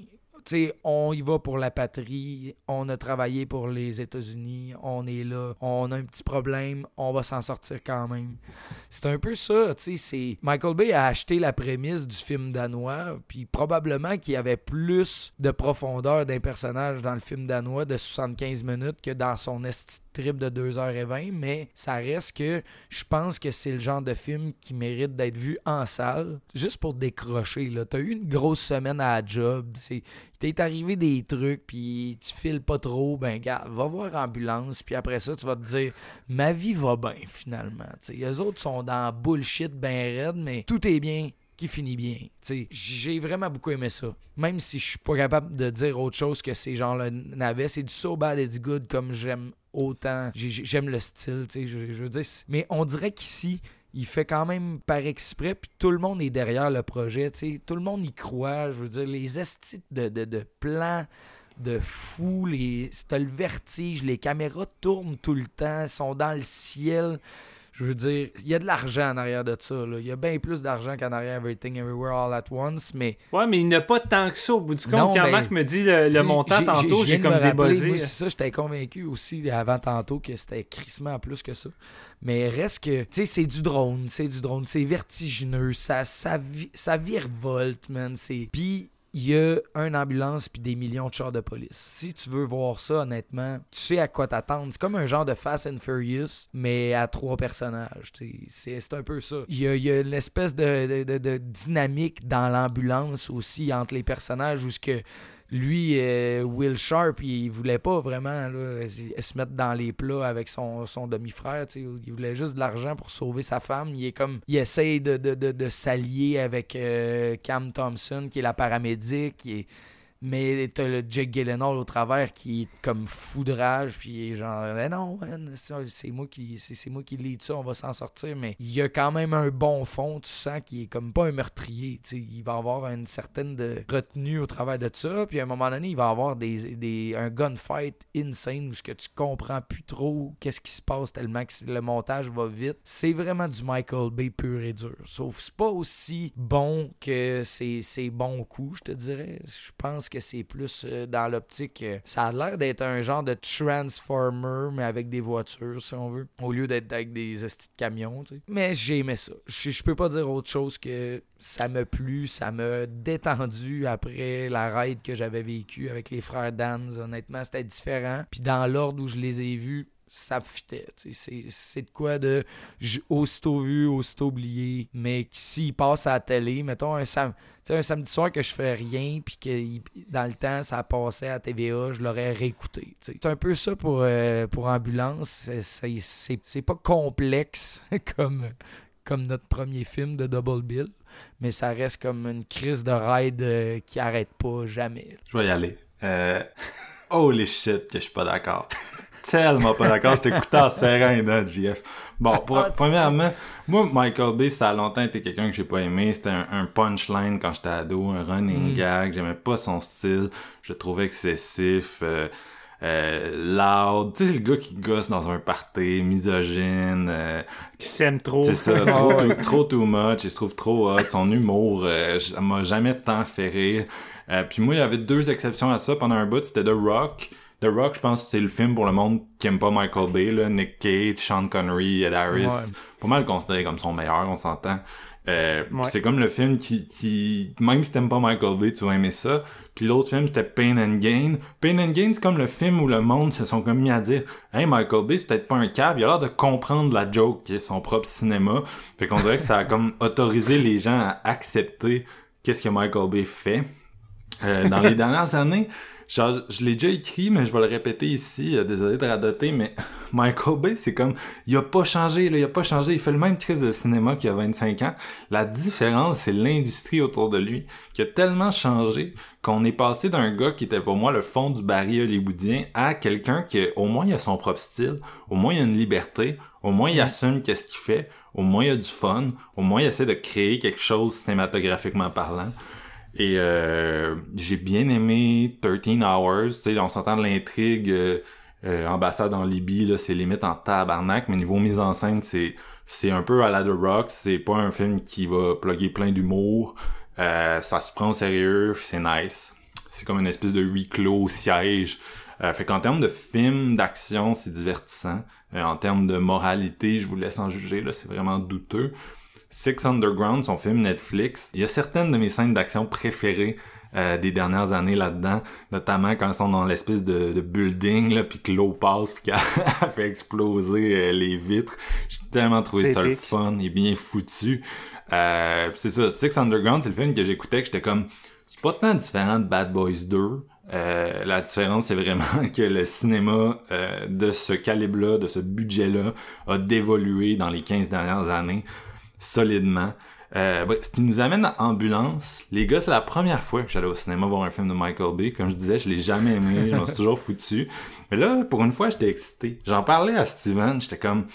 sais, on y va pour la patrie, on a travaillé pour les États-Unis, on est là, on a un petit problème, on va s'en sortir quand même. C'est un peu ça, tu. Michael Bay a acheté la prémisse du film danois, puis probablement qu'il y avait plus de profondeur d'un personnage dans le film danois de 75 minutes que dans son esti de trip de 2h20, mais ça reste que je pense que c'est le genre de film qui mérite d'être vu en salle, juste pour décrocher, là. T'as eu une grosse semaine à la job, c'est t'es arrivé des trucs, puis tu files pas trop, ben gars, va voir ambulance, puis après ça, tu vas te dire, ma vie va bien, finalement. T'sais, les autres sont dans bullshit ben raide, mais tout est bien qui finit bien. J'ai vraiment beaucoup aimé ça. Même si je suis pas capable de dire autre chose que ces gens-là n'avaient, c'est du so bad it's good comme j'aime autant. J'ai- j'ai- J'aime le style, je, veux dire. c'est- Mais on dirait qu'ici, il fait quand même par exprès, puis tout le monde est derrière le projet. Tout le monde y croit. Je veux dire, les estis de, de, de plans de fou, les... t'as le vertige, les caméras tournent tout le temps, sont dans le ciel. Je veux dire, il y a de l'argent en arrière de ça. là. Il y a bien plus d'argent qu'en arrière Everything Everywhere All at Once, mais Ouais, mais il n'y a pas tant que ça au bout du compte. Non, Quand ben, Marc me dit le, montant tantôt, j'ai comme débuzzé. c'est ça, j'étais convaincu aussi avant tantôt que c'était crissement plus que ça. Mais reste que, tu sais, c'est du drone, c'est du drone, c'est vertigineux, ça, ça, ça virevolte, man. c'est- Puis il y a une ambulance puis des millions de chars de police. Si tu veux voir ça, honnêtement, tu sais à quoi t'attendre. C'est comme un genre de Fast and Furious, mais à trois personnages. C'est un peu ça. Il y a, y a une espèce de, de- de- de dynamique dans l'ambulance aussi entre les personnages où ce que lui, euh, Will Sharp, il voulait pas vraiment là, se mettre dans les plats avec son, son demi-frère. Il voulait juste de l'argent pour sauver sa femme. Il est comme, il essaye de, de, de, de s'allier avec euh, Cam Thompson, qui est la paramédic. Qui. Mais t'as le Jake Gyllenhaal au travers qui est comme fou de rage, puis genre, non, c'est moi qui c'est moi qui lead ça, on va s'en sortir. Mais il y a quand même un bon fond, tu sens qu'il est comme pas un meurtrier, il va avoir une certaine de retenue au travers de ça, puis à un moment donné, il va avoir des, des un gunfight insane où ce que tu comprends plus trop qu'est-ce qui se passe tellement que le montage va vite. C'est vraiment du Michael Bay pur et dur. Sauf c'est pas aussi bon que ses bons coups, je te dirais. Je pense que c'est plus euh, dans l'optique. euh, ça a l'air d'être un genre de Transformer, mais avec des voitures, si on veut. Au lieu d'être avec des estis de camions. Mais j'ai aimé ça. Je je peux pas dire autre chose que ça m'a plu, ça m'a détendu après la ride que j'avais vécue avec les frères Dans. Honnêtement, c'était différent. Puis dans l'ordre où je les ai vus, ça fitait. C'est de quoi de aussitôt vu, aussitôt oublié. Mais s'il passe à la télé, mettons un, sam un samedi soir que je fais rien, puis que dans le temps ça passait à TVA, je l'aurais réécouté. C'est un peu ça pour, euh, pour Ambulance. C'est pas complexe comme, comme notre premier film de Double Bill, mais ça reste comme une crise de ride euh, qui arrête pas jamais. Je vais y aller. Euh... Holy shit que je suis pas d'accord. Tellement pas d'accord. Je t'écoutais en serrant les dents, JF. Bon, pour- Ah, premièrement, moi, Michael Bay, ça a longtemps été quelqu'un que j'ai pas aimé. C'était un, un punchline quand j'étais ado, un running Mm. gag. J'aimais pas son style. Je le trouvais excessif. euh, euh, loud, tu sais, le gars qui gosse dans un party, misogyne, euh, Qui s'aime trop. c'est ça, Ah trop, ouais. too, trop too much, il se trouve trop hot, son humour, euh, ça m'a jamais tant fait rire. Euh, puis moi, il y avait deux exceptions à ça pendant un bout, c'était The Rock. The Rock, je pense que c'est le film pour le monde qui aime pas Michael Bay, là, Nick Cage, Sean Connery, Ed Harris, Ouais. pas mal considéré comme son meilleur, on s'entend. Euh, Ouais. C'est comme le film qui, qui, même si t'aimes pas Michael Bay, tu vas aimer ça. Puis l'autre film, c'était Pain and Gain. Pain and Gain, c'est comme le film où le monde se sont comme mis à dire Hey, Michael Bay, c'est peut-être pas un cave, il a l'air de comprendre la joke qui est son propre cinéma. Fait qu'on dirait que ça a comme autorisé les gens à accepter qu'est-ce que Michael Bay fait. Euh, dans les dernières années, genre, je l'ai déjà écrit, mais je vais le répéter ici, euh, désolé de radoter, mais Michael Bay, c'est comme, il a pas changé, là, il a pas changé, il fait le même crise de cinéma qu'il y a 25 ans. La différence, c'est l'industrie autour de lui, qui a tellement changé qu'on est passé d'un gars qui était pour moi le fond du baril hollywoodien à quelqu'un qui, au moins, il a son propre style, au moins, il a une liberté, au moins, il assume qu'est-ce qu'il fait, au moins, il a du fun, au moins, il essaie de créer quelque chose cinématographiquement parlant. Et euh, j'ai bien aimé 13 Hours. Tu sais, on s'entend de l'intrigue. euh, euh, ambassade en Libye, là, c'est limite en tabarnak, mais niveau mise en scène, c'est c'est un peu à la The Rock. C'est pas un film qui va plugger plein d'humour. Euh, ça se prend au sérieux, c'est nice. C'est comme une espèce de huis clos siège. Euh, fait qu'en termes de film d'action, c'est divertissant. Euh, en termes de moralité, je vous laisse en juger, là, c'est vraiment douteux. Six Underground, son film Netflix, il y a certaines de mes scènes d'action préférées euh, des dernières années là-dedans, notamment quand ils sont dans l'espèce de, de building, là, puis que l'eau passe, puis qu'elle elle fait exploser euh, les vitres. J'ai tellement trouvé ça le fun et bien foutu. Euh, c'est ça, Six Underground, c'est le film que j'écoutais, que j'étais comme, c'est pas tant différent de Bad Boys 2. Euh, la différence, c'est vraiment que le cinéma de ce calibre-là, de ce budget-là, a dévolué dans les 15 dernières années solidement. Euh, bref, ce qui nous amène à Ambulance. Les gars, c'est la première fois que j'allais au cinéma voir un film de Michael Bay. Comme je disais, je l'ai jamais aimé, je m'en suis toujours foutu. Mais là, pour une fois, j'étais excité. J'en parlais à Steven, j'étais comme,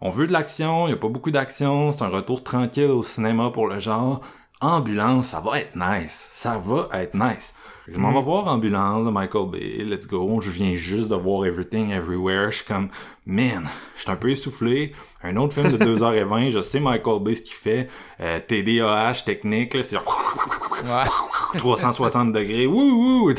on veut de l'action, il y a pas beaucoup d'action, c'est un retour tranquille au cinéma pour le genre. Ambulance, ça va être nice. Ça va être nice. Fait que Je m'en vais voir Ambulance de Michael Bay, let's go. Je viens juste de voir Everything Everywhere. Je suis comme, man, je suis un peu essoufflé. Un autre film de 2h20, je sais Michael Bay ce qu'il fait. Euh, TDAH, technique, là, c'est genre Ouais. 360 degrés. Wouh, wouh!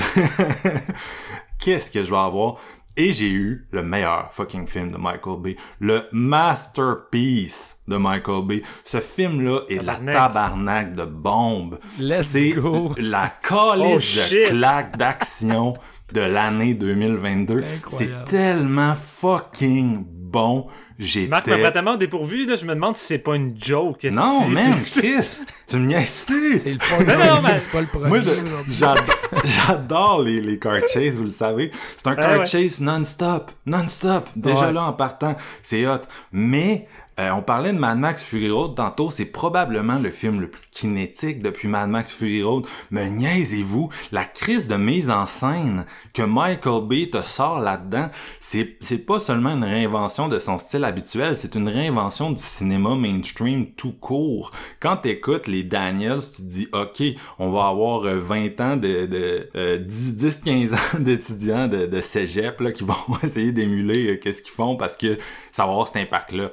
Qu'est-ce que je vais avoir? Et j'ai eu le meilleur fucking film de Michael Bay. Le masterpiece de Michael Bay. Ce film-là est la Tabarnak. de bombe. Let's C'est go. la Oh, calice shit. de claque d'action de l'année 2022. C'est tellement fucking bon. J'étais... Marc m'a au dépourvu, là, je me demande si c'est pas une joke. Non, man, C'est- Chris, tu me niaises C'est le fun. Non, non, mais- c'est pas le premier. Moi, je- j'adore, j'adore les, les car chases, vous le savez. C'est un car ouais. chase non-stop. Non-stop. Déjà Ouais. là, en partant, c'est hot. Mais, euh, on parlait de Mad Max Fury Road tantôt. C'est probablement le film le plus kinétique depuis Mad Max Fury Road. Me niaisez-vous, la crise de mise en scène que Michael Bay te sort là-dedans, c'est, c'est pas seulement une réinvention de son style habituel, c'est une réinvention du cinéma mainstream tout court. Quand t'écoutes les Daniels, tu te dis, OK, on va avoir euh, 20 ans de, de euh, 10, 10, 15 ans d'étudiants de, de cégep, là, qui vont essayer d'émuler euh, qu'est-ce qu'ils font parce que ça va avoir cet impact-là.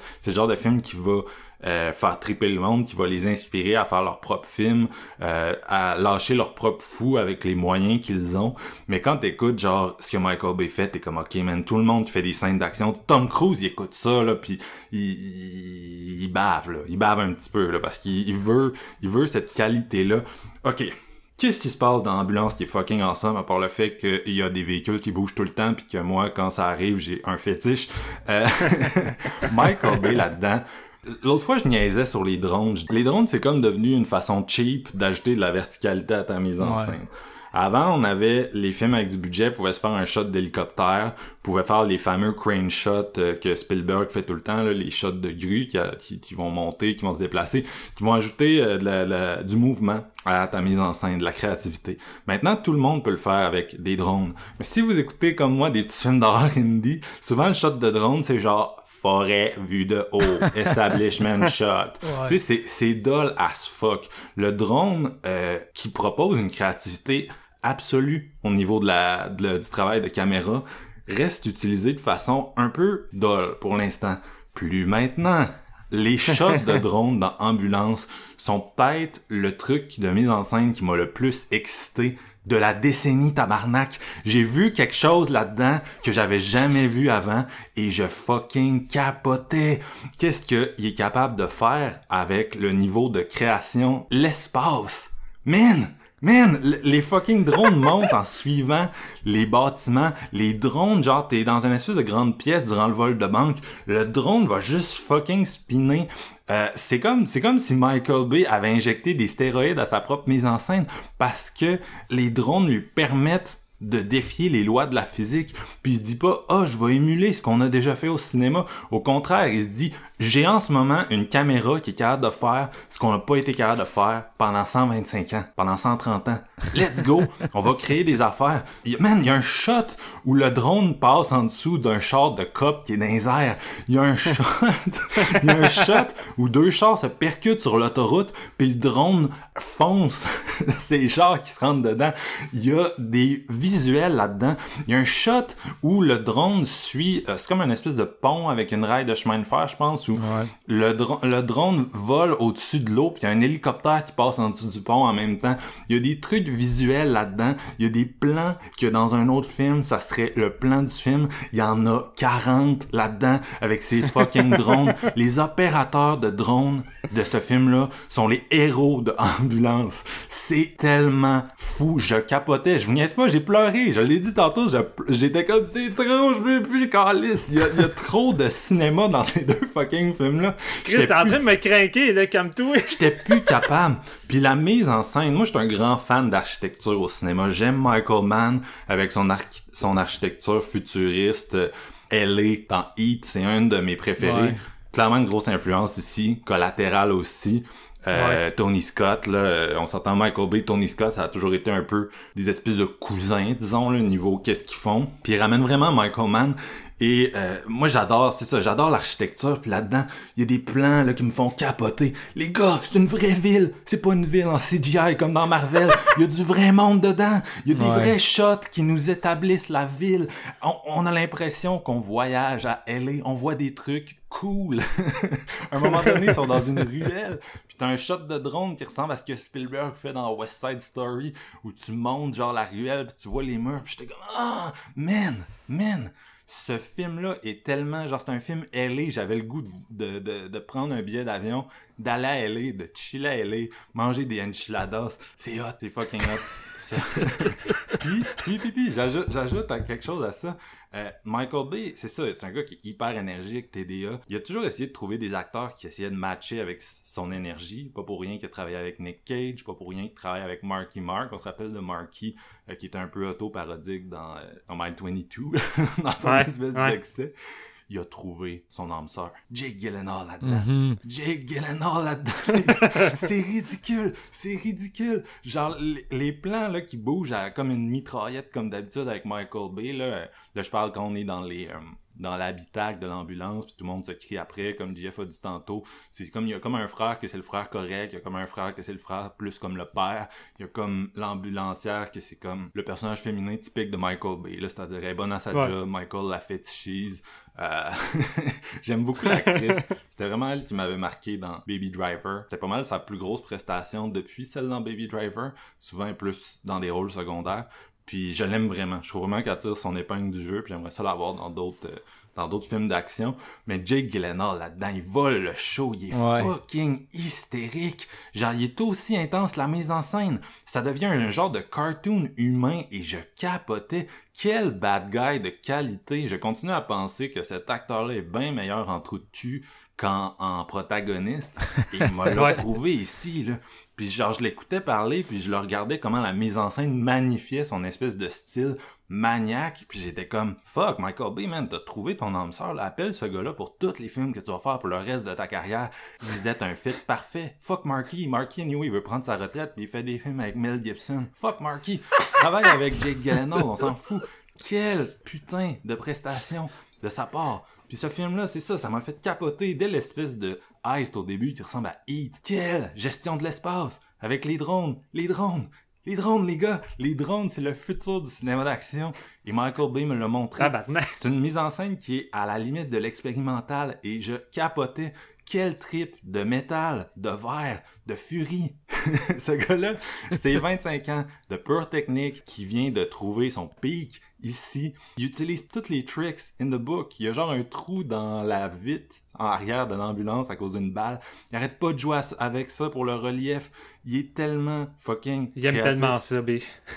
Film qui va euh, faire triper le monde, qui va les inspirer à faire leur propre film, euh, à lâcher leur propre fou avec les moyens qu'ils ont. Mais quand t'écoutes genre ce que Michael Bay fait, t'es comme ok man, tout le monde qui fait des scènes d'action, Tom Cruise il écoute ça là, puis il, il, bave là, il bave un petit peu là parce qu'il veut, il veut cette qualité là. Ok, Qu'est-ce qui se passe dans l'ambulance qui est fucking awesome, à part le fait qu'il y a des véhicules qui bougent tout le temps, puis que moi, quand ça arrive, j'ai un fétiche? Euh... Michael Bay là-dedans. L'autre fois, je niaisais sur les drones. Les drones, c'est comme devenu une façon cheap d'ajouter de la verticalité à ta mise en Ouais. scène. Avant, on avait les films avec du budget, pouvaient se faire un shot d'hélicoptère, pouvaient faire les fameux crane shots euh, que Spielberg fait tout le temps, les shots de grue qui, a- qui, vont monter, qui vont se déplacer, qui vont ajouter euh, du mouvement à ta mise en scène, de la créativité. Maintenant, tout le monde peut le faire avec des drones. Mais si vous écoutez comme moi des petits films d'horreur indie, souvent le shot de drone, c'est genre forêt vue de haut, establishment shot. Tu sais, c'est, c'est dull as fuck. Le drone euh, qui propose une créativité absolue au niveau de la, de la- du travail de caméra reste utilisé de façon un peu dull pour l'instant. Plus maintenant. Les shots de drone dans Ambulance sont peut-être le truc de mise en scène qui m'a le plus excité de la décennie tabarnak. J'ai vu quelque chose là-dedans que j'avais jamais vu avant et je fucking capotais. Qu'est-ce qu'il est capable de faire avec le niveau de création, l'espace? Man! Man, les fucking drones montent en suivant les bâtiments. Les drones, genre, t'es dans une espèce de grande pièce durant le vol de banque. Le drone va juste fucking spinner. Euh, c'est comme, si Michael Bay avait injecté des stéroïdes à sa propre mise en scène parce que les drones lui permettent de défier les lois de la physique. Puis il se dit pas, ah, je vais émuler ce qu'on a déjà fait au cinéma. Au contraire, il se dit, j'ai en ce moment une caméra qui est capable de faire ce qu'on n'a pas été capable de faire pendant 125 ans, pendant 130 ans. Let's go! On va créer des affaires. Man, il y a un shot où le drone passe en dessous d'un char de cop qui est dans les airs. Il y a un shot, il y a un shot où deux chars se percutent sur l'autoroute, puis le drone fonce ces chars qui se rentrent dedans. Il y a des visuels là-dedans. Il y a un shot où le drone suit, euh, c'est comme une espèce de pont avec une rail de chemin de fer, je pense, où le, le drone vole au-dessus de l'eau, puis il y a un hélicoptère qui passe en dessous du pont en même temps. Il y a des trucs visuels là-dedans. Il y a des plans que dans un autre film, ça serait le plan du film. Il y en a 40 là-dedans avec ces fucking drones. Les opérateurs de drones de ce film-là sont les héros de Ambulance. C'est tellement fou. Je capotais. Je vous niaise pas, j'ai pleuré. Je l'ai dit tantôt, j'étais comme c'est trop, je veux plus calice. Il y, a, il y a trop de cinéma dans ces deux fucking films-là. Chris, t'es en plus- train de me craquer, là, comme tout. J'étais plus capable. Puis la mise en scène, moi je suis un grand fan d'architecture au cinéma. J'aime Michael Mann avec son, archi- son architecture futuriste. Euh, LA dans Heat, c'est un de mes préférés. Ouais. Clairement une grosse influence ici. Collatéral aussi. Euh, Tony Scott, là, euh, on s'entend Michael Bay, Tony Scott, ça a toujours été un peu des espèces de cousins, disons, le niveau qu'est-ce qu'ils font. Puis ils ramènent vraiment Michael Mann. Et euh, moi j'adore, c'est ça, j'adore l'architecture. Puis là-dedans, il y a des plans là qui me font capoter. Les gars, c'est une vraie ville. C'est pas une ville en CGI comme dans Marvel. Il y a du vrai monde dedans. Il y a des Ouais. vrais shots qui nous établissent la ville. On, on a l'impression qu'on voyage à LA. On voit des trucs cool. à un moment donné, ils sont dans une ruelle. Puis t'as un shot de drone qui ressemble à ce que Spielberg fait dans West Side Story, où tu montes genre la ruelle, puis tu vois les murs. Puis j'étais comme ah, man, man. Ce film-là est tellement genre c'est un film LA. J'avais le goût de, prendre un billet d'avion, d'aller à LA, de chiller à manger des enchiladas. C'est hot, c'est fucking hot. Ça- puis, puis, puis, puis, j'ajoute, quelque chose à ça. Euh, Michael Bay, c'est ça, c'est un gars qui est hyper énergique, TDA. Il a toujours essayé de trouver des acteurs qui essayaient de matcher avec son énergie. Pas pour rien qu'il a travaillé avec Nick Cage, pas pour rien qu'il travaille avec Marky Mark. On se rappelle de Marky, euh, qui était un peu auto-parodique dans, euh, dans Mile 22, dans son Ouais, espèce ouais. d'excès. Il a trouvé son âme sœur, Jake Gyllenhaal là-dedans. Mhm. Jake Gyllenhaal là-dedans. c'est ridicule, c'est ridicule. Genre les, plans là qui bougent à- comme une mitraillette comme d'habitude avec Michael Bay là, euh, là je parle quand on est dans les euh, dans l'habitacle de l'ambulance, puis tout le monde se crie après, comme Jeff a dit tantôt. C'est comme, il y a comme un frère que c'est le frère correct, il y a comme un frère que c'est le frère plus comme le père, il y a comme l'ambulancière que c'est comme le personnage féminin typique de Michael Bay, là, c'est-à-dire elle est bonne à sa job, Michael la fétichise, euh... j'aime beaucoup l'actrice, c'était vraiment elle qui m'avait marqué dans Baby Driver, c'était pas mal sa plus grosse prestation depuis celle dans Baby Driver, souvent plus dans des rôles secondaires, puis je l'aime vraiment. Je trouve vraiment qu'elle tire son épingle du jeu. Puis j'aimerais ça l'avoir dans d'autres euh, dans d'autres films d'action. Mais Jake Gyllenhaal là-dedans, il vole le show. Il est fucking hystérique. Genre, il est aussi intense la mise en scène. Ça devient un genre de cartoon humain et je capotais. Quel bad guy de qualité. Je continue à penser que cet acteur-là est bien meilleur en trou de cul qu'en en protagoniste. Et il m'a prouvé ici, là. Puis genre, je l'écoutais parler, puis je le regardais comment la mise en scène magnifiait son espèce de style maniaque, puis j'étais comme « Fuck, Michael Bay, man, t'as trouvé ton âme sœur, là. appelle ce gars-là pour tous les films que tu vas faire pour le reste de ta carrière. Vous êtes un fit parfait. Fuck Marky. Marky, anyway, il veut prendre sa retraite, puis il fait des films avec Mel Gibson. Fuck Marky. Travaille avec Jake Gyllenhaal, on s'en fout. Quelle putain de prestation de sa part. Puis ce film-là, c'est ça, ça m'a fait capoter dès l'espèce de Heist au début qui ressemble à Heat. Quelle gestion de l'espace avec les drones, les drones, les drones, les gars, les drones, c'est le futur du cinéma d'action. Et Michael Bay me l'a montré. Ah, bah, c'est une mise en scène qui est à la limite de l'expérimental et je capotais quel trip de métal, de verre, de furie. Ce gars-là, c'est 25 ans de pure technique qui vient de trouver son pic ici. Il utilise toutes les tricks in the book. Il y a genre un trou dans la vitre en arrière de l'ambulance à cause d'une balle. Il arrête pas de jouer avec ça pour le relief. Il est tellement fucking. Il aime tellement ça, B.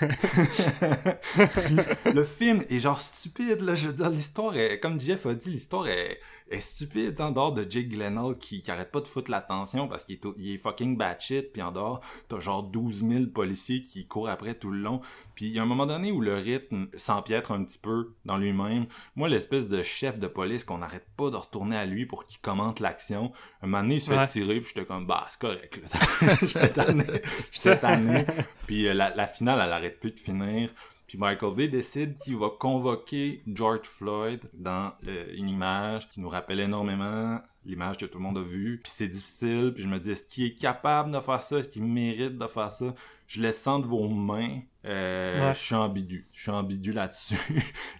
le film est genre stupide, là. Je veux dire, l'histoire est, comme Jeff a dit, l'histoire est, est stupide en dehors de Jake Gyllenhaal qui, qui arrête pas de foutre l'attention parce qu'il est, il est fucking batshit puis en dehors t'as genre 12 000 policiers qui courent après tout le long. Puis il y a un moment donné où le rythme s'empiètre un petit peu dans lui-même. Moi l'espèce de chef de police qu'on n'arrête pas de retourner à lui pour qu'il commente l'action un moment donné il se fait tirer puis j'étais comme bah c'est correct j'étais tanné. J'étais tanné. Puis euh, la, la finale elle arrête plus de finir puis Michael Bay décide qu'il va convoquer George Floyd dans une image qui nous rappelle énormément l'image que tout le monde a vue. Puis c'est difficile, puis je me dis, est-ce qu'il est capable de faire ça? Est-ce qu'il mérite de faire ça? Je laisse sens de vos mains. Euh, Je suis ambigu. Je suis ambigu là-dessus.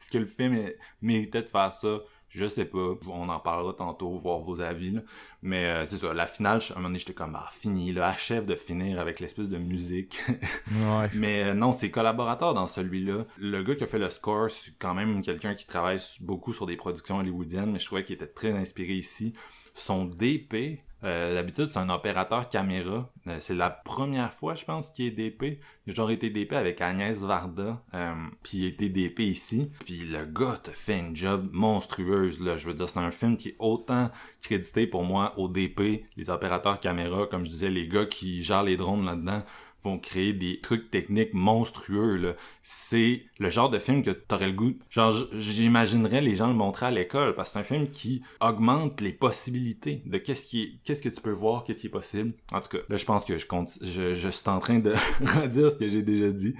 est-ce que le film méritait de faire ça? Je sais pas. On en parlera tantôt, voir vos avis. Mais euh, c'est ça. La finale, à un moment donné, j'étais comme, ah, fini. Là, achève de finir avec l'espèce de musique. ouais. Mais euh, non, ses collaborateurs dans celui-là. Le gars qui a fait le score, c'est quand même quelqu'un qui travaille beaucoup sur des productions hollywoodiennes. Mais je trouvais qu'il était très inspiré ici. Son DP, euh, d'habitude, c'est un opérateur caméra. Euh, c'est la première fois, je pense, qu'il est DP. A genre été DP avec Agnès Varda, euh, puis il été DP ici. Puis le gars te fait une job monstrueuse, là. Je veux dire, c'est un film qui est autant crédité pour moi au DP, les opérateurs caméra, comme je disais, les gars qui gèrent les drones là-dedans vont créer des trucs techniques monstrueux. C'est le genre de film que t'aurais le goût. Genre, j'imaginerais les gens le montrer à l'école parce que c'est un film qui augmente les possibilités de qu'est-ce qui est, qu'est-ce que tu peux voir, qu'est-ce qui est possible. En tout cas, là, je pense que je compte, je, je suis en train de redire ce que j'ai déjà dit.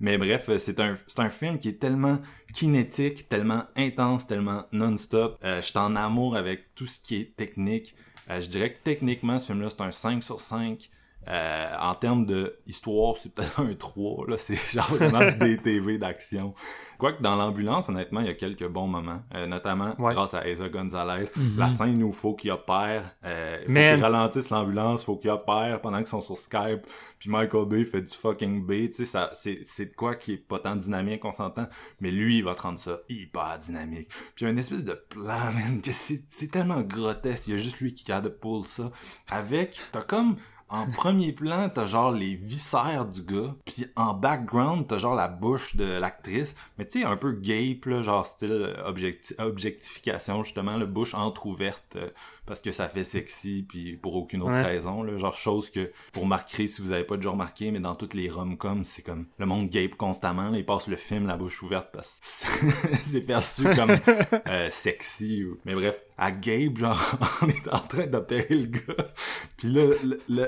Mais bref, c'est un, c'est un film qui est tellement kinétique, tellement intense, tellement non-stop. Euh, je suis en amour avec tout ce qui est technique. Euh, je dirais que techniquement, ce film-là, c'est un 5 sur 5. Euh, en termes de histoire, c'est peut-être un 3, là, c'est genre vraiment des TV d'action. Quoique dans l'ambulance, honnêtement, il y a quelques bons moments, euh, notamment grâce à Eza Gonzalez. Mhm. La scène où il faut qu'il opère, euh, faut qu'il ralentisse l'ambulance, faut qu'il opère pendant qu'ils sont sur Skype, puis Michael Bay fait du fucking B, tu sais, c'est, c'est de quoi qui est pas tant dynamique, on s'entend, mais lui, il va te rendre ça hyper dynamique. Puis il y a une espèce de plan, man, c'est, c'est tellement grotesque, il y a juste lui qui a de pull ça. Avec, t'as comme en premier plan, t'as genre les viscères du gars, puis en background, t'as genre la bouche de l'actrice, mais tu sais, un peu gape, là, genre style objectification, justement, la bouche entrouverte, euh, parce que ça fait sexy, puis pour aucune autre raison, là, genre chose que vous remarquerez si vous avez pas déjà remarqué, mais dans toutes les rom-coms, c'est comme le monde gape constamment, là, il passe le film la bouche ouverte parce que c'est perçu comme euh, sexy, mais bref, à Gabe, genre, on est en train d'opérer le gars. Puis là,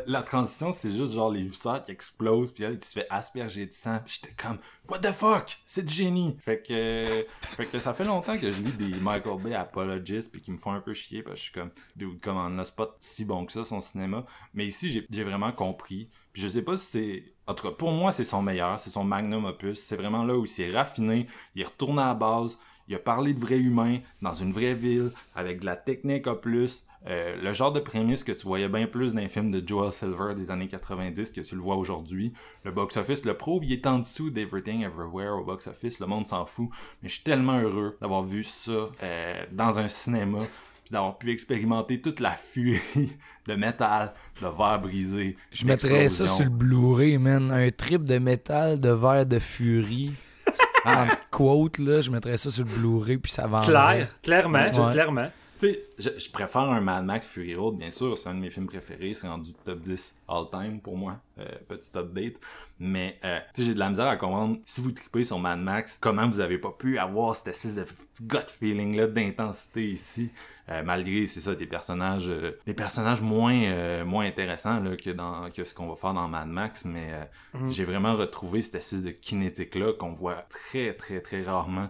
la transition, c'est juste genre les viscères qui explosent, puis elle qui se fait asperger de sang. Puis j'étais comme, What the fuck? C'est du génie! Fait que, fait que ça fait longtemps que je lis des Michael Bay apologists puis qui me font un peu chier parce que je suis comme, dude, là, c'est pas si bon que ça son cinéma. Mais ici, j'ai vraiment compris. Puis je sais pas si c'est. En tout cas, pour moi, c'est son meilleur, c'est son magnum opus. C'est vraiment là où il s'est raffiné, il est retourné à la base, il a parlé de vrais humains dans une vraie ville, avec de la technique en plus, euh, le genre de prémisse que tu voyais bien plus dans les films de Joel Silver des années 90 que tu le vois aujourd'hui. Le box-office le prouve, il est en dessous d'Everything Everywhere au box-office, le monde s'en fout. Mais je suis tellement heureux d'avoir vu ça euh, dans un cinéma, puis d'avoir pu expérimenter toute la furie de métal, de verre brisé. Je mettrais ça sur le Blu-ray, man. Un trip de métal, de verre de furie. en quote, là, je mettrais ça sur le Blu-ray, puis ça va Claire, clairement, clairement. Sais, je, préfère un Mad Max Fury Road, bien sûr, c'est un de mes films préférés, c'est rendu top 10 all-time pour moi, euh, petit update. Mais, euh, tu sais, j'ai de la misère à comprendre, si vous tripez sur Mad Max, comment vous avez pas pu avoir cette espèce de gut feeling-là d'intensité ici, euh, malgré, c'est ça, des personnages des personnages moins, moins intéressants là, que, dans, que ce qu'on va faire dans Mad Max, mais mhm. j'ai vraiment retrouvé cette espèce de kinétique-là qu'on voit très, très, très rarement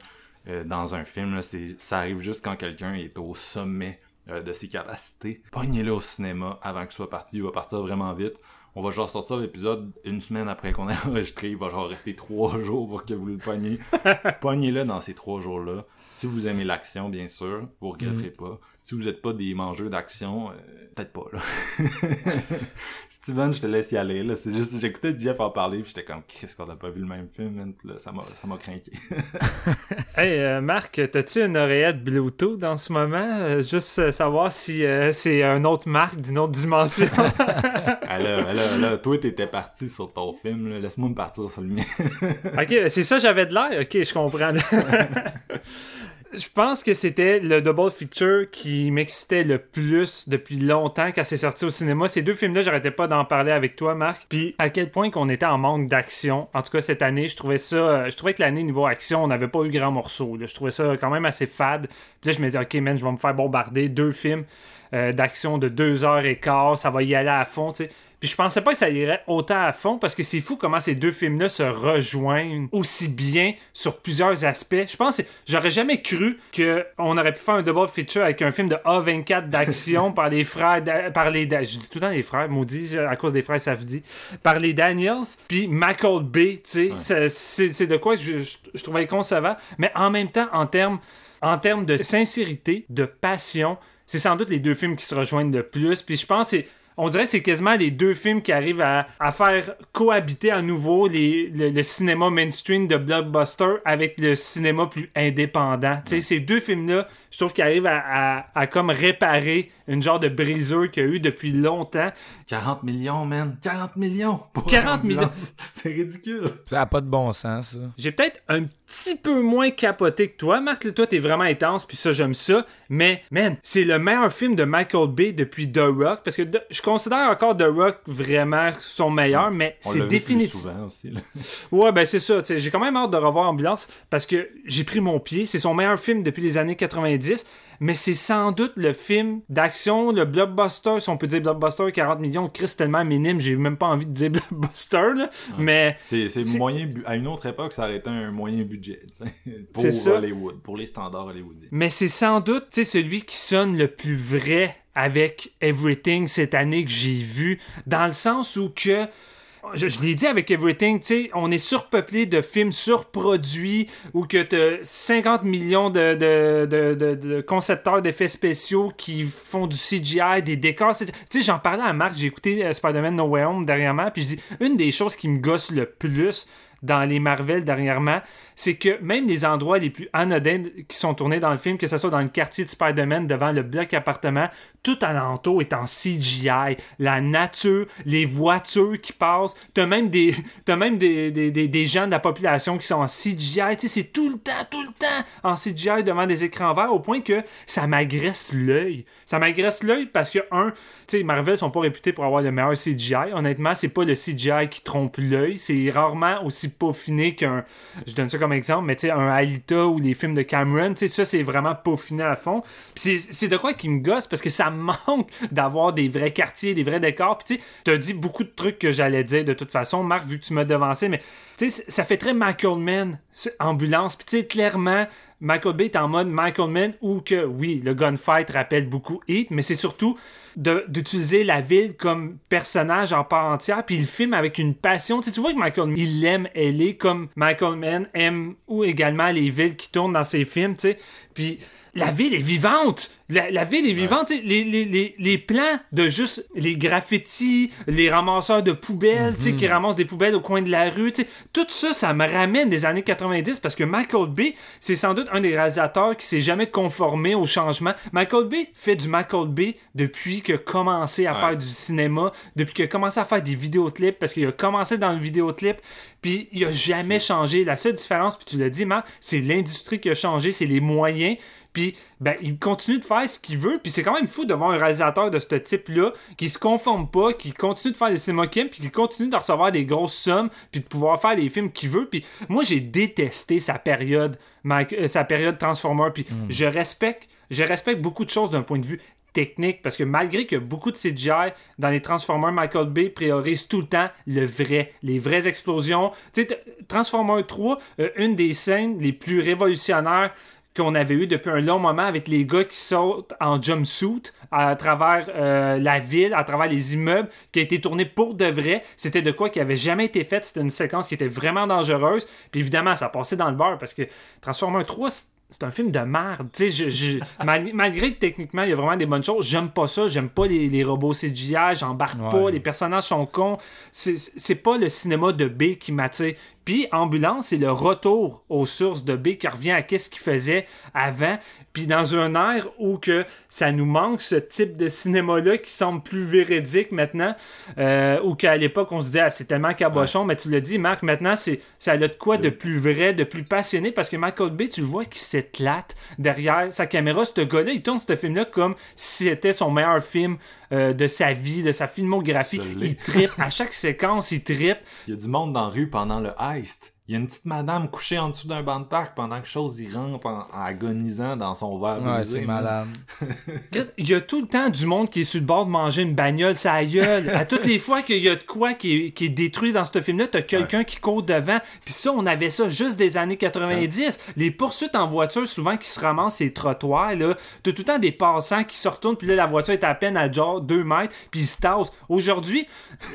euh, dans un film. Là, ça arrive juste quand quelqu'un est au sommet euh, de ses capacités. Pognez-le au cinéma avant qu'il soit parti. Il va partir vraiment vite. On va genre sortir l'épisode une semaine après qu'on ait enregistré. Il va genre rester trois jours pour que vous le pognez. Pognez-le dans ces trois jours-là. Si vous aimez l'action, bien sûr, vous regretterez mm. pas si vous n'êtes pas des mangeurs d'action, euh, peut-être pas, là. Steven, je te laisse y aller, là. C'est juste, j'écoutais Jeff en parler, puis j'étais comme, qu'est-ce qu'on n'a pas vu le même film, là, ça m'a, ça m'a craqué. hey, euh, Marc, t'as-tu une oreillette Bluetooth dans ce moment? Euh, juste savoir si c'est un autre marque d'une autre dimension. alors, alors, là, toi, t'étais parti sur ton film, là. Laisse-moi me partir sur le mien. ok, c'est ça, j'avais de l'air? Ok, je comprends. Je pense que c'était le double feature qui m'excitait le plus depuis longtemps quand c'est sorti au cinéma. Ces deux films-là, j'arrêtais pas d'en parler avec toi, Marc. Puis à quel point qu'on était en manque d'action. En tout cas, cette année, je trouvais ça. Je trouvais que l'année niveau action, on n'avait pas eu grand morceau. Je trouvais ça quand même assez fade. Puis là, je me disais, ok, man, je vais me faire bombarder deux films euh, d'action de deux heures et quart. Ça va y aller à fond, tu sais. Puis je pensais pas que ça irait autant à fond parce que c'est fou comment ces deux films-là se rejoignent aussi bien sur plusieurs aspects. Je pense j'aurais jamais cru qu'on aurait pu faire un double feature avec un film de A24 d'action par les frères, par les, je dis tout le temps les frères, maudit, à cause des frères dit par les Daniels, puis Michael Bay, tu sais, c'est de quoi je, je, trouvais concevant, mais en même temps, en termes en termes de sincérité, de passion, c'est sans doute les deux films qui se rejoignent le plus. Puis je pense que on dirait que c'est quasiment les deux films qui arrivent à, faire cohabiter à nouveau le, cinéma mainstream de blockbuster avec le cinéma plus indépendant. Ces deux films-là, je trouve qu'ils arrivent à, à, comme réparer une genre de briseur qu'il y a eu depuis longtemps. 40 millions, man. 40 millions. 40 millions. C'est ridicule. Ça n'a pas de bon sens, ça. J'ai peut-être un petit peu moins capoté que toi. Marc, toi, t'es vraiment intense, puis ça, j'aime ça. Mais, man, c'est le meilleur film de Michael Bay depuis The Rock. Parce que je considère encore The Rock vraiment son meilleur, mais c'est définitif. souvent aussi. ouais, ben c'est ça. J'ai quand même hâte de revoir Ambulance parce que j'ai pris mon pied. C'est son meilleur film depuis les années 90 mais c'est sans doute le film d'action, le blockbuster, si on peut dire blockbuster, 40 millions, Chris tellement minime, j'ai même pas envie de dire blockbuster, là, mais... C'est moyen, à une autre époque, ça aurait été un moyen budget, pour Hollywood, pour les standards hollywoodiens. Mais c'est sans doute, tu sais, celui qui sonne le plus vrai avec Everything cette année que j'ai vu, dans le sens où que je, l'ai dit avec Everything, tu sais, on est surpeuplé de films surproduits ou que tu 50 millions de, de, concepteurs d'effets spéciaux qui font du CGI, des décors. Tu sais, j'en parlais à Marc, j'ai écouté euh, Spider-Man No Way Home dernièrement, puis je dis, une des choses qui me gosse le plus dans les Marvel dernièrement, c'est que même les endroits les plus anodins qui sont tournés dans le film, que ce soit dans le quartier de Spider-Man, devant le bloc appartement, tout alentour est en CGI. La nature, les voitures qui passent, t'as même des, as même des, des, des, gens de la population qui sont en CGI. C'est tout le temps, tout le temps en CGI devant des écrans verts au point que ça m'agresse l'œil. Ça m'agresse l'œil parce que, un, tu sais, Marvel sont pas réputés pour avoir le meilleur CGI. Honnêtement, c'est pas le CGI qui trompe l'œil. C'est rarement aussi peaufiné qu'un. Je donne ça comme exemple, mais tu sais, un Alita ou les films de Cameron, tu sais, ça, c'est vraiment peaufiné à fond. Puis c'est de quoi qui me gosse parce que ça manque d'avoir des vrais quartiers, des vrais décors. Puis tu sais, t'as dit beaucoup de trucs que j'allais dire de toute façon, Marc, vu que tu m'as devancé, mais tu sais, ça fait très Michael Mann, ambulance. Puis tu sais, clairement, Michael Bay est en mode Michael Mann ou que, oui, le gunfight rappelle beaucoup Heat, mais c'est surtout d'utiliser la ville comme personnage en part entière, puis il filme avec une passion. Tu, vois que Michael Mann, il aime est comme Michael Mann aime ou également les villes qui tournent dans ses films, tu. Puis la ville est vivante. La, ville est vivante. Les, les, les, plans de juste les graffitis, les ramasseurs de poubelles, qui mhm. ramassent des poubelles au coin de la rue, tout ça, ça me ramène des années 90 parce que Michael Bay, c'est sans doute un des réalisateurs qui s'est jamais conformé au changement. Michael Bay fait du Michael Bay depuis qu'il a commencé à faire du cinéma, depuis qu'il a commencé à faire des vidéoclips, parce qu'il a commencé dans le vidéoclip, puis il a jamais changé. La seule différence, puis tu l'as dit, Marc, c'est l'industrie qui a changé, c'est les moyens. Puis, ben, il continue de faire ce qu'il veut. Puis, c'est quand même fou de voir un réalisateur de ce type-là qui se conforme pas, qui continue de faire des cinéma puis qui continue de recevoir des grosses sommes, puis de pouvoir faire les films qu'il veut. Puis, moi, j'ai détesté sa période, euh, sa période Transformer. Puis, hmm. je respecte. Je respecte beaucoup de choses d'un point de vue technique parce que malgré a beaucoup de CGI dans les Transformers, Michael Bay priorise tout le temps le vrai, les vraies explosions. Tu sais, Transformers 3, euh, une des scènes les plus révolutionnaires qu'on avait eu depuis un long moment avec les gars qui sautent en jumpsuit à travers euh, la ville, à travers les immeubles, qui a été tourné pour de vrai. C'était de quoi qui avait jamais été fait. C'était une séquence qui était vraiment dangereuse. Puis évidemment, ça passait dans le bar parce que Transformers 3, c'est un film de merde. malgré que techniquement, il y a vraiment des bonnes choses, j'aime pas ça. J'aime pas les, robots CGI, j'embarque pas, les personnages sont cons. C'est pas le cinéma de B qui m'attire. Puis Ambulance, c'est le retour aux sources de B qui revient à ce qu'il faisait avant. Puis dans un air où que ça nous manque ce type de cinéma-là qui semble plus véridique maintenant, euh, ou qu'à l'époque on se disait ah, c'est tellement cabochon, mais tu l'as dit, Marc, maintenant c'est ça a de quoi de plus vrai, de plus passionné, parce que Michael Bay, tu le vois qui s'éclate derrière sa caméra. Ce gars-là, il tourne ce film-là comme si c'était son meilleur film euh, de sa vie, de sa filmographie. Il trippe. à chaque séquence, il trippe. Il y a du monde dans la rue pendant le heist. Il y a une petite madame couchée en dessous d'un banc de parc pendant que chose y rampe en, agonisant dans son verre ouais, c'est malade. il y a tout le temps du monde qui est sur le bord de manger une bagnole, ça gueule. À toutes les fois qu'il y a de quoi qui est, détruit dans ce film-là, t'as quelqu'un qui court devant. Puis ça, on avait ça juste des années 90. Les poursuites en voiture, souvent qui se ramassent ces trottoirs, là. T'as tout le temps des passants qui se retournent, puis là, la voiture est à peine à genre 2 mètres, puis ils se tassent. Aujourd'hui,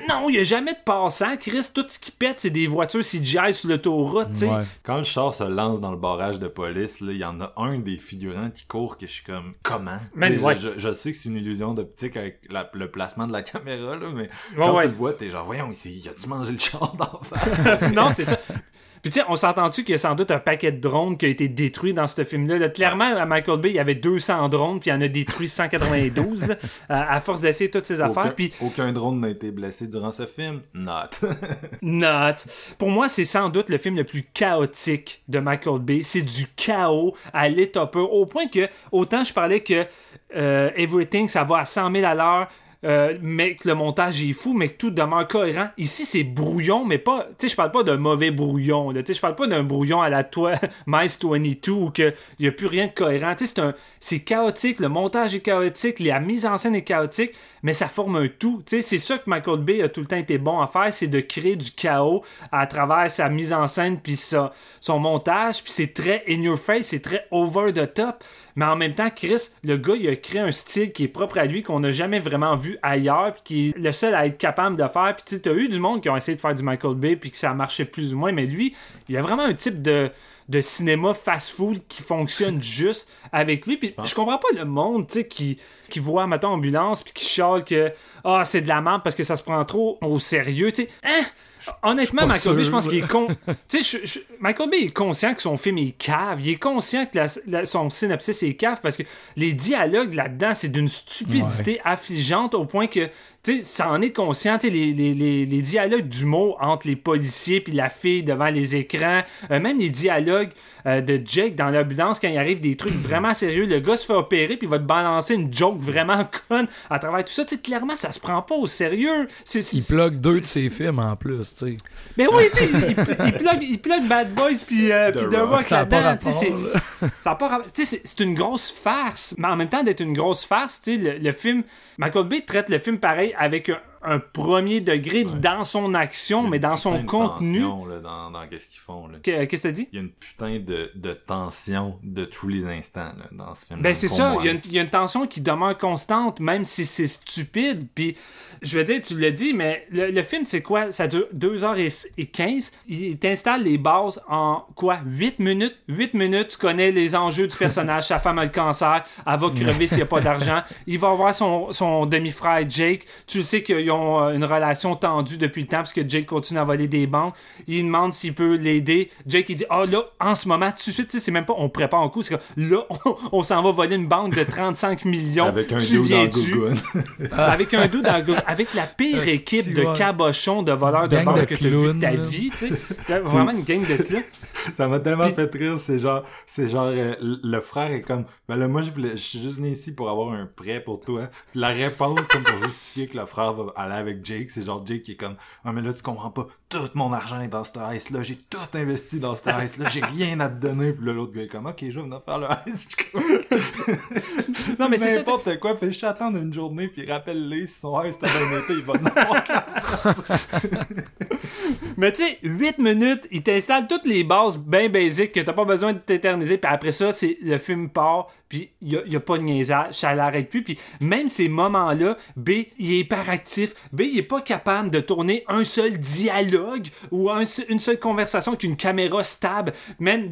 non, il y a jamais de passants. Chris, tout ce qui pète, c'est des voitures CGI sur le quand le char se lance dans le barrage de police, il y en a un des figurants qui court que je suis comme comment? Je, sais que c'est une illusion d'optique avec le placement de la caméra, mais quand tu le vois, t'es genre voyons, il a-tu mangé le char d'en face? non, c'est ça. Puis tu sais, on s'entend-tu qu'il y a sans doute un paquet de drones qui a été détruit dans ce film-là? Clairement, à Michael Bay, il y avait 200 drones, puis il y en a détruit 192 à, force d'essayer toutes ces affaires. Puis... Aucun drone n'a été blessé durant ce film. Not. Not. Pour moi, c'est sans doute le film le plus chaotique de Michael Bay. C'est du chaos à l'état pur. Au point que, autant je parlais que euh, Everything, ça va à 100 000 à l'heure. Euh, mais le montage est fou, mais que tout demeure cohérent. Ici, c'est brouillon, mais pas. Tu sais, je parle pas d'un mauvais brouillon. Tu sais, je parle pas d'un brouillon à la toi Mice 22 où il n'y a plus rien de cohérent. Tu sais, c'est chaotique, le montage est chaotique, la mise en scène est chaotique, mais ça forme un tout. C'est ça que Michael Bay a tout le temps été bon à faire, c'est de créer du chaos à travers sa mise en scène puis son montage, puis c'est très in your face, c'est très over the top. Mais en même temps, Chris, le gars, il a créé un style qui est propre à lui, qu'on n'a jamais vraiment vu ailleurs, puis qui est le seul à être capable de faire. Puis tu as eu du monde qui ont essayé de faire du Michael Bay, puis que ça a marché plus ou moins, mais lui, il a vraiment un type de de cinéma fast-food qui fonctionne juste avec lui. Puis je comprends pas le monde, tu sais, qui, qui voit, mettons, ambulance, puis qui chiale que ah, c'est de la merde parce que ça se prend trop au sérieux, tu sais. Hein? Honnêtement, Michael Bay, je pense qu'il est con. tu sais, Michael Bay est conscient que son film est cave. Il est conscient que son synopsis est cave parce que les dialogues là-dedans, c'est d'une stupidité affligeante au point que tu sais, ça en est conscient, les, les, les, les, dialogues d'humour entre les policiers puis la fille devant les écrans, euh, même les dialogues dialogue euh, de Jake dans l'ambulance quand il arrive des trucs vraiment sérieux. Le gars se fait opérer, puis il va te balancer une joke vraiment conne à travers tout ça. Tu sais, clairement, ça se prend pas au sérieux. Il plug deux de ses films en plus, tu sais. Mais oui, tu sais, il, il, plug, il plug Bad Boys puis euh, puis The Rock. Là-dedans. tu sais, Ça pas. Tu sais, c'est une grosse farce. Mais en même temps d'être une grosse farce, tu sais, le, le film. Michael Bay traite le film pareil avec un, un premier degré dans son action, mais dans son contenu. tension, là, dans, dans qu'est-ce qu'ils font. Qu'est-ce que tu dis? Il y a une putain de, de tension de tous les instants là, dans ce film. Ben c'est ça, il y, a une, il y a une tension qui demeure constante, même si c'est stupide. Puis, je veux dire, tu l'as dit, mais le, le film, c'est quoi? Ça dure 2h15. Il t'installe les bases en quoi? 8 minutes? 8 minutes, tu connais les enjeux du personnage. Sa femme a le cancer, elle va crever s'il n'y a pas d'argent. Il va avoir son, son demi-frère Jake. Tu sais qu'ils ont euh, une relation tendue depuis le temps parce que Jake continue à voler des banques. Il demande s'il peut l'aider. Jake, il dit, ah là, en ce moment, tout de suite, tu sais, c'est même pas, on prépare un coup, c'est comme, là, on, on s'en va voler une banque de 35 millions. Avec un dude dans? Google. avec un doux dans le gars- avec la pire équipe de cabochons de voleurs de banque que tu as vu de ta vie, tu sais. Vraiment une gang de clowns. Ça m'a tellement fait rire, c'est genre, c'est genre, euh, le frère est comme, ben là, moi, je voulais, je suis juste venu ici pour avoir un prêt pour toi. Puis la réponse, comme pour justifier que le frère va aller avec Jake, c'est genre Jake qui est comme, ah, mais là, tu comprends pas, tout mon argent est dans cette ice-là, j'ai tout investi dans cette ice-là, j'ai rien à te donner. Puis là, l'autre gars est comme, ok, je vais venir faire le ice. Non, mais c'est ça. N'importe quoi, fais juste attendre une journée, puis rappelle-les si son ice t'a bien été, il va en avoir Mais tu sais, 8 minutes, il t'installe toutes les bases bien basiques que t'as pas besoin de t'éterniser. Puis après ça, c'est le film part, puis il y a, a pas de niaisage, ça l'arrête plus. Puis même ces moments-là, B, il est hyperactif. B, il est pas capable de tourner un seul dialogue ou une seule conversation avec une caméra stable. Même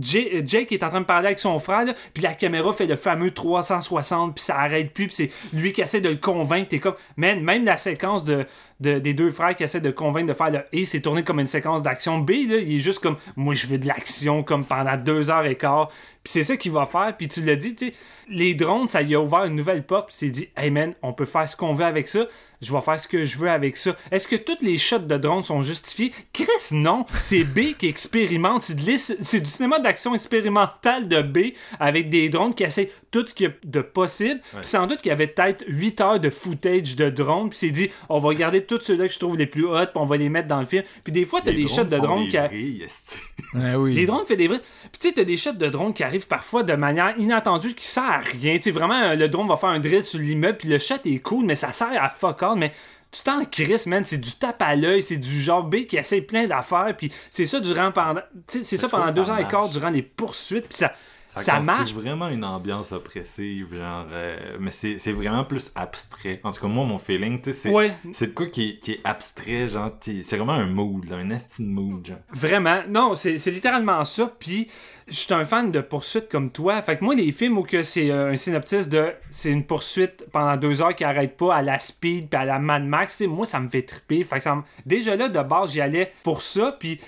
Jake est en train de parler avec son frère, puis la caméra fait le fameux 360, puis ça arrête plus, puis c'est lui qui essaie de le convaincre. T'es comme, même la séquence de- des deux frères qui essaient de convaincre de faire le A, c'est tourné comme une séquence d'action. B, là, il est juste comme, moi, je veux de l'action, comme pendant deux heures et quart. C'est ça qu'il va faire. Puis tu l'as dit, tu sais, les drones, ça lui a ouvert une nouvelle porte. S'est dit, hey man, on peut faire ce qu'on veut avec ça. Je vais faire ce que je veux avec ça. Est-ce que toutes les shots de drones sont justifiés? Chris, non. C'est B qui expérimente. C'est, c'est du cinéma d'action expérimental de B avec des drones qui essaient tout ce qu'il y a de possible. Puis sans doute qu'il y avait peut-être 8 heures de footage de drones. Puis il s'est dit, on va garder tous ceux-là que je trouve les plus hot. Puis on va les mettre dans le film. Puis des fois, t'as des shots de drones qui... a- Ah oui. les drones fait des vrais. Puis tu sais, t'as des shots de drones qui arrivent parfois de manière inattendue qui sert à rien. Tu sais, vraiment, euh, le drone va faire un drill sur l'immeuble, puis le shot est cool, mais ça sert à fuck all. Mais tu t'en crisses, man. C'est du tape à l'œil, c'est du genre B qui essaie plein d'affaires, puis c'est ça durant pendant. C'est ça pendant deux ans et quart durant les poursuites, puis ça. Ça, Ça, marche. vraiment une ambiance oppressive, genre. euh, mais c'est vraiment plus abstrait. En tout cas, moi, mon feeling, tu sais, c'est Ouais. c'est de quoi qui est, qui est abstrait, genre. C'est vraiment un mood, là, un estime mood, genre. Vraiment. Non, c'est littéralement ça. Puis, je suis un fan de poursuites comme toi. Fait que moi, les films où que c'est euh, un synopsis de c'est une poursuite pendant deux heures qui arrête pas à la speed puis à la Mad Max, tu sais, moi, ça me fait triper. Fait que ça me- Déjà là, de base, j'y allais pour ça. Puis,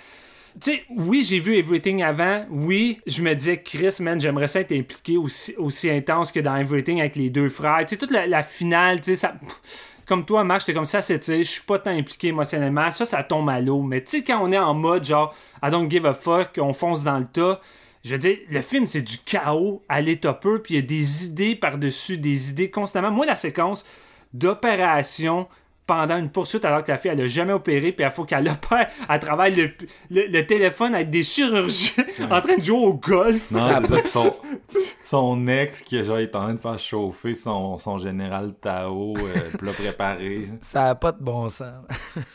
tu sais, oui, j'ai vu Everything avant. Oui, je me disais, Chris, man, j'aimerais ça être impliqué aussi, aussi intense que dans Everything avec les deux frères. Tu sais, toute la, finale, tu sais, ça. Comme toi, Marc, j'étais comme ça, c'est, je suis pas tant impliqué émotionnellement. Ça, ça tombe à l'eau. Mais tu sais, quand on est en mode genre, I don't give a fuck, on fonce dans le tas. Je veux dire, le film, c'est du chaos à l'état pur, puis il y a des idées par-dessus, des idées constamment. Moi, la séquence d'opération pendant une poursuite alors que la fille elle a jamais opéré puis il faut qu'elle opère à travers le, le, le téléphone avec des chirurgiens en train de jouer au golf. Non, son, son ex qui genre, est en train de faire chauffer son, son général Tao, euh, plat préparé. Ça a pas de bon sens.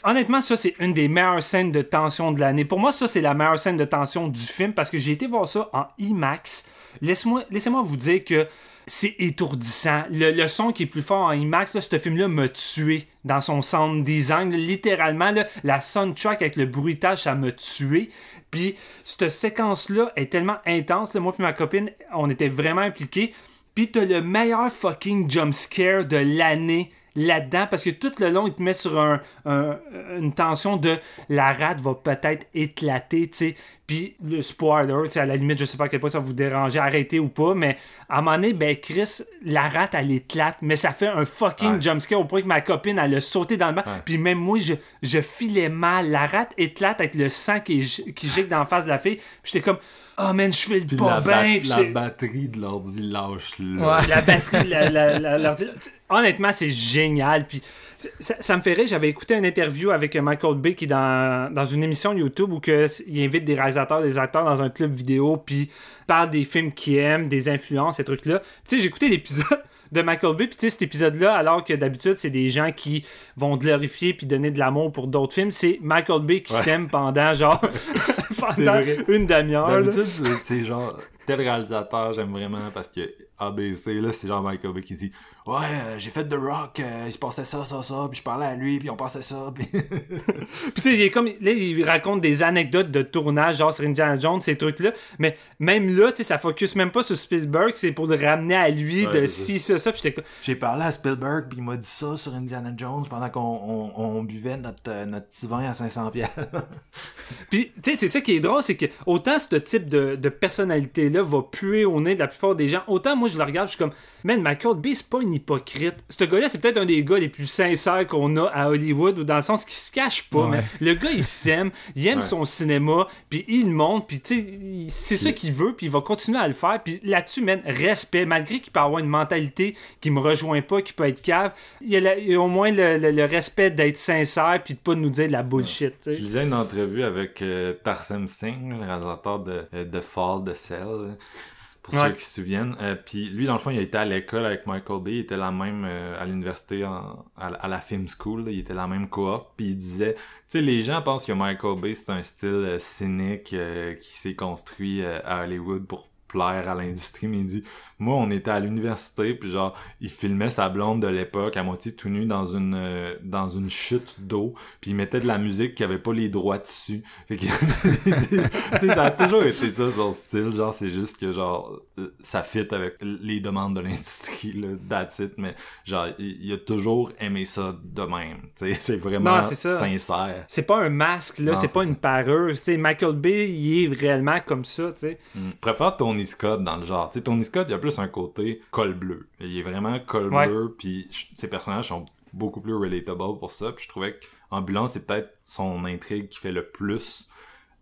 Honnêtement, ça, c'est une des meilleures scènes de tension de l'année. Pour moi, ça, c'est la meilleure scène de tension du film parce que j'ai été voir ça en IMAX. Laisse-moi, laissez-moi vous dire que c'est étourdissant. Le, son qui est plus fort en IMAX, ce film-là m'a tué dans son sound design. Littéralement, la soundtrack avec le bruitage, ça m'a tué. Puis, cette séquence-là est tellement intense. moi et ma copine, on était vraiment impliqués. Puis, t'as le meilleur fucking jump scare de l'année là-dedans parce que tout le long, il te met sur un, un- une tension de la rate va peut-être éclater, tu sais. Puis le spoiler, tu sais, à la limite, je sais pas à quel point ça va vous déranger, arrêter ou pas, mais à un moment donné, ben Chris, la rate, elle éclate, mais ça fait un fucking Ouais. jumpscare au point que ma copine, elle a sauté dans le banc. Puis même moi, je, je filais mal. La rate éclate avec le sang qui, qui gicle dans la face de la fille. Puis j'étais comme, oh man, je file pas la, ba- bien. Puis la batterie de l'ordi lâche là. Ouais. la batterie, la, la- la- l'ordi- Honnêtement, c'est génial. Puis ça, ça me fait rire. J'avais écouté une interview avec Michael Bay qui est dans, dans une émission YouTube où que, il invite des réalisateurs, des acteurs dans un club vidéo, puis parle des films qu'il aime, des influences, ces trucs-là. Tu sais, j'ai écouté l'épisode de Michael Bay, puis tu sais, cet épisode-là, alors que d'habitude, c'est des gens qui vont glorifier puis donner de l'amour pour d'autres films, c'est Michael Bay qui Ouais. s'aime pendant, genre, pendant une demi-heure. D'habitude, c'est- c'est genre, tel réalisateur, j'aime vraiment parce que ABC, là, c'est genre Michael Bay qui dit Ouais, euh, j'ai fait The Rock, euh, il se passait ça, ça, ça, puis je parlais à lui, puis on passait ça, puis. Puis tu sais, il est comme là, il raconte des anecdotes de tournage, genre sur Indiana Jones, ces trucs-là. Mais même là, tu sais, ça focus même pas sur Spielberg, c'est pour le ramener à lui Ouais, de si, ça, ça. Puis j'étais J'ai parlé à Spielberg, puis il m'a dit ça sur Indiana Jones pendant qu'on on, on buvait notre, euh, notre petit vin à 500 pièces. Puis, tu sais, c'est ça qui est drôle, c'est que autant ce type de, de personnalité-là va puer au nez de la plupart des gens, autant moi je le regarde, je suis comme, man, Michael Bay, c'est pas un hypocrite. Ce gars-là, c'est peut-être un des gars les plus sincères qu'on a à Hollywood, ou dans le sens qu'il se cache pas, Ouais. mais le gars, il s'aime, il aime Ouais. son cinéma, puis il le montre, puis tu sais, il- c'est ça qu'il veut, puis il va continuer à le faire, puis là-dessus, man, respect, malgré qu'il peut avoir une mentalité qui me rejoint pas, qui peut être cave, il y a, la- il y a au moins le, le- le respect d'être sincère, puis de pas nous dire de la bullshit, tu sais. Je lisais une entrevue avec euh, Tarsem Singh, le réalisateur de, euh, de Fall, de Cell, pour Ouais. ceux qui se souviennent. Euh, Puis lui, dans le fond, il était à l'école avec Michael Bay, il était la même euh, à l'université, à, à la film school, là, il était la même cohorte. Puis il disait, tu sais, les gens pensent que Michael Bay, c'est un style euh, cynique euh, qui s'est construit euh, à Hollywood pour plaire à l'industrie, mais il dit, moi, on était à l'université, puis genre, il filmait sa blonde de l'époque à moitié tout nu dans une euh, dans une chute d'eau, puis il mettait de la musique qui avait pas les droits dessus. Fait que, ça a toujours été ça son style, genre c'est juste que genre ça fit avec les demandes de l'industrie that's it, mais genre il, a toujours aimé ça de même, c'est vraiment Non, sincère. C'est pas un masque, là, c'est pas ça. une pareuse. Tu sais, Michael Bay, il est réellement comme ça, tu sais. Je préfère Tony Scott dans le genre. Tu sais, Tony Scott, il a plus un côté col bleu. Il est vraiment col Ouais. bleu, puis ses personnages sont beaucoup plus relatable pour ça. Puis je trouvais qu'Ambulance, c'est peut-être son intrigue qui fait le plus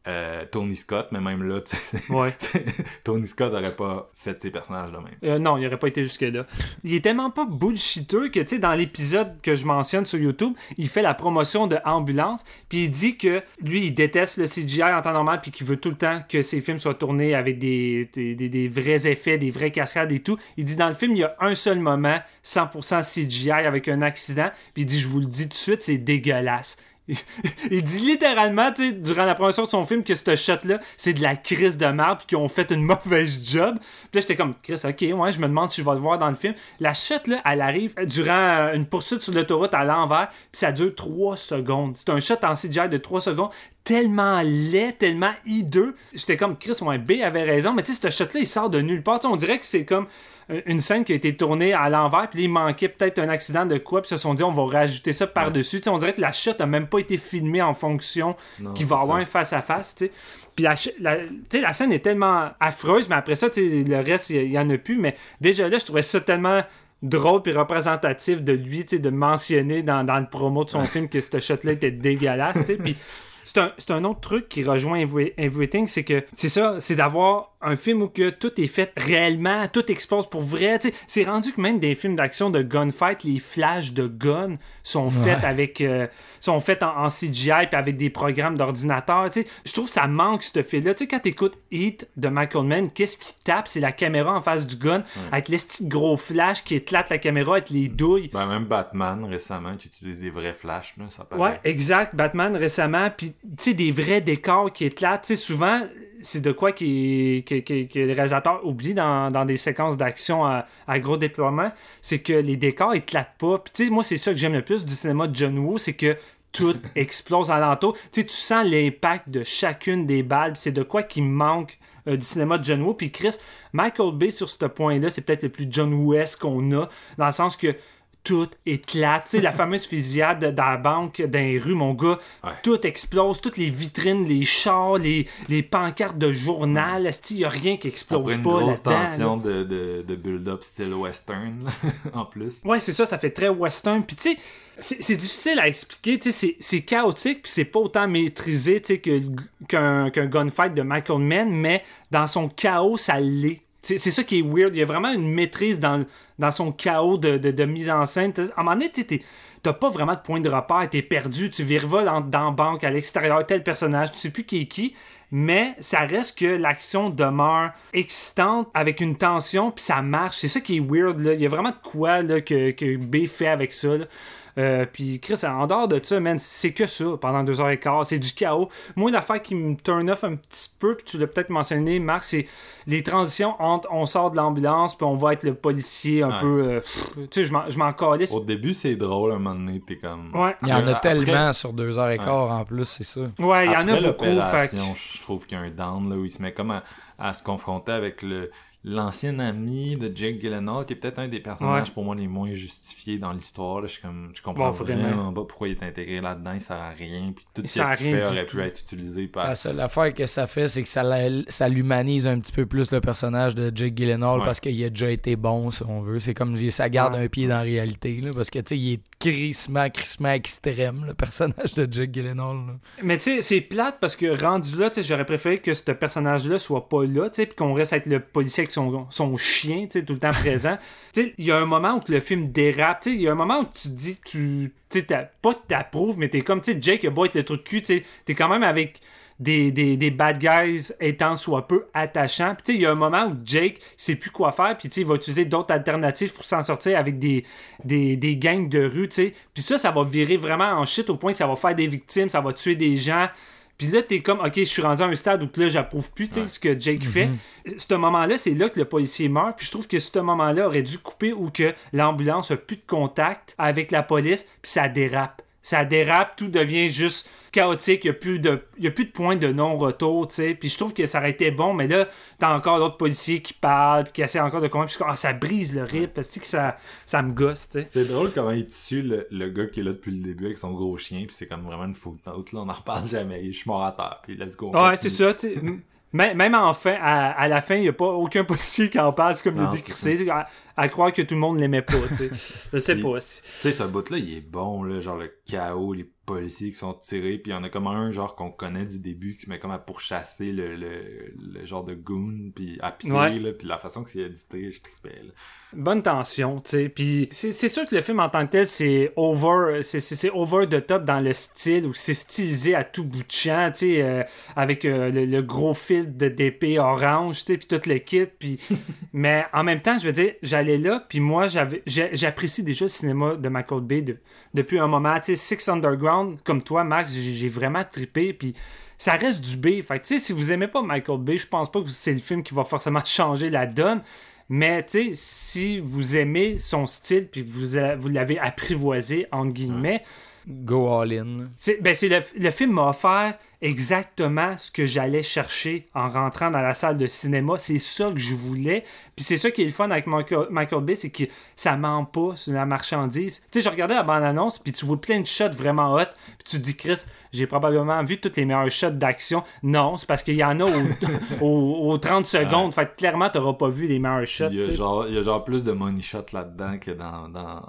euh, Tony Scott, mais même là, Ouais. Tony Scott aurait pas fait ses personnages de même. Euh, non, il aurait pas été jusque-là. Il est tellement pas bullshiteux que, tu sais, dans l'épisode que je mentionne sur YouTube, il fait la promotion de Ambulance, puis il dit que lui, il déteste le CGI en temps normal, puis qu'il veut tout le temps que ses films soient tournés avec des, des, des- des vrais effets, des vraies cascades et tout. Il dit dans le film, il y a un seul moment, 100% CGI avec un accident, puis il dit, je vous le dis tout de suite, c'est dégueulasse. Il dit littéralement, tu sais, durant la promotion de son film, que ce shot-là, c'est de la crise de marbre, qu'ils ont fait une mauvaise job. Puis là, j'étais comme, Chris, ok, ouais, je me demande si je vais le voir dans le film. La shot-là, elle arrive durant euh, une poursuite sur l'autoroute à l'envers, puis ça dure 3 secondes. C'est un shot en CGI de 3 secondes, tellement laid, tellement hideux. J'étais comme, Chris, ouais, B avait raison, mais tu sais, ce shot-là, il sort de nulle part. Tu sais, on dirait que c'est comme une scène qui a été tournée à l'envers, puis il manquait peut-être un accident de quoi, puis se sont dit, on va rajouter ça par-dessus. Tu sais, On dirait que la shot a même pas été filmée en fonction qu'il va avoir ça. un face-à-face, tu sais. Puis la, scène est tellement affreuse, mais après ça, le reste, il y, en a plus. Mais déjà là, je trouvais ça tellement drôle puis représentatif de lui, tu sais, de mentionner dans, dans le promo de son film que ce shot-là était dégueulasse, tu sais. Puis c'est un, un autre truc qui rejoint Every- Everything, c'est que c'est ça, c'est d'avoir un film où que tout est fait réellement, tout explose pour vrai. tu sais. C'est rendu que même des films d'action de gunfight, les flashs de gun sont faits avec euh, sont faits en, en CGI puis avec des programmes d'ordinateur. tu sais. Je trouve que ça manque ce. Tu sais, quand t'écoutes Heat de Michael Mann, qu'est-ce qui tape? C'est la caméra en face du gun, avec les petits gros flashs qui éclatent la caméra, avec les douilles. Ben, même Batman, récemment, qui utilise des vrais flashs, là, ça paraît. Ouais, exact. Batman récemment, puis tu sais, des vrais décors qui éclatent. Tu sais, souvent, c'est de quoi qui, que, que, que le réalisateur oublie dans, dans des séquences d'action à, à gros déploiement, c'est que les décors éclatent pas. Puis tu sais, moi, c'est ça que j'aime le plus du cinéma de John Woo, c'est que tout explose alentour. Tu sais, tu sens l'impact de chacune des balles. C'est de quoi qui manque euh, du cinéma de John Woo. Puis Chris, Michael Bay, sur ce point-là, c'est peut-être le plus John Woo-esque qu'on a, dans le sens que tout éclate. Tu sais, la fameuse fusillade dans la banque, dans les rues, mon gars, Ouais. tout explose, toutes les vitrines, les chars, les, les pancartes de journal, il n'y a rien qui explose Après une pas grosse là-dedans. là. tension de, de, de build-up style western, en plus. Ouais, c'est ça, ça fait très western. Puis tu sais, c'est difficile à expliquer, tu sais, c'est- chaotique, puis c'est pas autant maîtrisé, qu'un gunfight de Michael Mann, mais dans son chaos, ça l'est. C'est ça qui est weird. Il y a vraiment une maîtrise dans, son chaos de, mise en scène. À un moment donné, t'as pas vraiment de point de repère, t'es perdu, tu virevoles en- dans banque, à l'extérieur, tel personnage, tu sais plus qui est qui, mais ça reste que l'action demeure excitante avec une tension, puis ça marche. C'est ça qui est weird, là. Il y a vraiment de quoi que, que B fait avec ça. Euh, puis Chris, en dehors de ça, man, c'est que ça pendant deux heures et quart. C'est du chaos. Moi, l'affaire qui me turn off un petit peu, puis tu l'as peut-être mentionné, Marc, c'est les transitions entre on sort de l'ambulance, puis on va être le policier un Ouais. peu. euh, pff, tu sais, je m'en- je m'en calisse. Au début, c'est drôle, à un moment donné, t'es comme... Ouais. Il y en a Après- tellement sur deux heures et quart en plus, c'est ça. Ouais, il y en a beaucoup. Fait je trouve qu'il y a un down là, où il se met comme à, à se confronter avec le l'ancien ami de Jake Gyllenhaal qui est peut-être un des personnages Ouais. pour moi les moins justifiés dans l'histoire là. je suis comme je comprends Bon, vraiment. vraiment pas pourquoi il est intégré là-dedans il sert à rien puis tout Il ce qu'il fait aurait tout. pu être utilisé par La seule affaire que ça fait, c'est que ça, ça l'humanise un petit peu plus le personnage de Jake Gyllenhaal Ouais. parce qu'il a déjà été bon, si on veut. C'est comme si ça garde Ouais. un pied dans la réalité, là, parce que, tu sais, il est crissement, crissement extrême, le personnage de Jake Gyllenhaal. là. Mais tu sais, c'est plate parce que rendu là, tu sais, j'aurais préféré que ce personnage-là soit pas là, tu sais, puis qu'on reste avec le policier son, son chien, tu sais, tout le temps présent. Tu sais, il y a un moment où le film dérape, tu sais, il y a un moment où tu dis, tu, tu sais, pas t'approuves, mais t'es comme, tu sais, Jake, il a beau être le truc de cul, tu sais, t'es quand même avec des, des, des bad guys étant soit peu attachants. Puis tu sais, il y a un moment où Jake sait plus quoi faire, puis tu sais, il va utiliser d'autres alternatives pour s'en sortir avec des, des, des gangs de rue, tu sais. Puis ça, ça va virer vraiment en shit au point que ça va faire des victimes, ça va tuer des gens. Puis là, t'es comme, ok, je suis rendu à un stade où là, j'approuve plus, ce que Jake fait. Ce moment-là, c'est là que le policier meurt. Puis je trouve que ce moment-là aurait dû couper ou que l'ambulance a plus de contact avec la police, puis ça dérape. Ça dérape, tout devient juste chaotique, il n'y a, plus de- y a plus de point de non-retour, tu sais. Puis je trouve que ça aurait été bon, mais là, t'as encore d'autres policiers qui parlent, puis qui essaient encore de convaincre. Puis ah, ça brise le rythme, parce que ça, ça me gosse, tu sais. c'est drôle comment il tue le, le gars qui est là depuis le début avec son gros chien puis c'est comme vraiment une footnote là on en reparle jamais je suis mort à terre puis go on Ouais, c'est ça, tu sais. Même en fin, à, à la fin, il n'y a pas aucun policier qui en parle, c'est comme le décrissé, c'est à, à croire que tout le monde l'aimait pas, tu sais. Je sais pas. Tu sais, ce bout-là, il est bon, là, genre le chaos, les policiers qui sont tirés, puis il y en a comme un, genre, qu'on connaît du début, qui se met comme à pourchasser le, le, le genre de goon, puis à pied, Ouais. là, puis la façon que c'est édité, je tripais, là. Bonne tension, tu sais. Puis c'est sûr que le film en tant que tel, c'est over, c'est- over the top dans le style, où c'est stylisé à tout bout de champ, tu sais, euh, avec euh, le, le gros fil de d'épée orange, tu sais, puis tout le kit. Puis... Mais en même temps, je veux dire, j'allais là, puis moi, j'avais j'apprécie déjà le cinéma de Michael Bay de- depuis un moment. Tu sais, Six Underground, comme toi, Max, j'ai vraiment trippé, puis ça reste du B. Fait tu sais, si vous aimez pas Michael Bay, je pense pas que c'est le film qui va forcément changer la donne. Mais, tu sais, si vous aimez son style, puis vous, vous l'avez apprivoisé, entre guillemets, Go all in. c'est ben, c'est le, le film m'a offert exactement ce que j'allais chercher en rentrant dans la salle de cinéma. C'est ça que je voulais. Puis c'est ça qui est le fun avec Michael, Michael Bay, c'est que ça ment pas sur la marchandise. Tu sais, je regardais la bande-annonce, puis tu vois plein de shots vraiment hot, puis tu te dis, Chris, j'ai probablement vu tous les meilleurs shots d'action. Non, c'est parce qu'il y en a au- au- aux 30 secondes. Fait que clairement, t'auras pas vu les meilleurs shots. Il y, a genre, il y a genre plus de money shot là-dedans que dans, dans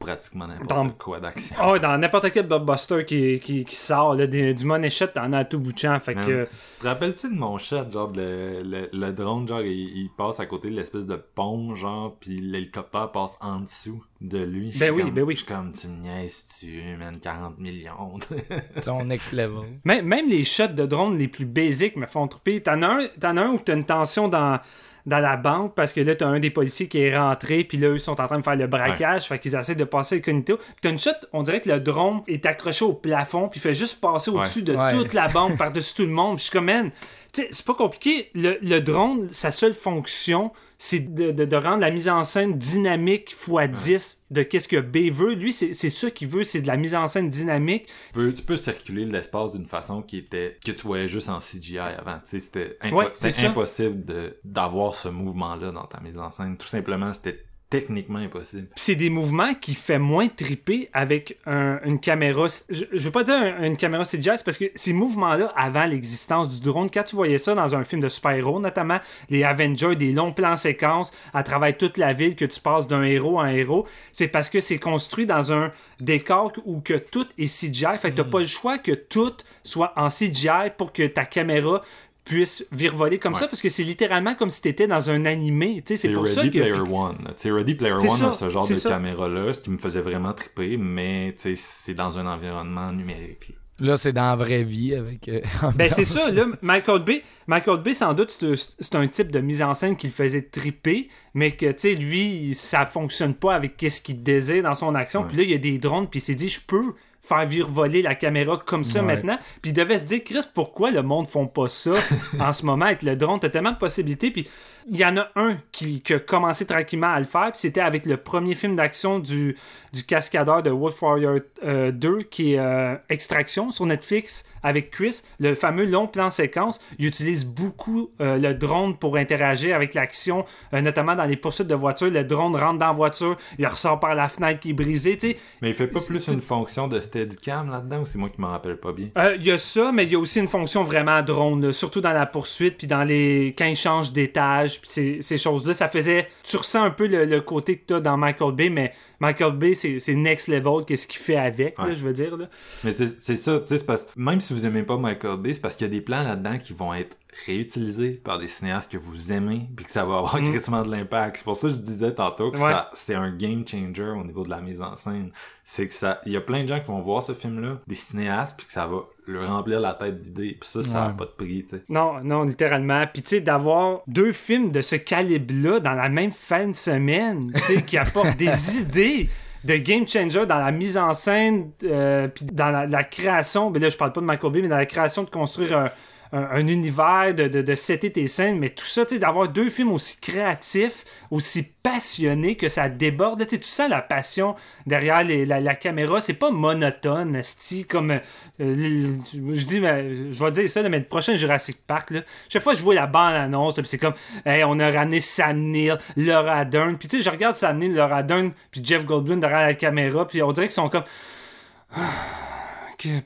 pratiquement n'importe Dans- quoi d'action. Ah ouais, dans n'importe quel blockbuster qui, qui, qui sort, là, des- du money shot, t'en as à tout bout de champ. Fait que. Tu te rappelles-tu de mon shot, genre le, le, le drone, genre il, il passe à côté de l'espèce de pont, genre, puis l'hélicoptère passe en dessous de lui. Je Ben suis oui, comme- ben oui. Je suis comme, tu me niaises, tu man, 40 millions. C'est son next level. Même, même les shots de drone les plus basiques me font tromper. T'en as un, t'en as un où t'as une tension dans, dans la banque parce que là, t'as un des policiers qui est rentré, puis là, eux sont en train de faire le braquage, fait qu'ils essaient de passer le cognito. Puis t'as une shot, on dirait que le drone est accroché au plafond, puis il fait juste passer au-dessus de Ouais. toute la banque, par-dessus tout le monde. Puis je suis comme, man, tu sais, c'est pas compliqué. Le, le drone, sa seule fonction, c'est de, de- de rendre la mise en scène dynamique x 10 de qu'est-ce que B veut. Lui, c'est ça qu'il veut, c'est de la mise en scène dynamique. tu, peux, tu peux circuler l'espace d'une façon qui était que tu voyais juste en CGI avant. C'était impo- Ouais, impossible d'avoir ce mouvement-là dans ta mise en scène. Tout simplement, c'était techniquement impossible. C'est des mouvements qui fait moins triper avec un- une caméra. Je, je veux pas dire un- une caméra CGI, c'est parce que ces mouvements-là, avant l'existence du drone, quand tu voyais ça dans un film de super-héros, notamment les Avengers, des longs plans séquences à travers toute la ville, que tu passes d'un héros à un héros, c'est parce que c'est construit dans un décor où que tout est CGI. Fait que t'as pas le choix que tout soit en CGI pour que ta caméra puisse virevoler comme ça parce que c'est littéralement comme si t'étais dans un animé tu sais c'est pour Ready ça que Player One. Tu sais, Ready Player One ça, a ce genre de caméra-là, ce qui me faisait vraiment triper, mais tu sais, c'est dans un environnement numérique. là. C'est dans la vraie vie avec. euh, Ben c'est ça, là, Michael Bay, Michael Bay, sans doute, c'est un- c'est un type de mise en scène qui le faisait triper, mais que, tu sais, lui, ça fonctionne pas avec qu'est-ce qu'il désire dans son action. Puis là, il y a des drones, puis il s'est dit, je peux faire virevoler la caméra comme ça Ouais. maintenant. Puis il devait se dire, Chris, pourquoi le monde font pas ça en ce moment avec le drone? T'as tellement de possibilités, puis il y en a un qui, qui a commencé tranquillement à le faire, puis c'était avec le premier film d'action du, du cascadeur de Wolf Warrior euh, 2, qui est euh, Extraction sur Netflix avec Chris, le fameux long plan séquence. Il utilise beaucoup euh, le drone pour interagir avec l'action, euh, notamment dans les poursuites de voitures. Le drone rentre dans la voiture, il ressort par la fenêtre qui est brisée, tu sais. Mais il fait pas plus une fonction de Steadicam là-dedans ou c'est moi qui m'en rappelle pas bien? Euh, Il y a ça, mais il y a aussi une fonction vraiment drone, là, surtout dans la poursuite, puis dans les quand il change d'étage, puis ces, ces choses-là. Ça faisait. Tu ressens un peu le, le côté que tu as dans Michael Bay, mais Michael Bay, c'est next level, qu'est-ce qu'il fait avec, là, je veux dire. Là. Mais c'est ça, tu sais, c'est parce même si vous aimez pas Michael Bay, c'est parce qu'il y a des plans là-dedans qui vont être réutilisés par des cinéastes que vous aimez, puis que ça va avoir directement de l'impact. C'est pour ça que je disais tantôt que Mm. Ouais. c'est un game changer au niveau de la mise en scène. C'est que ça, il y a plein de gens qui vont voir ce film-là, des cinéastes, puis que ça va leur remplir la tête d'idées, puis ça, ça a Ouais. pas de prix. Non, non, littéralement. Puis, tu sais, d'avoir deux films de ce calibre-là dans la même fin de semaine, tu sais, qui apportent des idées de game changer dans la mise en scène, euh, puis dans la, la création. Ben là, je parle pas de Michael Bay, mais dans la création de construire un, un- un univers, de, de, de setter tes scènes, mais tout ça, tu sais, d'avoir deux films aussi créatifs, aussi passionnés que ça déborde. Tu sens la passion derrière la, la caméra. C'est pas monotone, esti, comme. euh, je dis, je vais dire ça, mais le prochain Jurassic Park, là, chaque fois je vois la bande-annonce, c'est comme, hey, on a ramené Sam Neill, Laura Dern, puis tu sais, je regarde Sam Neill, Laura Dern, puis Jeff Goldblum derrière la caméra, puis on dirait qu'ils sont comme.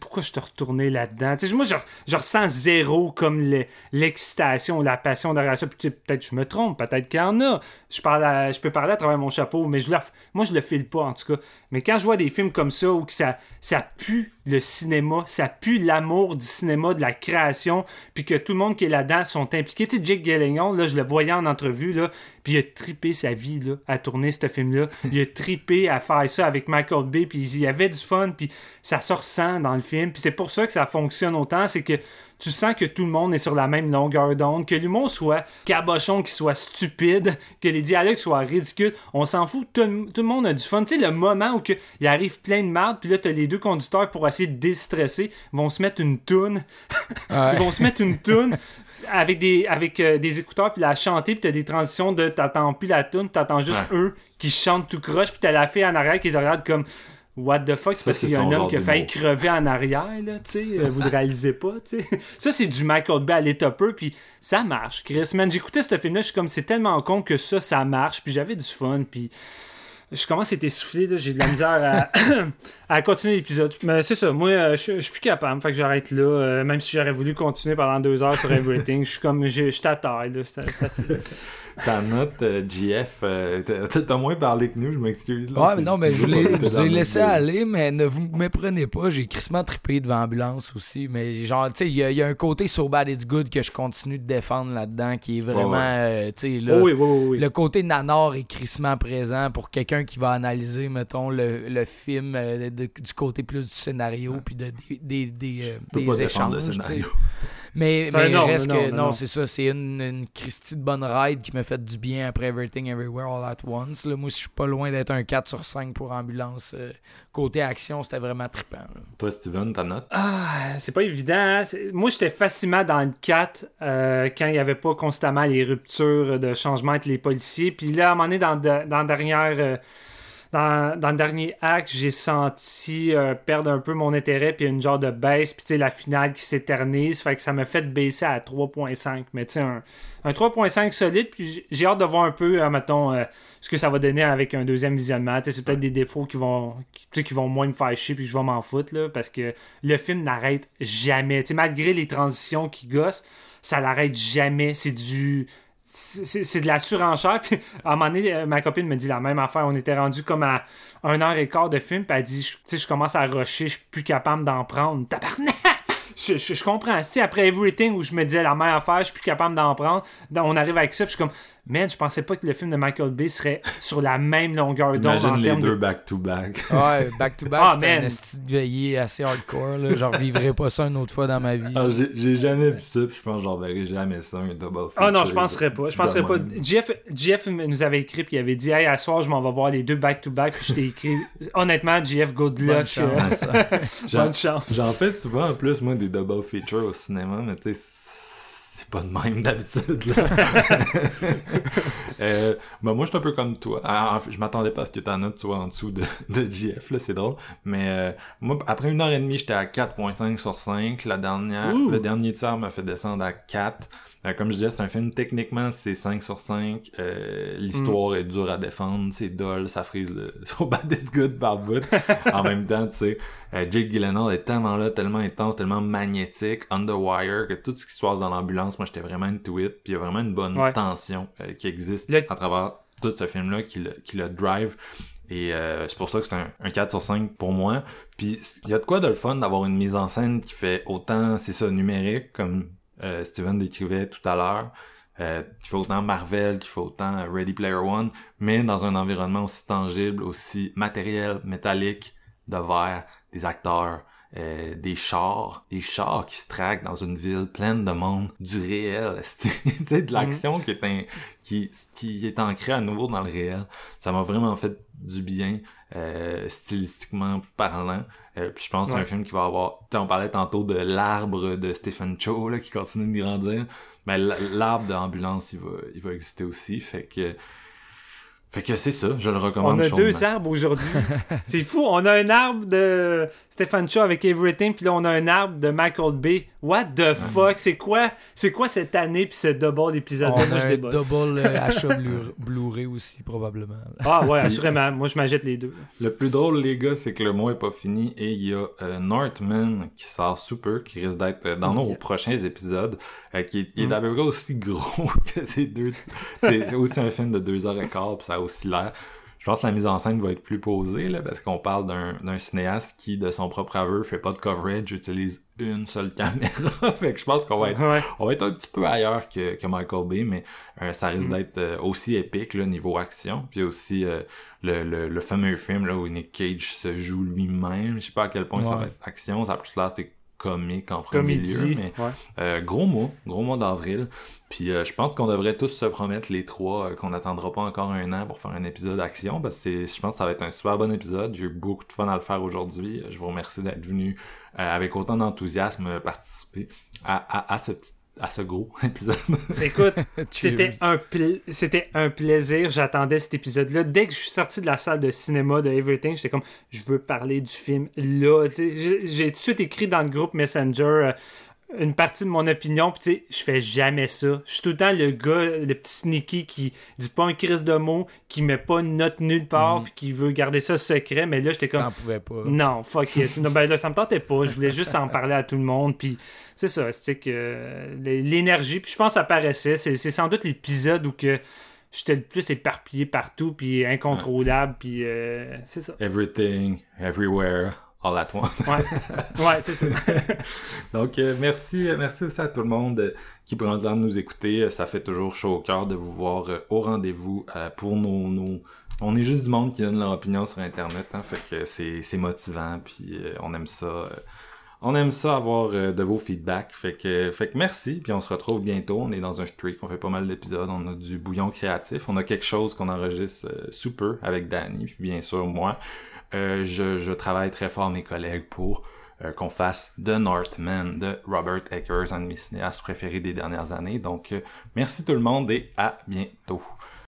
Pourquoi je te retourné là-dedans? Moi, je, ressens zéro comme le- l'excitation, la passion derrière ça. Puis, peut-être je me trompe, peut-être qu'il y en a. Je, parle je peux parler à travers mon chapeau, mais je le, moi, je le file pas, en tout cas. Mais quand je vois des films comme ça où que ça, ça pue le cinéma, ça pue l'amour du cinéma, de la création, puis que tout le monde qui est là-dedans sont impliqués. Tu sais, Jake Gyllenhaal, là, je le voyais en entrevue, là, puis il a tripé sa vie là, à tourner ce film-là. Il a tripé à faire ça avec Michael Bay, puis il y avait du fun, puis ça se ressent dans le film. Puis c'est pour ça que ça fonctionne autant, c'est que tu sens que tout le monde est sur la même longueur d'onde, que l'humour soit cabochon, qu'il soit stupide, que les dialogues soient ridicules. On s'en fout, tout, le- tout le monde a du fun. Tu sais, le moment où que, il arrive plein de merde, puis là, t'as les deux conducteurs pour essayer de déstresser, vont se mettre une toune. Ouais. Ils vont se mettre une toune avec des, avec, euh, des écouteurs, puis la chanter, puis t'as des transitions de t'attends plus la toune, t'attends juste Ouais. eux qui chantent tout croche, puis t'as la fille en arrière qui les regarde comme What the fuck, c'est parce qu'il y a un homme qui a failli crever en arrière, là, tu sais, euh, vous le réalisez pas, tu sais. Ça, c'est du Michael Bay à l'état peu, puis ça marche, Chris. Man, j'écoutais ce film-là, je suis comme, c'est tellement con que ça, ça marche, puis j'avais du fun, puis je commence à être essoufflé, j'ai de la misère à, à continuer l'épisode. Mais c'est ça, moi, euh, je je suis plus capable, fait que j'arrête là, euh, même si j'aurais voulu continuer pendant deux heures sur Everything, je suis comme, je je t'attaille, là, assez. Ta note, euh, GF, euh, t'as t'as moins parlé que nous, je m'excuse. Ouais, mais non, mais je vous ai laissé aller, mais ne vous méprenez pas. J'ai crissement trippé devant Ambulance aussi. Mais genre, tu sais, il y, a- il y a un côté So Bad It's Good que je continue de défendre là-dedans qui est vraiment, Ouais, euh, tu sais, là. Oh oui, oui, oui, oui. Le côté nanar est crissement présent pour quelqu'un qui va analyser, mettons, le, le film euh, de- du côté plus du scénario puis de, des, des, des, euh, des échanges. Mais, mais non, reste non, que, non, non, non. c'est ça, c'est une, une Christie de bonne ride qui m'a fait du bien après Everything Everywhere All At Once. Là, moi, je suis pas loin d'être un 4 sur 5 pour Ambulance. Euh, côté action, c'était vraiment trippant. là. Toi, Steven, ta note? Ah, c'est pas évident. hein. Moi, j'étais facilement dans le 4 euh, quand il n'y avait pas constamment les ruptures de changement entre les policiers. Puis là, à un moment donné, dans, de- dans la dernière. euh, dans, dans le dernier acte, j'ai senti euh, perdre un peu mon intérêt, puis une genre de baisse, puis la finale qui s'éternise, fait que ça m'a fait baisser à 3.5. Mais tu sais, un, un 3.5 solide, puis j'ai hâte de voir un peu, euh, mettons, euh, ce que ça va donner avec un deuxième visionnement. C'est peut-être des défauts qui vont, qui, qui vont moins me faire chier, puis je vais m'en foutre, là, parce que le film n'arrête jamais. Malgré les transitions qui gossent, ça l'arrête jamais. C'est du c'est de la surenchère. À un moment donné, euh, ma copine me dit la même affaire. On était rendu comme à un heure et quart de film. Puis elle dit Tu sais, je commence à rusher, je suis plus capable d'en prendre. Tabarnak! Je, je, je comprends. Si après Everything où je me disais la même affaire, je suis plus capable d'en prendre, on arrive avec ça, je suis comme Man, je pensais pas que le film de Michael Bay serait sur la même longueur d'onde Imagine en les termes deux de. back-to-back. Ouais, back-to-back, Ah, c'était man. un esti de veillée assez hardcore. Là. J'en revivrai pas ça une autre fois dans ma vie. Ah, j'ai jamais vu ça, puis je pense que j'en verrai jamais ça, un double Ah non, feature je penserais pas. Je penserais pas. Jeff, Jeff nous avait écrit puis il avait dit Hey, à soir, je m'en vais voir les deux back-to-back. Puis je t'ai écrit Honnêtement, Jeff, good Bonne luck. chance. euh, J'en- Bonne chance. J'en fais souvent en plus, moi, des double features au cinéma, mais tu sais, c'est pas de même d'habitude. là. euh, ben, moi, je suis un peu comme toi. Ah, je m'attendais pas à ce que ta note soit en dessous de, de GF, là, c'est drôle. Mais euh, moi, après une heure et demie, j'étais à 4.5 sur 5. La dernière, Ouh. le dernier tiers m'a fait descendre à 4. Euh, comme je disais, c'est un film, techniquement, c'est 5 sur 5. Euh, L'histoire Mm. est dure à défendre, c'est dull, ça frise le so bad it's good par bout. en même temps, tu sais, euh, Jake Gyllenhaal est tellement là, tellement intense, tellement magnétique, underwire, que tout ce qui se passe dans l'ambulance, moi, j'étais vraiment into it. Puis il y a vraiment une bonne Ouais. tension euh, qui existe Le- à travers tout ce film-là qui le, qui le drive. Et euh, c'est pour ça que c'est un, un 4 sur 5 pour moi. Puis il y a de quoi de le fun d'avoir une mise en scène qui fait autant, c'est ça, numérique, comme euh, Steven décrivait tout à l'heure, euh, qui fait autant Marvel, qui fait autant euh, Ready Player One, mais dans un environnement aussi tangible, aussi matériel, métallique, de verre, des acteurs, euh, des chars, des chars qui se traquent dans une ville pleine de monde, du réel, de l'action qui est un, qui, qui est ancrée à nouveau dans le réel. Ça m'a vraiment fait du bien, euh, stylistiquement parlant. Euh, puis je pense que c'est un film qui va avoir, tu on parlait tantôt de l'arbre de Stephen Chow, là, qui continue de grandir. Mais l- l'arbre d'ambulance, il va, il va exister aussi. Fait que, fait que c'est ça, je le recommande On a chaudement. deux arbres aujourd'hui. c'est fou. On a un arbre de Stephen Shaw avec Everything, puis là, on a un arbre de Michael Bay. What the fuck? C'est quoi, c'est quoi cette année, puis ce double épisode On Moi, a je un double euh, achat Blu- Blu-ray aussi, probablement. Ah ouais, assurément. Moi, je m'achète les deux. Le plus drôle, les gars, c'est que le mois est pas fini et il y a euh, Northman qui sort sous peu, qui risque d'être euh, dans nos Yeah. prochains épisodes, euh, qui est, il est Mm. à peu près aussi gros que ces deux. C'est c'est aussi un film de deux heures et quart, puis ça l'air. Je pense que la mise en scène va être plus posée, là, parce qu'on parle d'un cinéaste qui, de son propre aveu, fait pas de coverage, utilise une seule caméra. fait que je pense qu'on va être Ouais. on va être un petit peu ailleurs que, que Michael Bay, mais euh, ça Mm. risque d'être euh, aussi épique là, niveau action. Puis aussi euh, le, le, le fameux film là, où Nick Cage se joue lui-même. Je sais pas à quel point ça va être action. Ça a plus l'air comique en premier Comédie. lieu. Mais Ouais. euh, gros mois, gros mois d'avril. Puis euh, je pense qu'on devrait tous se promettre les trois euh, qu'on n'attendra pas encore un an pour faire un épisode d'action parce que je pense que ça va être un super bon épisode. J'ai eu beaucoup de fun à le faire aujourd'hui. Je vous remercie d'être venu avec autant d'enthousiasme participer à, à, à ce petit à ce gros épisode. Écoute, c'était un, pla- c'était un plaisir. J'attendais cet épisode-là. Dès que je suis sorti de la salle de cinéma de Everything, j'étais comme, je veux parler du film là. J'ai tout de suite écrit dans le groupe Messenger euh, une partie de mon opinion. Puis tu sais, je fais jamais ça. Je suis tout le temps le gars, le petit sneaky qui dit pas un crise de mots, qui met pas une note nulle part, puis qui veut garder ça secret. Mais là, j'étais comme, T'en pouvais pas. non, fuck it. Non, ben là, ça me tentait pas. Je voulais juste en parler à tout le monde. Puis c'est ça, c'est que euh, l'énergie, puis je pense que ça paraissait. C'est c'est sans doute l'épisode où que j'étais le plus éparpillé partout, puis incontrôlable, puis euh, c'est ça. Everything, everywhere, all at once. Ouais, ouais c'est ça. Donc, euh, merci, euh, merci aussi à tout le monde euh, qui prend le temps de nous écouter. Ça fait toujours chaud au cœur de vous voir au rendez-vous pour nos, nos... On est juste du monde qui donne leur opinion sur Internet, hein, fait que c'est motivant, puis on aime ça. on aime ça avoir de vos feedbacks, fait que, fait que merci, puis on se retrouve bientôt. On est dans un streak, on fait pas mal d'épisodes, on a du bouillon créatif, on a quelque chose qu'on enregistre peu avec Danny, puis bien sûr moi. Euh, je, travaille très fort mes collègues pour euh, qu'on fasse The Northman de Robert Eggers, un de mes cinéastes préférés des dernières années. Donc, euh, merci tout le monde et à bientôt.